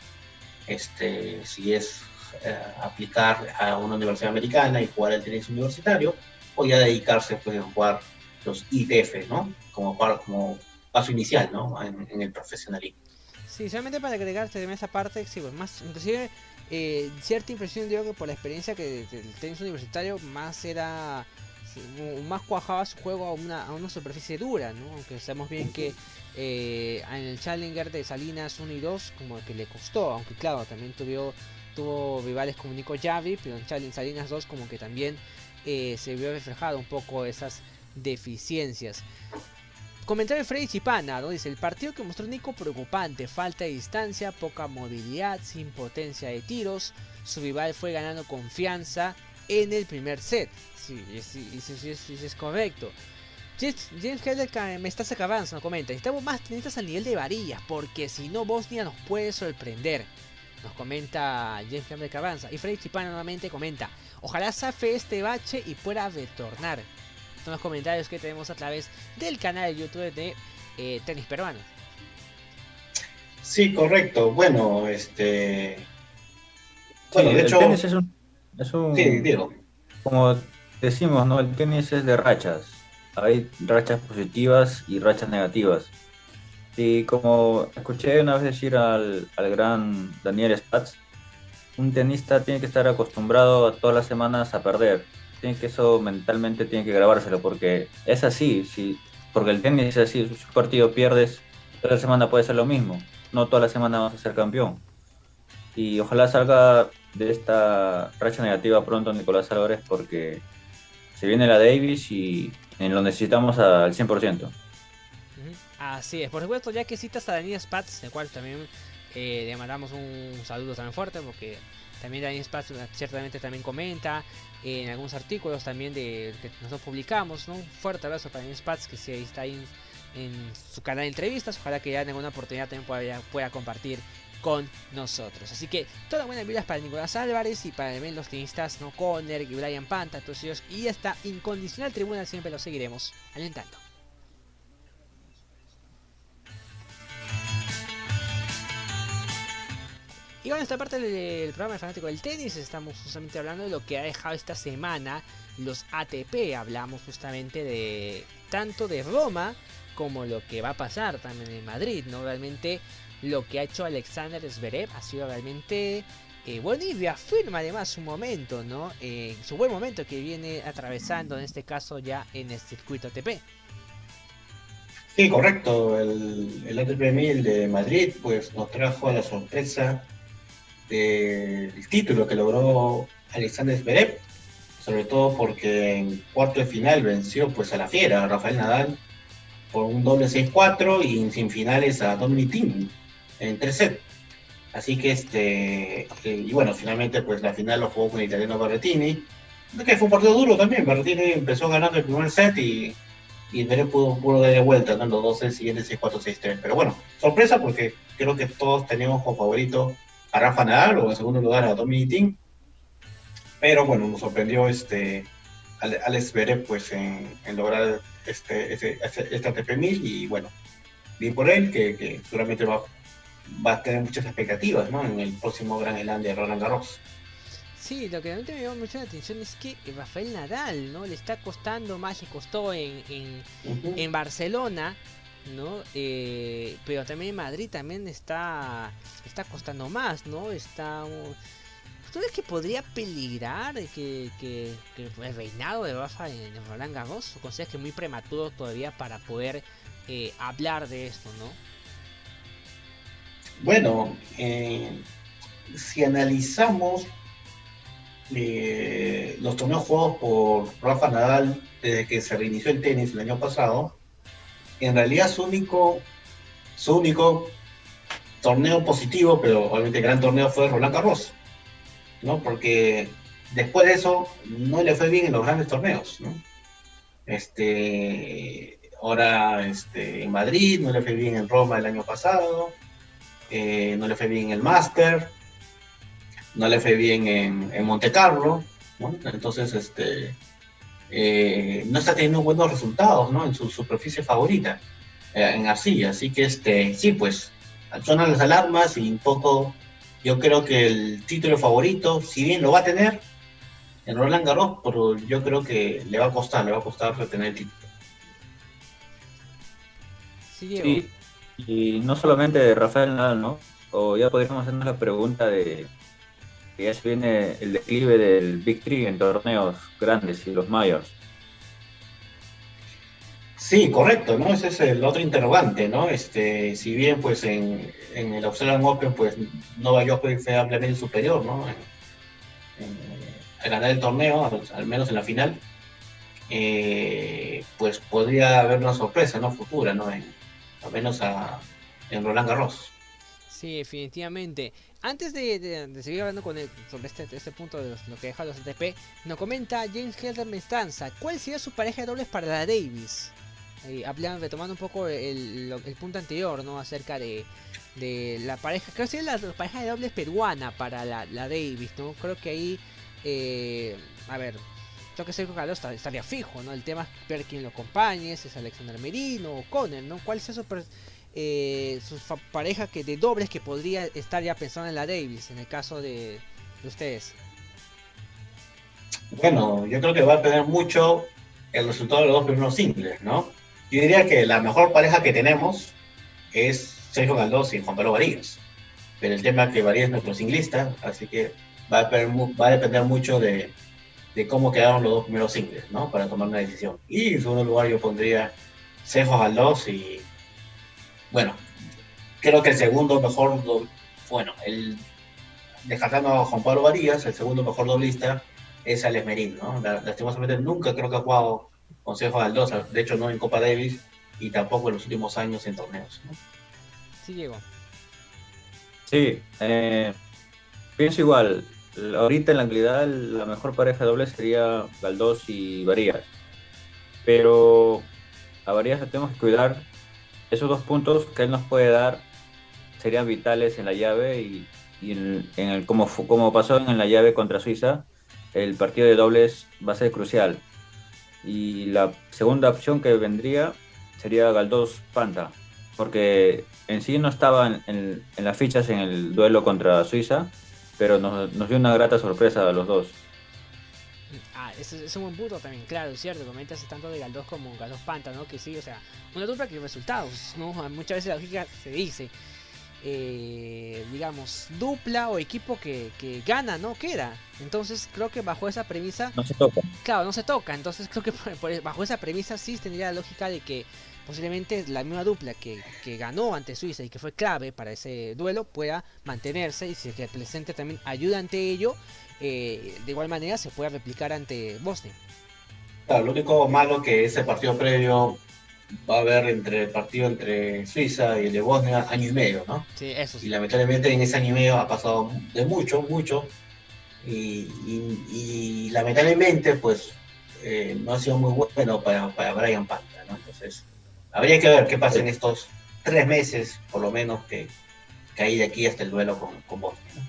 este, si es eh, aplicar a una universidad americana y jugar el tenis universitario, o ya dedicarse pues, a jugar los ITF, ¿no? Como, como paso inicial, ¿no? En, el profesionalismo. Sí, solamente para agregarte en esa parte, sí, pues más, inclusive eh, cierta impresión digo que por la experiencia que el tenis universitario más era más cuajaba su juego a una, a una superficie dura, ¿no? Aunque sabemos bien que eh, en el Challenger de Salinas 1 y 2 como que le costó, aunque claro, también tuvo, tuvo rivales como Nico Javi, pero en Challenger Salinas 2 como que también eh, se vio reflejado un poco esas deficiencias. Comentario de Freddy Chipana, ¿no? Dice, el partido que mostró Nico preocupante, falta de distancia, poca movilidad, sin potencia de tiros. Su rival fue ganando confianza en el primer set. Sí, sí, sí, es correcto. James Heller me estás acabando, nos comenta. Estamos más tenistas al nivel de varillas, porque si no Bosnia nos puede sorprender. Nos comenta James Heller Cabanza. Y Freddy Chipana nuevamente comenta. Ojalá safe este bache y pueda retornar. Son los comentarios que tenemos a través del canal de YouTube de eh, Tenis Peruano. Sí, correcto. Bueno, este. Bueno, de hecho. Tenis es un, es un... Sí, digo. Como decimos, ¿no? El tenis es de rachas hay rachas positivas y rachas negativas. Y como escuché una vez decir al, gran Daniel Spatz, un tenista tiene que estar acostumbrado a todas las semanas a perder. Tiene que eso mentalmente tiene que grabárselo porque es así, si, porque el tenis es así, si un partido pierdes, toda la semana puede ser lo mismo. No toda la semana vas a ser campeón. Y ojalá salga de esta racha negativa pronto Nicolás Álvarez porque se viene la Davis y lo necesitamos al 100%. Así es, por supuesto, ya que citas a Daniel Spatz, el cual también eh, le mandamos un saludo también fuerte, porque también Daniel Spatz ciertamente también comenta en algunos artículos también de que nosotros publicamos, Un fuerte abrazo para Daniel Spatz, que sí, está ahí en, su canal de entrevistas, ojalá que ya en alguna oportunidad también pueda, pueda compartir con nosotros. Así que todas buenas vidas para Nicolás Álvarez y para los tenistas, ¿no? Conner y Brian Panta, todos ellos. Y esta incondicional tribuna siempre lo seguiremos alentando. Y bueno, esta parte del programa de fanático del tenis estamos justamente hablando de lo que ha dejado esta semana los ATP. Hablamos justamente de tanto de Roma como lo que va a pasar también en Madrid, ¿no? Realmente lo que ha hecho Alexander Zverev ha sido realmente eh, bueno y reafirma además su momento, ¿no? Eh, su buen momento que viene atravesando en este caso ya en el circuito ATP. Sí, correcto. El, el ATP 1000 de Madrid pues nos trajo a la sorpresa del título que logró Alexander Zverev, sobre todo porque en cuarto de final venció pues a la fiera, a Rafael Nadal, por un doble 6-4 y en sin finales a Dominic Thiem en tres sets. Así que este, eh, y bueno, finalmente pues la final lo jugó con el italiano Berrettini, que fue un partido duro también, Berrettini empezó ganando el primer set y, y pudo, pudo darle vuelta, ¿no? los dos siguientes 6-4, 6-3. Pero bueno, sorpresa porque creo que todos teníamos como favorito a Rafa Nadal o en segundo lugar a Dominic Thiem. Pero bueno, nos sorprendió este Alex Zverev pues en, lograr este, este, este, ATP 1000 y bueno, bien por él, que, que seguramente va va a tener muchas expectativas ¿no? en el próximo Gran Elan de Roland Garros. Sí, lo que realmente me llama mucho la atención es que Rafael Nadal, ¿no? Le está costando más, le costó en, en, Barcelona, ¿no? Eh, pero también Madrid también está, está costando más, ¿no? Está... ¿Tú crees que podría peligrar que, que, el reinado de Rafa en, Roland Garros? ¿O consideras que es muy prematuro todavía para poder eh, hablar de esto, no? Bueno, eh, si analizamos eh, los torneos jugados por Rafa Nadal desde que se reinició el tenis el año pasado, en realidad su único, su único torneo positivo, pero obviamente gran torneo fue Roland Garros, ¿no? Porque después de eso no le fue bien en los grandes torneos. Este, ahora este, en Madrid, no le fue bien en Roma el año pasado, eh, no le fue bien en el Master, no le fue bien en, en Monte Carlo, ¿no? Entonces, este, eh, no está teniendo buenos resultados, ¿no? En su superficie favorita, eh, en arcilla. Así que, este, sí, pues, sonan las alarmas y un poco, yo creo que el título favorito, si bien lo va a tener en Roland Garros, pero yo creo que le va a costar, le va a costar retener el título. Sí, y no solamente de Rafael Nadal, ¿no? O ya podríamos hacernos la pregunta de que ya se viene el declive del Big Three en torneos grandes y los mayores. Sí, correcto, ¿no? Ese es el otro interrogante, ¿no? Este, si bien pues en, en el Australian Open pues Nova Djokovic fue ampliamente superior, ¿no? En, en- a ganar el torneo, al, al menos en la final, eh, pues podría haber una sorpresa, ¿no? Futura, ¿no? En, al menos a, en Roland Garros. Sí, definitivamente. Antes de, seguir hablando con él sobre este, este punto de lo que deja los ATP, nos comenta James Helder Mestanza, ¿cuál sería su pareja de dobles para la Davis? Hablando, retomando un poco el, punto anterior, ¿no? Acerca de, la pareja, creo que sería la, pareja de dobles peruana para la, Davis, ¿no? Creo que ahí, eh, a ver, creo que Sergio Carlos estaría fijo, ¿no? El tema es ver quién lo acompañe, si es Alexander Merino o Conner, ¿no? ¿Cuál es su, eh, su fa- pareja que de dobles que podría estar ya pensando en la Davis, en el caso de, de ustedes? Bueno, yo creo que va a depender mucho el resultado de los dos primeros singles, ¿no? Yo diría que la mejor pareja que tenemos es Sergio Galdós y Juan Pablo Varías. Pero el tema es que Varías es nuestro singlista, así que va a depender, va a depender mucho de, de cómo quedaron los dos primeros singles, ¿no? Para tomar una decisión. Y en segundo lugar yo pondría Sergio Galdós y, bueno, creo que el segundo mejor, do- bueno, el descartando a Juan Pablo Varías, el segundo mejor doblista es Alex Merín, ¿no? La- Lastimosamente nunca creo que ha jugado con Sergio Galdós, de hecho no en Copa Davis y tampoco en los últimos años en torneos. ¿no? Sí, Diego. Sí, eh, pienso igual. Ahorita en la actualidad la mejor pareja doble sería Galdós y Varías. Pero a Varías tenemos que cuidar. Esos dos puntos que él nos puede dar serían vitales en la llave y, en, el como, pasó en la llave contra Suiza, el partido de dobles va a ser crucial. Y la segunda opción que vendría sería Galdós Panta, porque en sí no estaba en las fichas en el duelo contra Suiza, pero nos, nos dio una grata sorpresa a los dos. Es un buen punto también, claro, es cierto, comentas tanto de Galdós como Galdós Panta, ¿no? Que sí, o sea, una dupla que resultados, ¿no? Muchas veces la lógica se dice, eh, digamos, dupla o equipo que, que gana, ¿no? Queda. Entonces creo que bajo esa premisa No se toca. Claro, no se toca, entonces creo que por- por- bajo esa premisa sí tendría la lógica de que posiblemente la misma dupla que, que ganó ante Suiza y que fue clave para ese duelo pueda mantenerse y si el presente también ayuda ante ello, eh, de igual manera se pueda replicar ante Bosnia. Claro, lo único malo que ese partido previo va a haber entre el partido entre Suiza y el de Bosnia año y medio, ¿no? Sí, eso Y sí. lamentablemente en ese año y medio ha pasado de mucho, mucho. Y, y- y lamentablemente, pues, eh, no ha sido muy bueno para, para Brian Panta, ¿no? Entonces, habría que ver qué pasa en estos tres meses, por lo menos, que, que hay de aquí hasta el duelo con, con Bosnia. ¿no?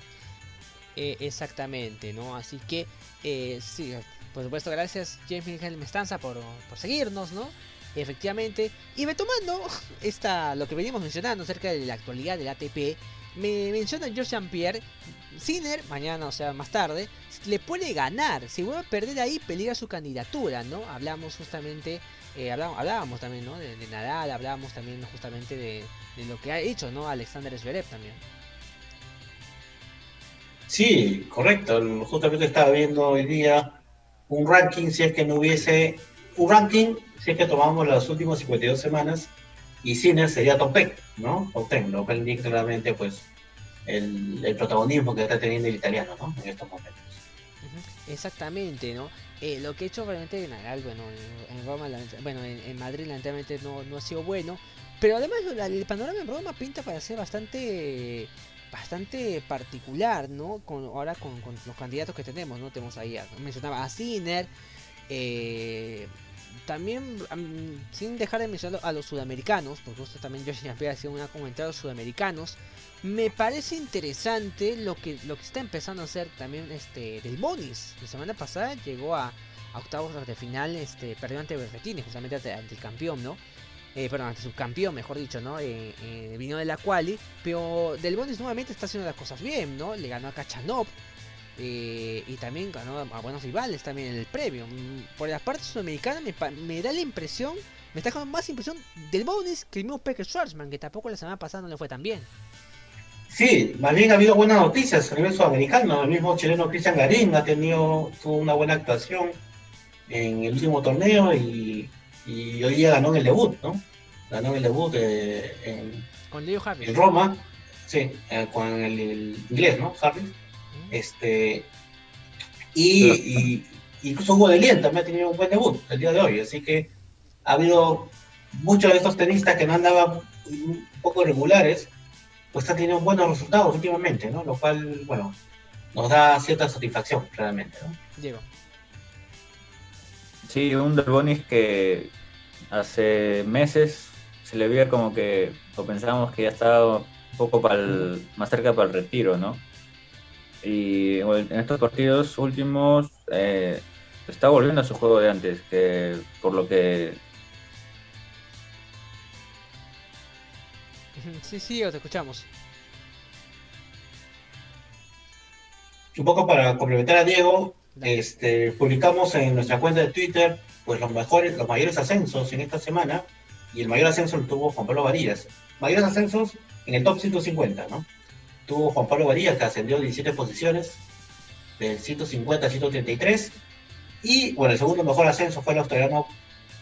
Eh, exactamente, ¿no? Así que, eh, sí, por supuesto, gracias James Miguel Mestanza por, seguirnos, ¿no? Efectivamente. Y retomando esta, lo que veníamos mencionando acerca de la actualidad del ATP, me menciona George Pierre Sinner, mañana, o sea, más tarde, le puede ganar. Si vuelve a perder ahí, peligra su candidatura, ¿no? Hablamos justamente, eh, hablábamos, hablábamos también, ¿no? De, Nadal, hablábamos también justamente de, de lo que ha hecho, ¿no? Alexander Zverev también. Sí, correcto. Justamente estaba viendo hoy día un ranking, si es que no hubiese un ranking, si es que tomamos las últimas 52 semanas, y Sinner sería top 10, ¿no? Top 10, lo cual indica claramente, pues, el, el protagonismo que está teniendo el italiano, ¿no? En estos momentos. Exactamente, ¿no? Eh, lo que he hecho realmente Nadal, bueno, en, en Roma, bueno, en, en Madrid lamentablemente no, no ha sido bueno, pero además el panorama en Roma pinta para ser bastante bastante particular, ¿no? Con, ahora con, los candidatos que tenemos, ¿no? Tenemos ahí, a- mencionaba a Sinner, eh, también, sin dejar de mencionar a los sudamericanos, porque usted también Josh había sido una comentario a los sudamericanos, me parece interesante lo que, lo que está empezando a hacer también este del Bonis. La semana pasada llegó a, octavos de final, este, perdió ante Berretini, justamente ante, el campeón, ¿no? Eh, perdón, ante su campeón, mejor dicho, ¿no? Eh, eh, vino de la quali, pero Del Bonis nuevamente está haciendo las cosas bien, ¿no? Le ganó a Kachanov, eh, y también ganó a, buenos rivales también en el previo. Mm, por la parte sudamericana me, da la impresión, me está dejando más impresión del bonus que el mismo Pecker Schwarzman, que tampoco la semana pasada no le fue tan bien. Sí, más bien ha habido buenas noticias a nivel sudamericano. El mismo chileno Cristian Garín ha tenido tuvo una buena actuación en el último torneo y, hoy día ganó en el debut, ¿no? Ganó en el debut eh, en, con Leo Harris. en Roma, sí, eh, con el, inglés, ¿no? Harris. Este, y, incluso Hugo de Lien también ha tenido un buen debut el día de hoy, así que ha habido muchos de estos tenistas que no andaban un poco regulares, pues han tenido buenos resultados últimamente, ¿no? Lo cual, bueno, nos da cierta satisfacción realmente, ¿no? Diego. Sí, un Delbonis que hace meses se le veía como que, o pensábamos que ya estaba un poco para más cerca para el retiro, ¿no? Y en estos partidos últimos eh, está volviendo a su juego de antes, que por lo que... Sí, sí, te escuchamos. Un poco para complementar a Diego, este, publicamos en nuestra cuenta de Twitter pues los mejores, los mayores ascensos en esta semana y el mayor ascenso lo tuvo Juan Pablo Varillas. Mayores ascensos en el top 150, ¿no? tuvo Juan Pablo Varía, que ascendió 17 posiciones, del 150 al 133. Y bueno, el segundo mejor ascenso fue el australiano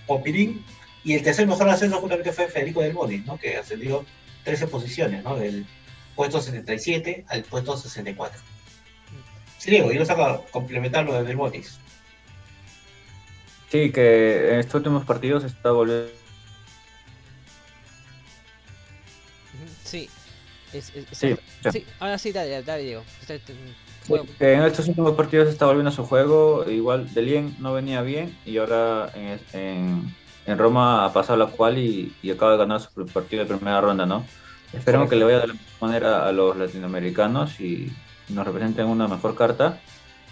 Popirín. Y el tercer mejor ascenso justamente fue Federico Del Boni, ¿no? que ascendió 13 posiciones, ¿no? del puesto 77 al puesto 64. Sí, Diego, yo a complementar lo de Del Bonis. Sí, que en estos últimos partidos está volviendo. Sí, sí, ahora sí, dale, dale Diego. en estos últimos partidos está volviendo a su juego. Igual Delien no venía bien y ahora en, Roma ha pasado la cual y, acaba de ganar su partido de primera ronda, ¿no? Esperemos que le vaya de la misma manera a los latinoamericanos y nos representen una mejor carta.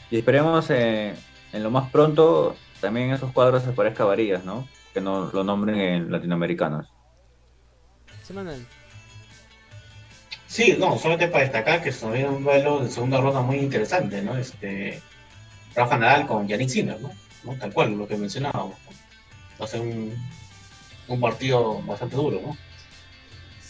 Y esperemos en lo más pronto también en esos cuadros aparezca Varías, ¿no? Que no lo nombren en latinoamericanos. Sí, Manuel. Sí, no, solamente para destacar que se un duelo de segunda ronda muy interesante, ¿no? Este, Rafa Nadal con Yannick Sinner, ¿no? Tal cual, lo que mencionaba. Va a ser un, un partido bastante duro, ¿no?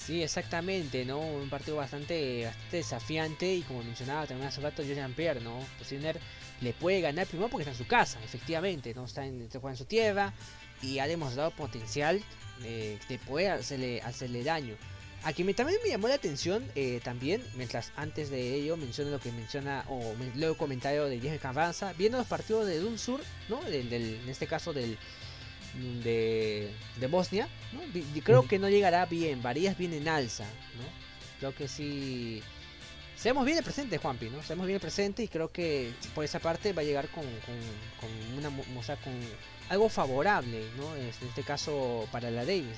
Sí, exactamente, ¿no? Un partido bastante, bastante desafiante y como mencionaba también hace rato Jean Pierre, ¿no? Pues Sinner le puede ganar primero porque está en su casa, efectivamente, ¿no? Está en, en su tierra y ha demostrado potencial de, de poder hacerle, hacerle daño. Aquí me, también me llamó la atención, eh, también, mientras antes de ello menciona lo que menciona, o leo el comentario de Jeff Carranza, viendo los partidos de Dun Sur, ¿no? Del, en este caso del de, Bosnia, ¿no? creo que no llegará bien, Varías bien en alza, ¿no? Creo que sí. Seamos bien el presente, Juanpi, ¿no? Seamos bien el presente y creo que por esa parte va a llegar con, con, una, o sea, con algo favorable, ¿no? En este caso para la Davis.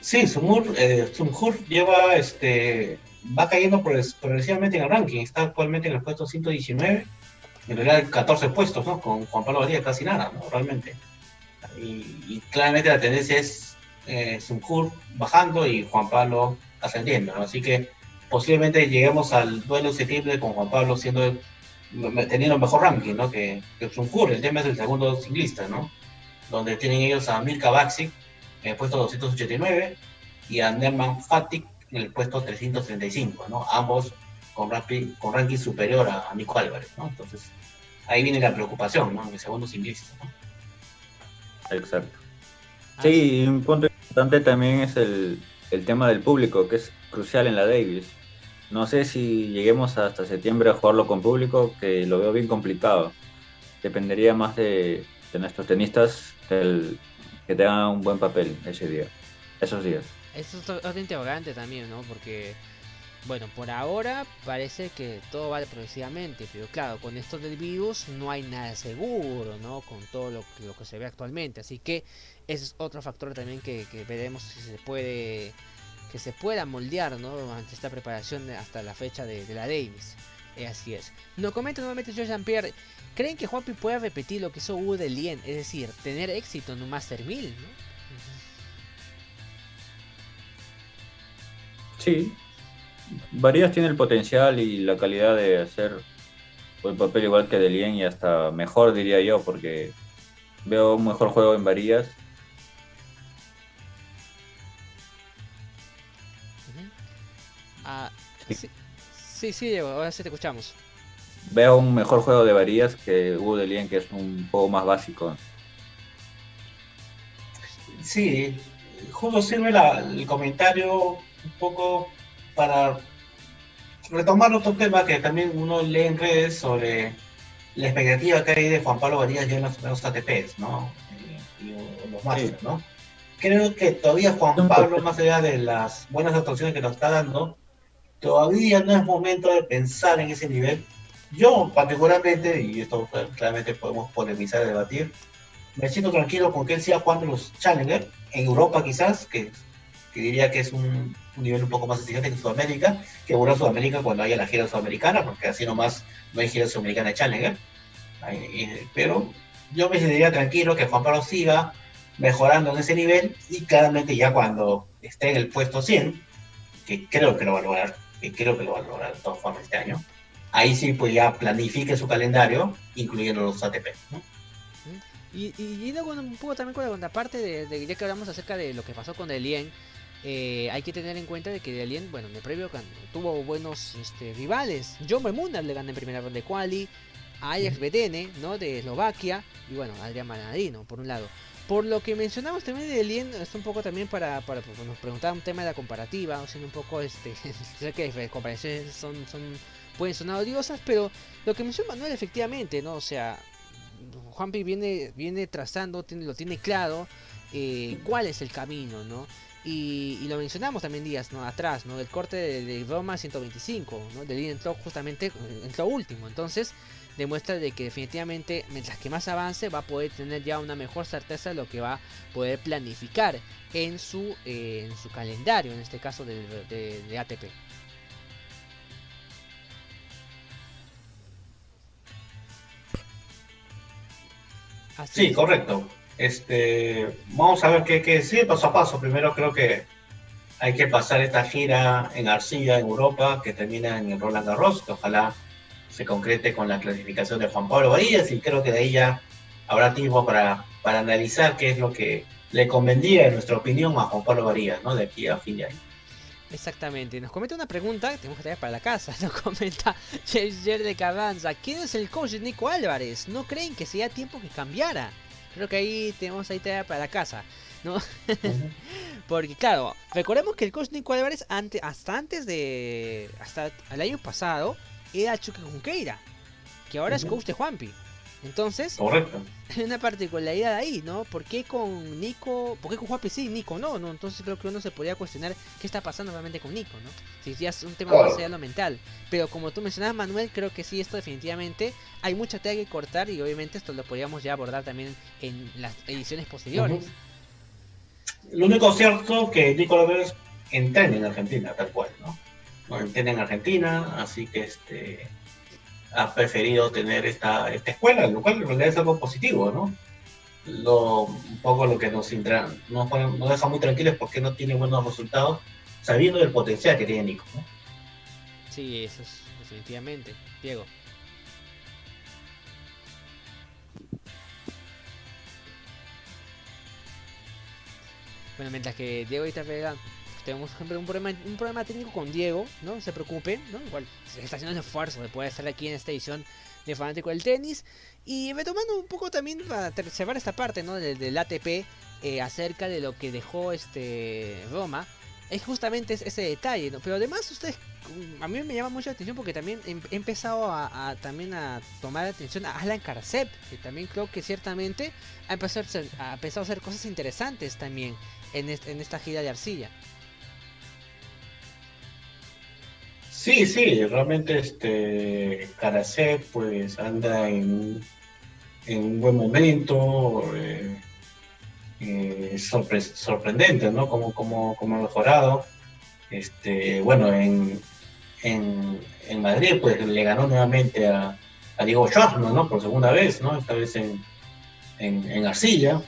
Sí, Sumur, eh, lleva, este, va cayendo progresivamente en el ranking, está actualmente en el puesto 119, en realidad 14 puestos, ¿no? Con Juan Pablo Varía casi nada, ¿no? Realmente. Y, claramente la tendencia es eh, bajando y Juan Pablo ascendiendo, ¿no? Así que posiblemente lleguemos al duelo septiembre con Juan Pablo siendo teniendo mejor ranking, ¿no? Que, que el tema es el segundo singlista, ¿no? Donde tienen ellos a Milka Baxic en el puesto 289 y a Nerman Fatik en el puesto 335, ¿no? Ambos con, con ranking superior a, Nico Álvarez, ¿no? Entonces, ahí viene la preocupación, ¿no? En el segundo singlista, ¿no? Exacto. Sí, un punto importante también es el, el tema del público, que es crucial en la Davis. No sé si lleguemos hasta septiembre a jugarlo con público, que lo veo bien complicado. Dependería más de, de nuestros tenistas, del, que tengan un buen papel ese día, esos días. Eso es otro interrogante también, ¿no? Porque bueno, por ahora parece que todo va progresivamente, pero claro, con esto del virus no hay nada seguro, ¿no? Con todo lo, lo que se ve actualmente, así que ese es otro factor también que, veremos si se puede que se pueda moldear, ¿no? Ante esta preparación hasta la fecha de, la Davis. Eh, así es. Nos comenta nuevamente Joe Jean-Pierre. ¿Creen que Juanpi pueda repetir lo que hizo Hugo de Lien? Es decir, tener éxito en un Master 1000, ¿no? Sí, Varías tiene el potencial y la calidad de hacer un papel igual que Delien y hasta mejor diría yo, porque veo un mejor juego en Varías. Ah, sí. sí, ahora sí te escuchamos. Veo un mejor juego de Varías que Hugo Delien, que es un juego más básico. Sí, justo sirve el comentario un poco para retomar otro tema que también uno lee en redes sobre la expectativa que hay de Juan Pablo Varías ya en los ATPs, ¿no? Y, los Masters, ¿no? Creo que todavía Juan Pablo, más allá de las buenas actuaciones que nos está dando, todavía no es momento de pensar en ese nivel. Yo, particularmente, y esto claramente podemos polemizar y debatir, me siento tranquilo con que él siga jugando los Challenger, en Europa quizás, que, que diría que es un, un nivel un poco más exigente que Sudamérica, que en Sudamérica cuando haya la gira sudamericana, porque así nomás no hay gira sudamericana de Challenger. Pero yo me sentiría tranquilo que Juan Pablo siga mejorando en ese nivel y claramente ya cuando esté en el puesto 100, que creo que lo va a lograr, que creo que lo va a lograr de todas formas este año, ahí sí pues ya planifique su calendario, incluyendo los ATP. Y, y, un poco también con la contraparte de, ya que hablamos acerca de lo que pasó con Delien, eh, hay que tener en cuenta de que Alien, bueno, en el previo tuvo buenos este, rivales. John Bermuda le gana en primera ronda de quali, a Ajax ¿no? De Eslovaquia, y bueno, Adrián Manadino, por un lado. Por lo que mencionamos también de Alien, es un poco también para, para pues, nos preguntaba un tema de la comparativa, o sea, un poco, este, sé que las comparaciones son, son, pueden sonar odiosas, pero lo que mencionó Manuel efectivamente, ¿no? O sea, Juanpi viene, viene trazando, tiene, lo tiene claro, eh, cuál es el camino, ¿no? Y, lo mencionamos también días ¿no? atrás, ¿no? Del corte de, Roma 125, ¿no? Del entró justamente, entró último. Entonces, demuestra de que definitivamente, mientras que más avance, va a poder tener ya una mejor certeza de lo que va a poder planificar en su, eh, en su calendario, en este caso de, de ATP. sí, correcto. Este, vamos a ver qué, qué sigue paso a paso. Primero creo que hay que pasar esta gira en Arcilla, en Europa, que termina en Roland Garros, que ojalá se concrete con la clasificación de Juan Pablo Varillas y creo que de ahí ya habrá tiempo para, para analizar qué es lo que le convendría, en nuestra opinión, a Juan Pablo Varillas, ¿no? De aquí a fin de año. Exactamente, nos comenta una pregunta que tenemos que traer para la casa. Nos comenta Jer de Carranza: ¿Quién es el coach de Nico Álvarez? ¿No creen que sea tiempo que cambiara? Creo que ahí tenemos ahí tarea para la casa, ¿no? Porque claro, recordemos que el coach Nico Álvarez antes, hasta antes de. hasta el año pasado era Chuque Junqueira, que ahora es coach de Juanpi. Entonces, correcto. Hay una particularidad ahí, ¿no? ¿Por qué con Nico, por qué con Juanpi sí, Nico no? no? Entonces creo que uno se podría cuestionar qué está pasando realmente con Nico, ¿no? Si ya es un tema más allá de lo mental. Pero como tú mencionabas, Manuel, creo que sí, esto definitivamente hay mucha tela que cortar y obviamente esto lo podríamos ya abordar también en las ediciones posteriores. Lo único cierto que Nico López entrena en Argentina, tal cual, ¿no? no entrena en Argentina, así que este ha preferido tener esta, esta escuela, lo cual en realidad es algo positivo, ¿no? Lo, un poco lo que nos, nos, nos deja muy tranquilos porque no tiene buenos resultados, sabiendo del potencial que tiene Nico, ¿no? Sí, eso es definitivamente. Diego. Bueno, mientras que Diego está pegando tenemos un problema, un problema técnico con Diego, ¿no? se preocupe, ¿no? Igual se está haciendo un esfuerzo de poder estar aquí en esta edición de Fanático del Tenis. Y retomando un poco también para cerrar esta parte, ¿no? Del, ATP eh, acerca de lo que dejó este Roma. Es justamente ese detalle, ¿no? Pero además ustedes, a mí me llama mucho la atención porque también he empezado a, también a tomar atención a Alan Karasep, que también creo que ciertamente ha empezado a, empezado a hacer cosas interesantes también en, en esta gira de arcilla. Sí, sí, realmente este Karasek pues anda en, en un buen momento, eh, eh, sorprendente, ¿no? Como, como, como mejorado. Este, bueno, en, en, en, Madrid pues le ganó nuevamente a, a Diego Schwartzman, ¿no? Por segunda vez, ¿no? Esta vez en, en, en Arcilla,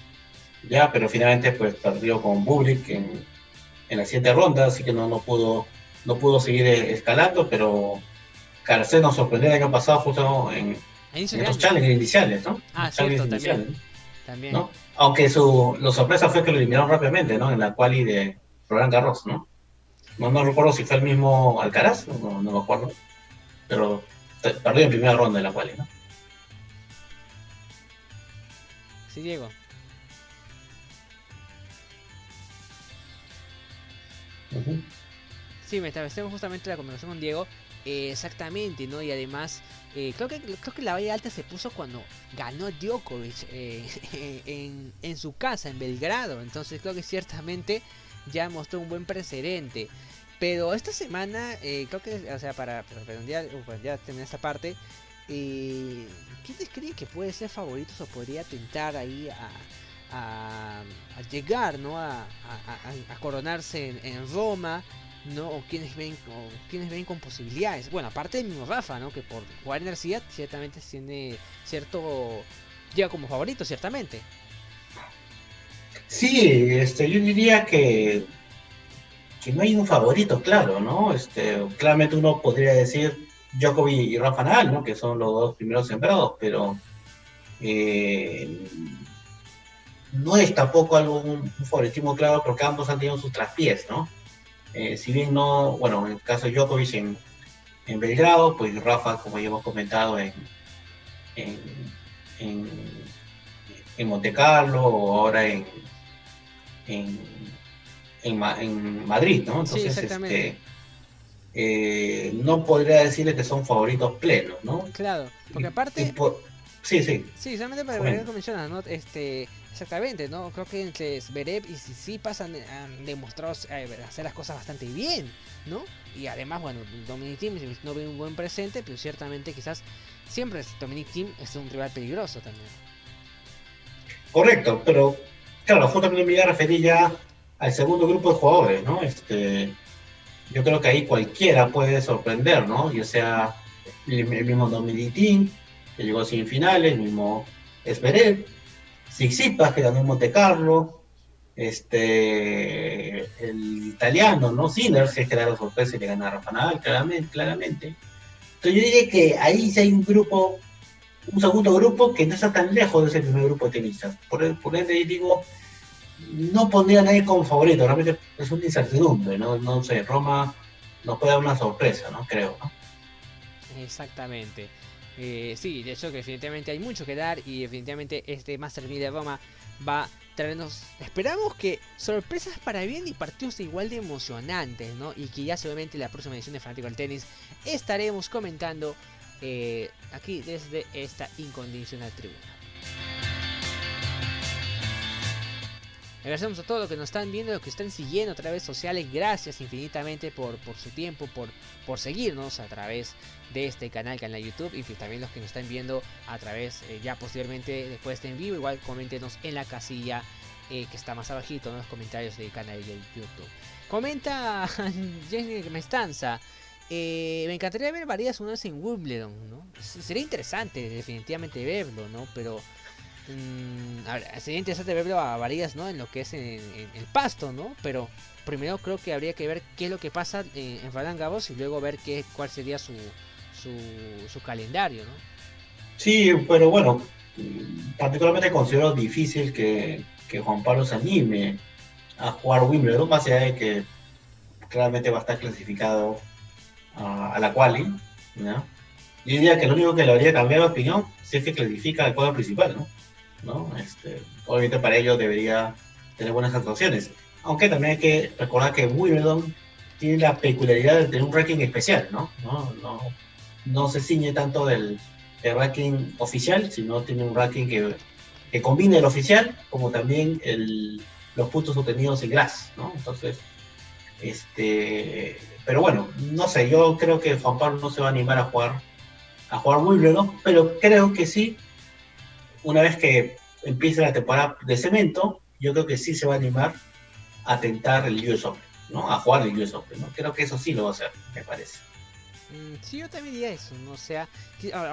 ya, pero finalmente pues perdió con Bublik en, en la siguiente ronda, así que no, no pudo no pudo seguir escalando, pero Carcé nos sorprendió el año pasado justo en, en los challenges iniciales, ¿no? Ah, cierto, también. también. ¿no? Aunque su lo sorpresa fue que lo eliminaron rápidamente, ¿no? En la quali de Roland Garros, ¿no? No, no recuerdo si fue el mismo Alcaraz, no, no me acuerdo. Pero perdió en primera ronda en la quali, ¿no? Sí, Diego. Sí, me establecemos justamente la conversación con Diego. Eh, exactamente, ¿no? Y además, eh, creo, que, creo que la valla alta se puso cuando ganó Djokovic eh, en, en, su casa, en Belgrado. Entonces creo que ciertamente ya mostró un buen precedente. Pero esta semana, creo que, o sea, para, para ya, ya terminar esta parte, ¿quiénes creen que puede ser favoritos o podría tentar ahí a, a, llegar, ¿no? A, coronarse en Roma? ¿No? O quienes ven, o quienes ven con posibilidades. Bueno, aparte del mismo Rafa, ¿no? Que por jugar energía ciertamente tiene cierto. llega como favorito, ciertamente. Sí, este, yo diría que, que no hay un favorito, claro, ¿no? Este, claramente uno podría decir Djokovic y Rafa Nadal, ¿no? Que son los dos primeros sembrados, pero eh, no es tampoco algo un, favoritismo claro porque ambos han tenido sus traspiés, ¿no? Eh, si bien no, bueno, en el caso de Djokovic en, en Belgrado, pues Rafa, como ya hemos comentado, en, en, en, en Monte Carlo o ahora en, en, en, Madrid, ¿no? Entonces, este, eh, no podría decirle que son favoritos plenos, ¿no? Claro, porque aparte... sí, sí. Sí, solamente para ver cómo mencionas, ¿no? Este, Exactamente, ¿no? Creo que entre Zverev y Tsitsipas han, han demostrado eh, hacer las cosas bastante bien, ¿no? Y además, bueno, Dominic Thiem no ve un buen presente, pero ciertamente quizás siempre Dominic Thiem es un rival peligroso también. Correcto, pero claro, también me voy a referir ya al segundo grupo de jugadores, ¿no? Este, yo creo que ahí cualquiera puede sorprender, ¿no? Ya sea el, mismo Dominic Thiem, que llegó a semifinales, el mismo Zverev, Sixipas, que en Monte Carlo, este, el italiano, ¿no? Sinner, que que la sorpresa y le gana a Rafa Nadal, claramente, claramente. Entonces yo diría que ahí sí hay un grupo, un segundo grupo que no está tan lejos de ese primer grupo de tenistas. Por, por ende digo, no pondría a nadie como favorito, realmente es una incertidumbre, ¿no? No sé, Roma nos puede dar una sorpresa, ¿no? Creo. Exactamente. Eh, sí, de hecho que definitivamente hay mucho que dar y definitivamente este Master 1000 de Roma va a traernos, esperamos que sorpresas para bien y partidos igual de emocionantes, ¿no? Y que ya seguramente en la próxima edición de Fanático del Tenis estaremos comentando eh, aquí desde esta incondicional tribuna. Agradecemos a todos los que nos están viendo, los que están siguiendo a través sociales. Gracias infinitamente por, por su tiempo, por, por seguirnos a través de este canal, canal YouTube. Y también los que nos están viendo a través, eh, ya posteriormente, después de en vivo, igual coméntenos en la casilla eh, que está más abajito en los comentarios del canal de YouTube. Comenta Jenny Mestanza. Eh, me encantaría ver varias unas en Wimbledon, ¿no? Sería interesante definitivamente verlo, ¿no? Pero Mm, sería interesante verlo a varias, ¿no? En lo que es en, el pasto, ¿no? Pero primero creo que habría que ver qué es lo que pasa en, en y luego ver qué, cuál sería su, su, calendario, ¿no? Sí, pero bueno, particularmente considero difícil que, Juan Pablo se anime a jugar Wimbledon, más allá de que claramente va a estar clasificado a, la quali, Yo diría que lo único que le habría cambiado de opinión si es que clasifica al cuadro principal, ¿no? ¿No? Este, obviamente para ello debería tener buenas actuaciones. Aunque también hay que recordar que Wimbledon tiene la peculiaridad de tener un ranking especial, ¿no? No, no, no se ciñe tanto del, ranking oficial, sino tiene un ranking que, que combina el oficial como también los puntos obtenidos en Grass, ¿no? Entonces, Este, pero bueno, no sé, yo creo que Juan Pablo no se va a animar a jugar a jugar Wimbledon, pero creo que sí, una vez que empiece la temporada de cemento, yo creo que sí se va a animar a tentar el US Open, ¿no? A jugar el US Open, ¿no? Creo que eso sí lo va a hacer, me parece. Mm, sí, yo también diría eso, ¿no? O sea,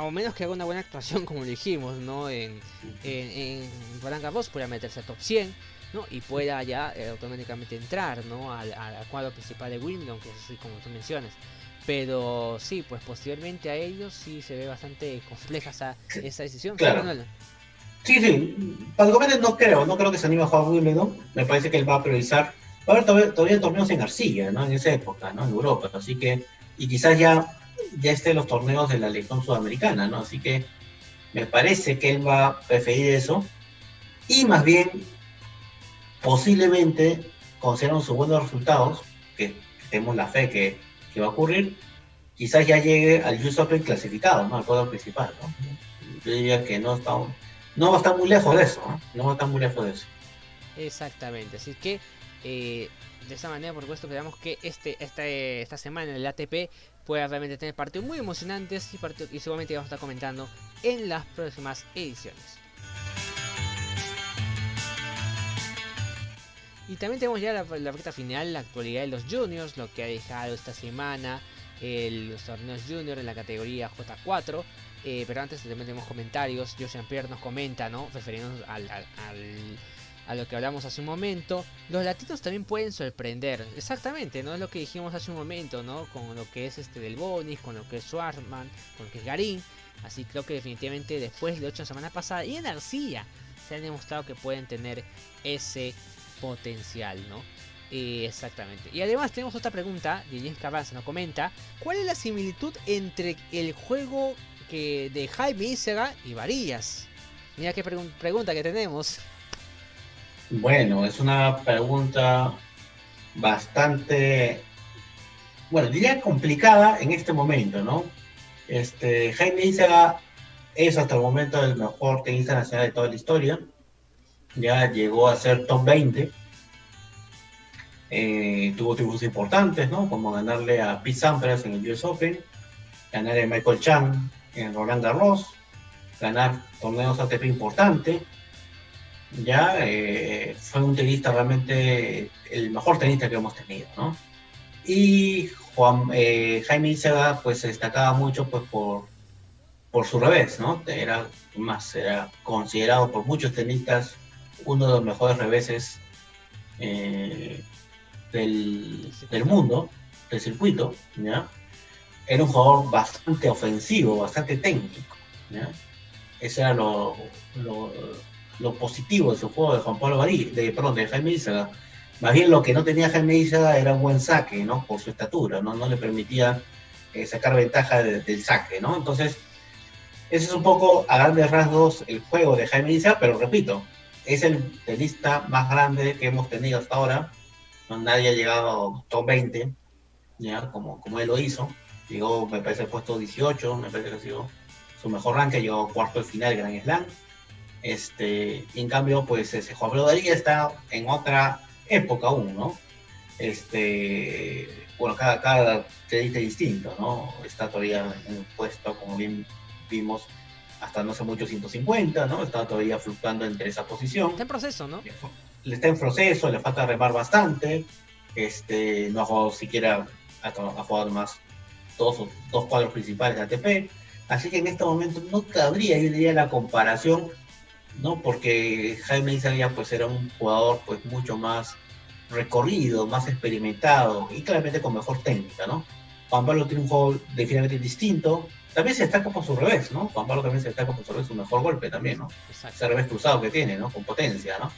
o menos que haga una buena actuación, como dijimos, ¿no? En, en, en Roland Garros pueda meterse a top 100, ¿no? Y pueda ya eh, automáticamente entrar, ¿no? Al, al, cuadro principal de Wimbledon, que es así como tú mencionas. Pero sí, pues posteriormente a ellos sí se ve bastante compleja esa, esa decisión. Claro. Sí, sí. Para Gómez no creo, no creo que se anime a jugar Wimbledon. Me parece que él va a priorizar. Va a haber todavía, todavía torneos en arcilla, ¿no? En esa época, ¿no? En Europa. Así que, y quizás ya, ya estén los torneos de la Legión Sudamericana, ¿no? Así que me parece que él va a preferir eso. Y más bien, posiblemente, considerando sus buenos resultados, que tenemos la fe que, que va a ocurrir, quizás ya llegue al US Open clasificado, ¿no? Al cuadro principal, ¿no? Yo diría que no está no va a estar muy lejos de eso, ¿no? va a estar muy lejos de eso. Exactamente, así que eh, de esa manera, por supuesto, esperamos que este, esta, esta semana el ATP pueda realmente tener partidos muy emocionantes y, y seguramente vamos a estar comentando en las próximas ediciones. Y también tenemos ya la, la recta final, la actualidad de los juniors, lo que ha dejado esta semana el, los torneos junior en la categoría J4. Eh, pero antes también tenemos comentarios. Josian Pierre nos comenta, ¿no? Refiriéndonos al, a lo que hablamos hace un momento. Los latinos también pueden sorprender. Exactamente, ¿no? Es lo que dijimos hace un momento, ¿no? Con lo que es este del Bonis, con lo que es Schwarzman, con lo que es Garín. Así creo que definitivamente después de ocho semanas pasadas y en Arcilla se han demostrado que pueden tener ese potencial, ¿no? Eh, exactamente. Y además tenemos otra pregunta de James nos comenta, ¿cuál es la similitud entre el juego de Jaime Isega y Varillas? Mira qué pregunta que tenemos. Bueno, es una pregunta bastante, bueno, diría complicada en este momento, ¿no? Este, Jaime Isega es hasta el momento el mejor tenista nacional de toda la historia. Ya llegó a ser top 20 eh, tuvo triunfos importantes, ¿no? Como ganarle a Pete Sampras en el US Open, ganarle a Michael Chang en Roland Garros, ganar torneos ATP importantes. Ya eh, fue un tenista realmente el mejor tenista que hemos tenido, ¿no? Y Juan, eh, Jaime Isega pues se destacaba mucho pues por, por su revés, ¿no? Era más, era considerado por muchos tenistas uno de los mejores reveses eh, del, del mundo, del circuito, ¿ya? Era un jugador bastante ofensivo, bastante técnico. ¿ya? Eso era lo, lo, lo, positivo de su juego de Juan Pablo Barí, de, perdón, de Jaime Izaga. Más bien lo que no tenía Jaime Izaga era un buen saque, ¿no? Por su estatura, ¿no? No le permitía eh, sacar ventaja de, del saque, ¿no? Entonces, ese es un poco a grandes rasgos el juego de Jaime Izaga, pero repito, es el tenista más grande que hemos tenido hasta ahora nadie ha llegado a top 20, ya, como, como él lo hizo. Llegó, me parece, el puesto 18, me parece que ha sido su mejor rank, llegó cuarto de final Grand Slam. Este, en cambio, pues ese Juan Pablo Daría está en otra época aún, ¿no? Este, bueno, cada, cada tenista distinto, ¿no? Está todavía en un puesto, como bien vimos, hasta no sé mucho 150, ¿no? Está todavía fluctuando entre esa posición. Está en proceso, ¿no? le está en proceso, le falta remar bastante, este, no ha jugado siquiera, ha, ha jugado más dos, dos cuadros principales de ATP, así que en este momento no cabría, yo diría, la comparación, ¿no? Porque Jaime Isaguía pues era un jugador pues mucho más recorrido, más experimentado y claramente con mejor técnica, ¿no? Juan Pablo tiene un juego definitivamente distinto, también se destaca por su revés, ¿no? Juan Pablo también se destaca por su revés, su mejor golpe también, ¿no? Exacto. Ese revés cruzado que tiene, ¿no? Con potencia, ¿no?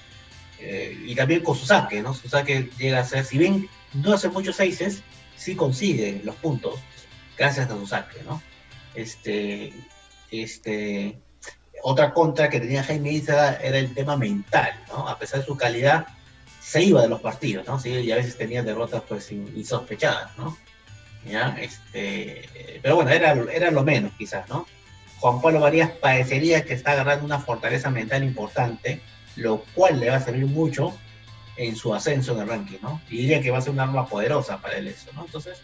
Eh, y también con su saque, ¿no? Su saque llega a ser, si bien no hace muchos seises, sí consigue los puntos gracias a su saque, ¿no? Este, este, otra contra que tenía Jaime Isa era el tema mental, ¿no? A pesar de su calidad, se iba de los partidos, ¿no? Sí, y a veces tenía derrotas pues insospechadas, ¿no? ¿Ya? Este, pero bueno, era, era lo menos quizás, ¿no? Juan Pablo Varías parecería que está agarrando una fortaleza mental importante, lo cual le va a servir mucho en su ascenso en el ranking, ¿no? Y diría que va a ser un arma poderosa para él eso, ¿no? Entonces,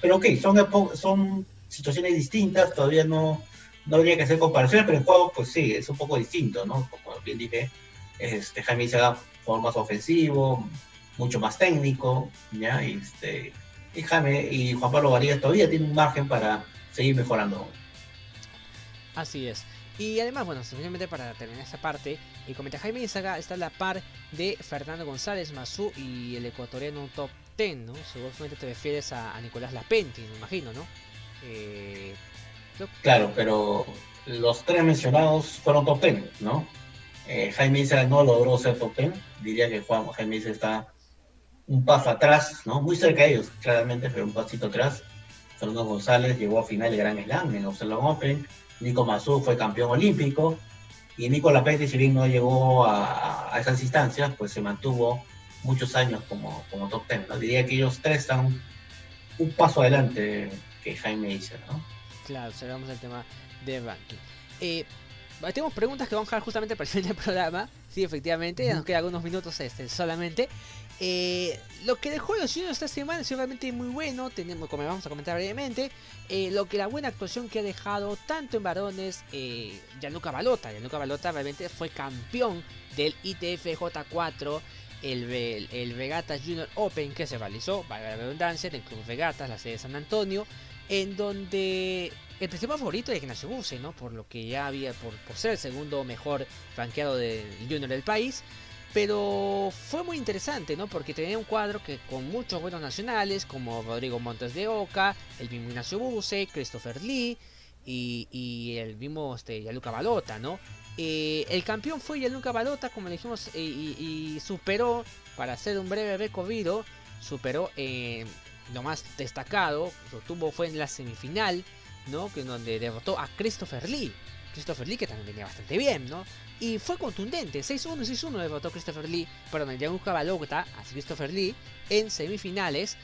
pero ok, son, son situaciones distintas, todavía no, no habría que hacer comparaciones, pero el juego, pues sí, es un poco distinto, ¿no? Como bien dije, este, Jaime Isaga fue más ofensivo, mucho más técnico, ¿ya? Este, y Jaime y Juan Pablo Varías todavía tienen un margen para seguir mejorando. Así es. Y además, bueno, simplemente para terminar esta parte, y comenta Jaime Isaga está a la par de Fernando González Mazú y el ecuatoriano top 10, ¿no? Seguramente te refieres a, Nicolás Lapenti, me imagino, ¿no? Eh, claro, pero los tres mencionados fueron top 10, ¿no? Eh, Jaime Isaga no logró ser top 10, diría que Juan Jaime Isaga está un paso atrás, ¿no? Muy cerca de ellos, claramente, pero un pasito atrás. Fernando González llegó a final de Gran Slam en Australian Open Nico Mazú fue campeón olímpico y Nico Lapete, si bien no llegó a, esas instancias, pues se mantuvo muchos años como, como top ten. ¿no? Diría que ellos tres están un paso adelante que Jaime hizo, ¿no? Claro, cerramos el tema de ranking. Eh, tenemos preguntas que vamos a dejar justamente para el final del programa. Sí, efectivamente, ya nos quedan algunos minutos este, solamente. Eh, lo que dejó los juniors esta semana es realmente muy bueno, tenemos, como vamos a comentar brevemente, eh, lo que la buena actuación que ha dejado tanto en varones eh, Gianluca Balota. Gianluca Balota realmente fue campeón del ITF J4, el, el, Regatas Junior Open que se realizó, valga la redundancia, en el Club Regatas, la sede de San Antonio, en donde el principal favorito es Ignacio Buse, ¿no? Por lo que ya había, por, por ser el segundo mejor franqueado del Junior del país. Pero fue muy interesante, ¿no? Porque tenía un cuadro que con muchos buenos nacionales, como Rodrigo Montes de Oca, el mismo Ignacio Buse, Christopher Lee y, el mismo este, Yaluca Balota, ¿no? Eh, el campeón fue Yaluca Balota, como dijimos, eh, y, superó, para hacer un breve recorrido, superó eh, lo más destacado, lo tuvo fue en la semifinal, ¿no? Que donde derrotó a Christopher Lee. Christopher Lee que también venía bastante bien, ¿no? Y fue contundente, 6-1, 6-1 derrotó Christopher Lee, perdón, Yaguka Balota a Christopher Lee en semifinales.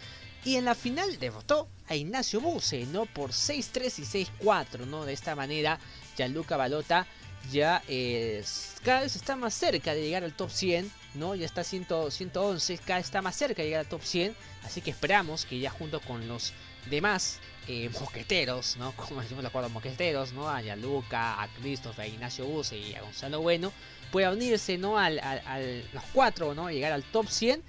Y en la final derrotó a Ignacio Buse, ¿no? Por 6-3 y 6-4, ¿no? De esta manera, Gianluca Balota ya eh, cada vez está más cerca de llegar al top 100, ¿no? Ya está 100, 111, cada vez está más cerca de llegar al top 100. Así que esperamos que ya junto con los demás eh, mosqueteros, ¿no? Como decimos los cuatro mosqueteros, ¿no? A Yaluca, a Christopher, a Ignacio Buse y a Gonzalo Bueno, pueda unirse, ¿no? Al, los cuatro, ¿no? Llegar al top 100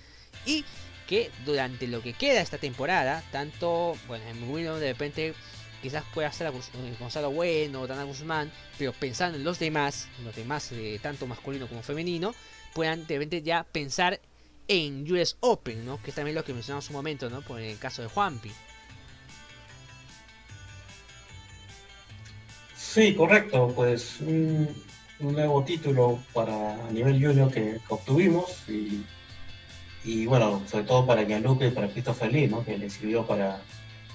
y que durante lo que queda esta temporada, tanto, bueno, en Bueno de repente quizás pueda ser eh, Gonzalo Bueno, Dana Guzmán, pero pensando en los demás, los demás, eh, tanto masculino como femenino, puedan de repente ya pensar en US Open, ¿no? Que es también lo que mencionamos un momento, ¿no? Por el caso de Juanpi. Sí, correcto, pues un, nuevo título para a nivel junior que, obtuvimos y, bueno, sobre todo para Gianluca y para Christopher Lee, ¿no? que le sirvió para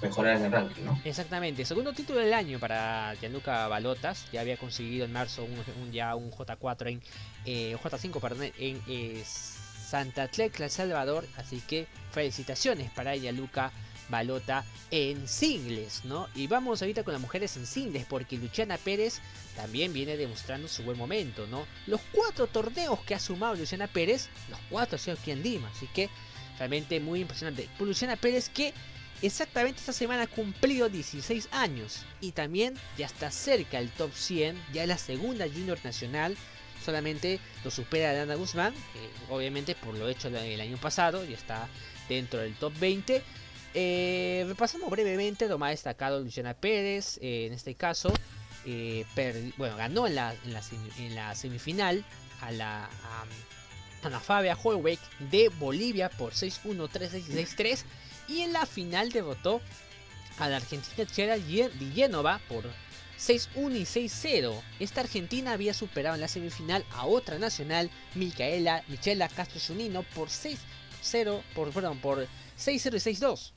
mejorar en el ranking. ¿no? Exactamente, segundo título del año para Gianluca Balotas, ya había conseguido en marzo un, ya un J4 en eh, J5 perdón, en eh, Santa Tecla, El Salvador, así que felicitaciones para Gianluca balota en singles, ¿no? Y vamos ahorita con las mujeres en singles, porque Luciana Pérez también viene demostrando su buen momento, ¿no? Los cuatro torneos que ha sumado Luciana Pérez, los cuatro han sido aquí en Lima, así que realmente muy impresionante. Luciana Pérez que exactamente esta semana ha cumplido 16 años y también ya está cerca del top 100, ya es la segunda junior nacional solamente lo supera a Ana Guzmán, que obviamente por lo hecho el año pasado ya está dentro del top 20. Eh, brevemente lo más destacado Luciana Pérez, eh, en este caso, eh, ganó en la, semifinal a la a, Ana Fabia Holweck de Bolivia por 6-1, 3-6 6-3 y en la final derrotó a la argentina Chera Villenova por 6-1 y 6-0. Esta argentina había superado en la semifinal a otra nacional, Micaela Michela Castro Zunino, por 6-0, por, perdón, por 6-0 y 6-2.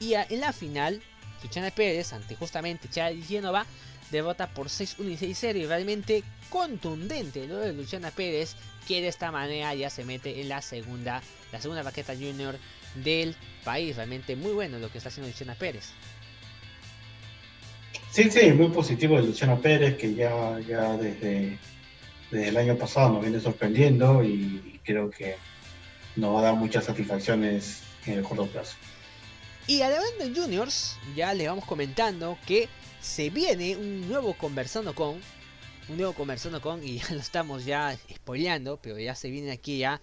Y en la final, Luciana Pérez, ante justamente Chad Genova, derrota por 6-1 y 6-0 y realmente contundente lo de Luciana Pérez, que de esta manera ya se mete en la segunda, la segunda raqueta junior del país. Realmente muy bueno lo que está haciendo Luciana Pérez. Sí, sí, muy positivo de Luciana Pérez, que ya, ya desde, desde el año pasado nos viene sorprendiendo y creo que nos va a dar muchas satisfacciones en el corto plazo. Y además de Juniors, ya le vamos comentando que se viene un nuevo conversando con. Un nuevo conversando con, y ya lo estamos ya spoileando, pero ya se viene aquí ya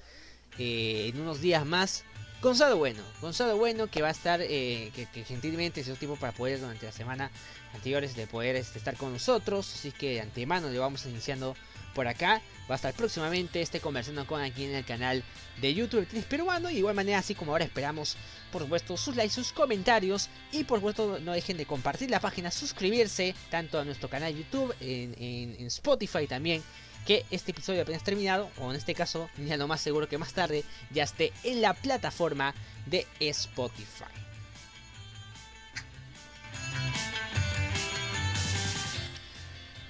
eh, en unos días más. Gonzalo Bueno, Gonzalo Bueno que va a estar, eh, que, gentilmente se dio tiempo para poder durante la semana anteriores de poder este, estar con nosotros. Así que de antemano le vamos iniciando por acá. Va a estar próximamente este conversando con aquí en el canal de YouTube Tenis Peruano. Y de igual manera, así como ahora esperamos, por supuesto, sus likes, sus comentarios. Y por supuesto, no dejen de compartir la página, suscribirse tanto a nuestro canal YouTube, en, en Spotify también. Que este episodio apenas terminado, o en este caso, ya lo más seguro que más tarde ya esté en la plataforma de Spotify.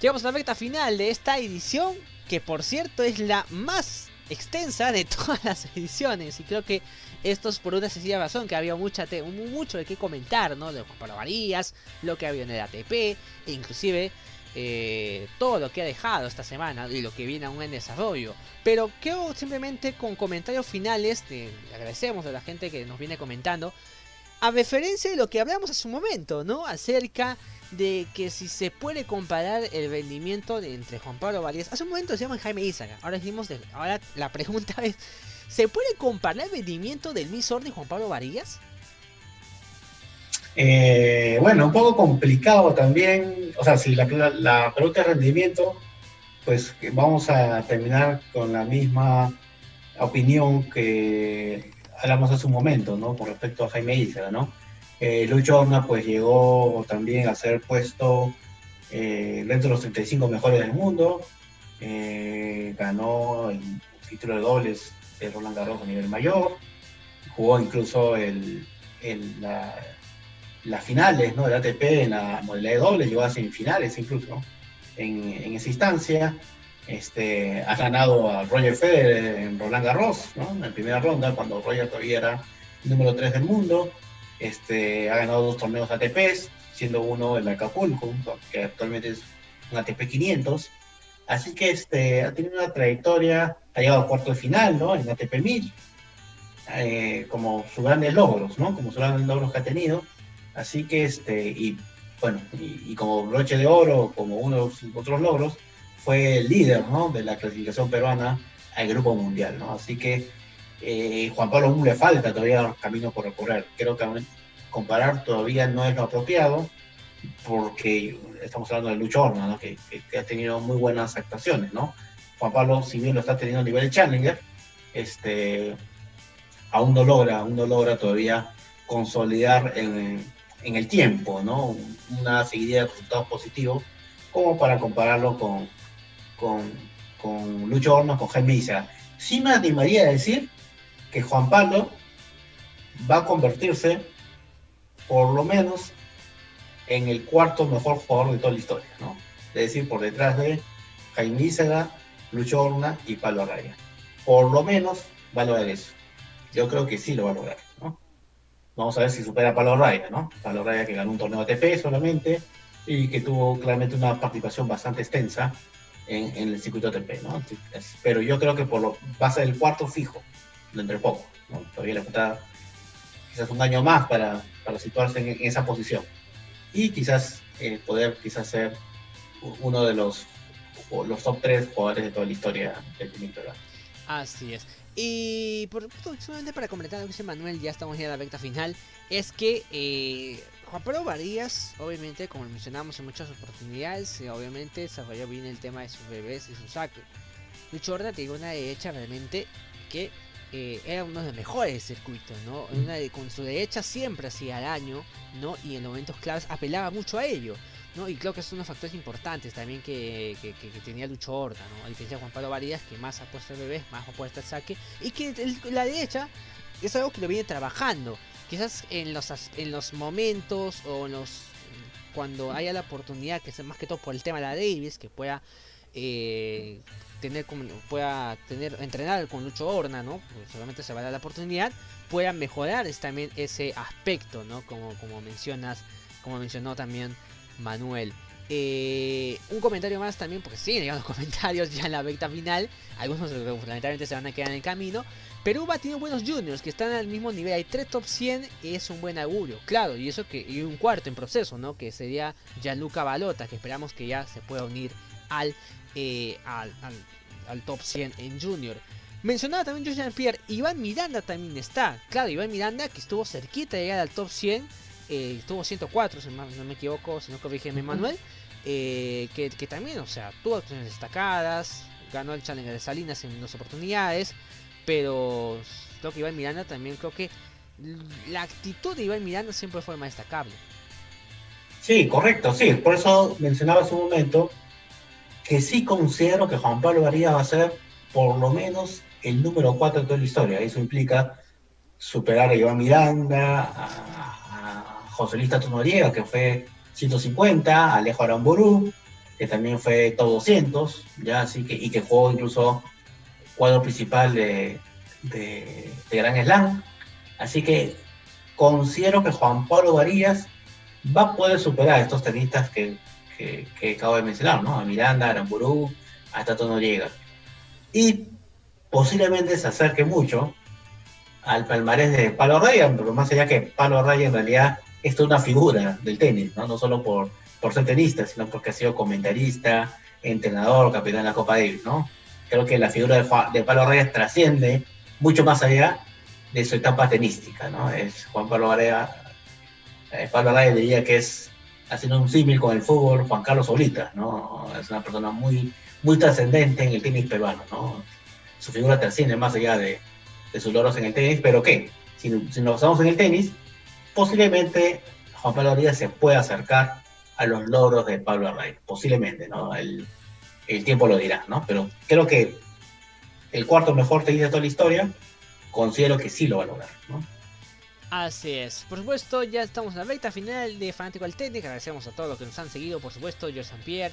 Llegamos a la recta final de esta edición, que por cierto es la más extensa de todas las ediciones. Y creo que esto es por una sencilla razón, que había mucha mucho de qué comentar, ¿no? De Juan Varías, lo que había en el ATP, e inclusive eh, todo lo que ha dejado esta semana y lo que viene aún en desarrollo. Pero quedo simplemente con comentarios finales, de, agradecemos a la gente que nos viene comentando, a referencia de lo que hablamos hace un momento, ¿no? Acerca de que si se puede comparar el rendimiento de, entre Juan Pablo Varías. Hace un momento decíamos Jaime Izaga. Ahora de, ahora la pregunta es ¿se puede comparar el rendimiento del Miss y Juan Pablo Varías? Eh, bueno, un poco complicado también. O sea, si la, la pregunta de rendimiento, pues vamos a terminar con la misma opinión que hablamos hace un momento, ¿no? Con respecto a Jaime Izaga, ¿no? Eh, Lucho Horna pues llegó también a ser puesto eh, dentro de los 35 mejores del mundo. Eh, ganó el título de dobles de Roland Garros a nivel mayor. Jugó incluso el, las finales ¿no? del ATP en la modalidad de dobles, llegó a semifinales incluso en, en esa instancia. Este, ha ganado a Roger Federer en Roland Garros, ¿no? en primera ronda, cuando Roger todavía era número 3 del mundo. Este, ha ganado dos torneos ATPs, siendo uno el Acapulco, que actualmente es un ATP 500. Así que este, ha tenido una trayectoria, ha llegado a cuarto de final, ¿no? En ATP 1000, eh, como sus grandes logros, ¿no? Como sus grandes logros que ha tenido. Así que, este, y bueno, y, como broche de oro, como uno de sus otros logros, fue el líder, ¿no? De la clasificación peruana al Grupo Mundial, ¿no? Así que eh, Juan Pablo aún le falta todavía camino por recorrer. Creo que comparar todavía no es lo apropiado porque estamos hablando de Lucho Horna, ¿no? que, ha tenido muy buenas actuaciones. ¿no? Juan Pablo, si bien lo está teniendo a nivel de Challenger, este, aún no logra, aún no logra todavía consolidar en, en el tiempo ¿no? una seguidilla de resultados positivos como para compararlo con, con, con Lucho Horna, con Jaime Isa. Sí me animaría a decir que Juan Pablo va a convertirse por lo menos en el cuarto mejor jugador de toda la historia, ¿no? Es decir, por detrás de Jaime Ízaga, Lucho Horna y Pablo Raya. Por lo menos va a lograr eso. Yo creo que sí lo va a lograr. Vamos a ver si supera a Pablo Raya, ¿no? Pablo Raya que ganó un torneo ATP solamente y que tuvo claramente una participación bastante extensa en, el circuito ATP, ¿no? Pero yo creo que por lo, va a ser el cuarto fijo, dentro de poco. ¿no? Todavía le falta quizás un año más para, para situarse en, esa posición. Y quizás eh, poder quizás ser uno de los, los top 3 jugadores de toda la historia del peruano. Así es. Y por solamente para completar lo que dice Manuel, ya estamos ya en la recta final, es que eh, Juan Pablo Varías, obviamente, como mencionamos en muchas oportunidades, eh, obviamente desarrolló bien el tema de sus bebés y sus sacos. Lucho Horta tiene una derecha realmente que eh, era uno de los mejores circuitos, ¿no? Una de, con su derecha siempre hacía daño, ¿no? Y en momentos claves apelaba mucho a ello, Y creo que son unos factores importantes también que, que, tenía Lucho Horta, ¿no? A diferencia de Juan Pablo Varías, que más apuesta al bebé, más apuesta al saque, y que el, la derecha es algo que lo viene trabajando. Quizás en los, en los momentos o en los cuando haya la oportunidad, que sea más que todo por el tema de la Davis, que pueda eh, tener pueda tener entrenar con Lucho Horna, ¿no? Pues solamente se va a dar la oportunidad, pueda mejorar es también ese aspecto, ¿no? Como, como mencionas, como mencionó también Manuel. Eh, un comentario más también, porque siguen llegando comentarios ya en la recta final. Algunos lamentablemente se van a quedar en el camino. Perú va teniendo buenos juniors que están al mismo nivel. Hay tres top 100 y es un buen augurio. Claro, y eso que y un cuarto en proceso, ¿no? Que sería Gianluca Balota, que esperamos que ya se pueda unir al, eh, al, al, top 100 en junior. Mencionaba también Jean Pierre, Iván Miranda también está. Claro, Iván Miranda que estuvo cerquita de llegar al top 100. Eh, estuvo 104, si no me equivoco, si no corrígeme Manuel. Eh, que, que, también, o sea, tuvo acciones destacadas. Ganó el Challenger de Salinas en dos oportunidades. Pero creo que Iván Miranda también creo que la actitud de Iván Miranda siempre fue más destacable. Sí, correcto, sí. Por eso mencionaba hace un momento que sí considero que Juan Pablo Varía va a ser por lo menos el número 4 de toda la historia. Eso implica superar a Iván Miranda, José Luis Tato Noriega, que fue 150, a Alejo Aramburú, que también fue todo 200, ya así que, y que jugó incluso cuadro principal de, de, Gran Slam. Así que considero que Juan Pablo Varías va a poder superar a estos tenistas que, que, acabo de mencionar, ¿no? A Miranda, a Aramburú, a Tato Noriega. Y posiblemente se acerque mucho al palmarés de Palo Ryan, pero más allá que Palo Ryan en realidad es una figura del tenis, ¿no? No solo por, por ser tenista, sino porque ha sido comentarista, entrenador, capitán de la Copa Davis, ¿no? creo que la figura de, de Pablo Reyes trasciende mucho más allá de su etapa tenística, ¿no? Es Juan Pablo Reyes, eh, Pablo Reyes diría que es, haciendo un símil con el fútbol, Juan Carlos Solita, ¿no? Es una persona muy, muy trascendente en el tenis peruano, ¿no? Su figura trasciende más allá de, de sus logros en el tenis, pero ¿qué? Si, nos basamos en el tenis, posiblemente Juan Pablo Reyes se pueda acercar a los logros de Pablo Reyes, posiblemente, ¿no? El, el tiempo lo dirá, ¿no? Pero creo que el cuarto mejor te de toda la historia, considero que sí lo va a lograr. Así es. Por supuesto, ya estamos en la recta final de Fanático al Técnico. Agradecemos a todos los que nos han seguido, por supuesto. George St. Pierre,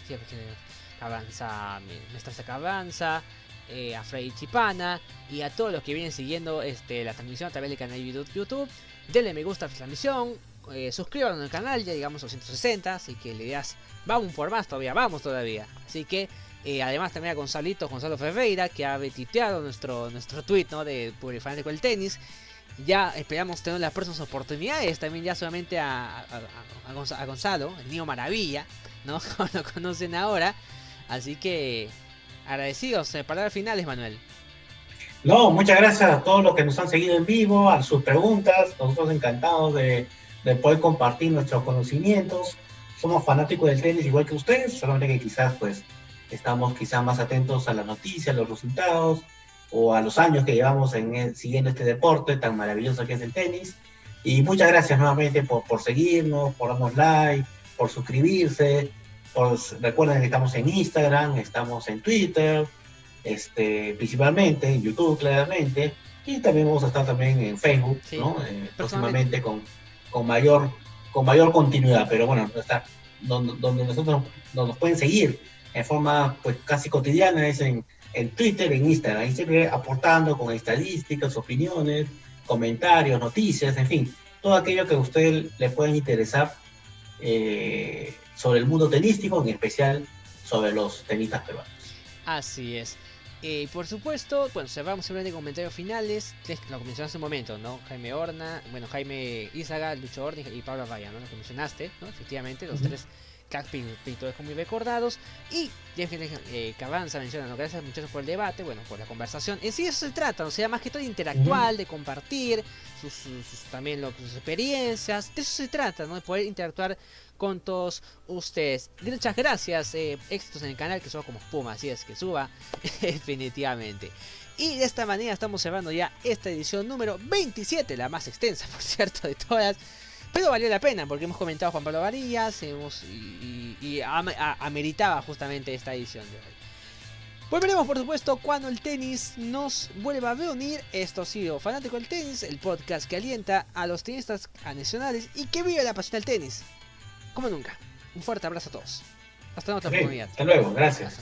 Avanza, Mestre Avanza, eh, a Freddy Chipana y a todos los que vienen siguiendo este, la transmisión a través del canal de YouTube. Denle me gusta a la transmisión, eh, al canal, ya llegamos a los 160, así que le das, vamos por más todavía, vamos todavía. Así que eh, además también a Gonzalito, Gonzalo Ferreira, que ha retiteado nuestro, nuestro tweet ¿no? de Fanático del Tenis. Ya esperamos tener las próximas oportunidades, también ya solamente a, a, Gonzalo, el niño maravilla, ¿no? Como lo conocen ahora. Así que agradecidos, eh, palabras finales, Manuel. No, muchas gracias a todos los que nos han seguido en vivo, a sus preguntas, nosotros encantados de de poder compartir nuestros conocimientos. Somos fanáticos del tenis igual que ustedes, solamente que quizás pues estamos quizás más atentos a las noticias, a los resultados o a los años que llevamos en siguiendo este deporte tan maravilloso que es el tenis. Y muchas gracias nuevamente por, por seguirnos, por darnos like, por suscribirse. Recuerden que estamos en Instagram, estamos en Twitter, este, principalmente en YouTube claramente. Y también vamos a estar también en Facebook, ¿no? Eh, próximamente con, con mayor, con mayor continuidad, pero bueno, está, donde, donde nosotros nos pueden seguir en forma pues casi cotidiana es en, en Twitter, en Instagram, y siempre aportando con estadísticas, opiniones, comentarios, noticias, en fin, todo aquello que a usted le pueda interesar eh, sobre el mundo tenístico, en especial sobre los tenistas peruanos. Así es. Y por supuesto, bueno, cerramos simplemente comentarios finales. Lo que mencionaste hace un momento, ¿no? Jaime Horna, bueno, Jaime Izaga, Lucho Horna y Pablo Raya, ¿no? Lo que mencionaste, ¿no? Efectivamente, los tres cracks pintores muy recordados. Y Jeff eh, Cabanza menciona, ¿no? Gracias muchachos por el debate, bueno, por la conversación. En sí eso se trata, o sea, más que todo interactual, de compartir sus, también lo, sus experiencias. De eso se trata, ¿no? De poder interactuar con todos ustedes. Muchas gracias, eh, éxitos en el canal que suba como espuma, así es que suba definitivamente. Y de esta manera estamos cerrando ya esta edición número 27, la más extensa por cierto de todas. Pero valió la pena porque hemos comentado a Juan Pablo Varillas hemos, y, ameritaba justamente esta edición de hoy. Volveremos por supuesto cuando el tenis nos vuelva a reunir. Esto ha sido Fanático del Tenis, el podcast que alienta a los tenistas nacionales y que vive la pasión del tenis como nunca. Un fuerte abrazo a todos. Hasta otra oportunidad. Hasta luego, gracias.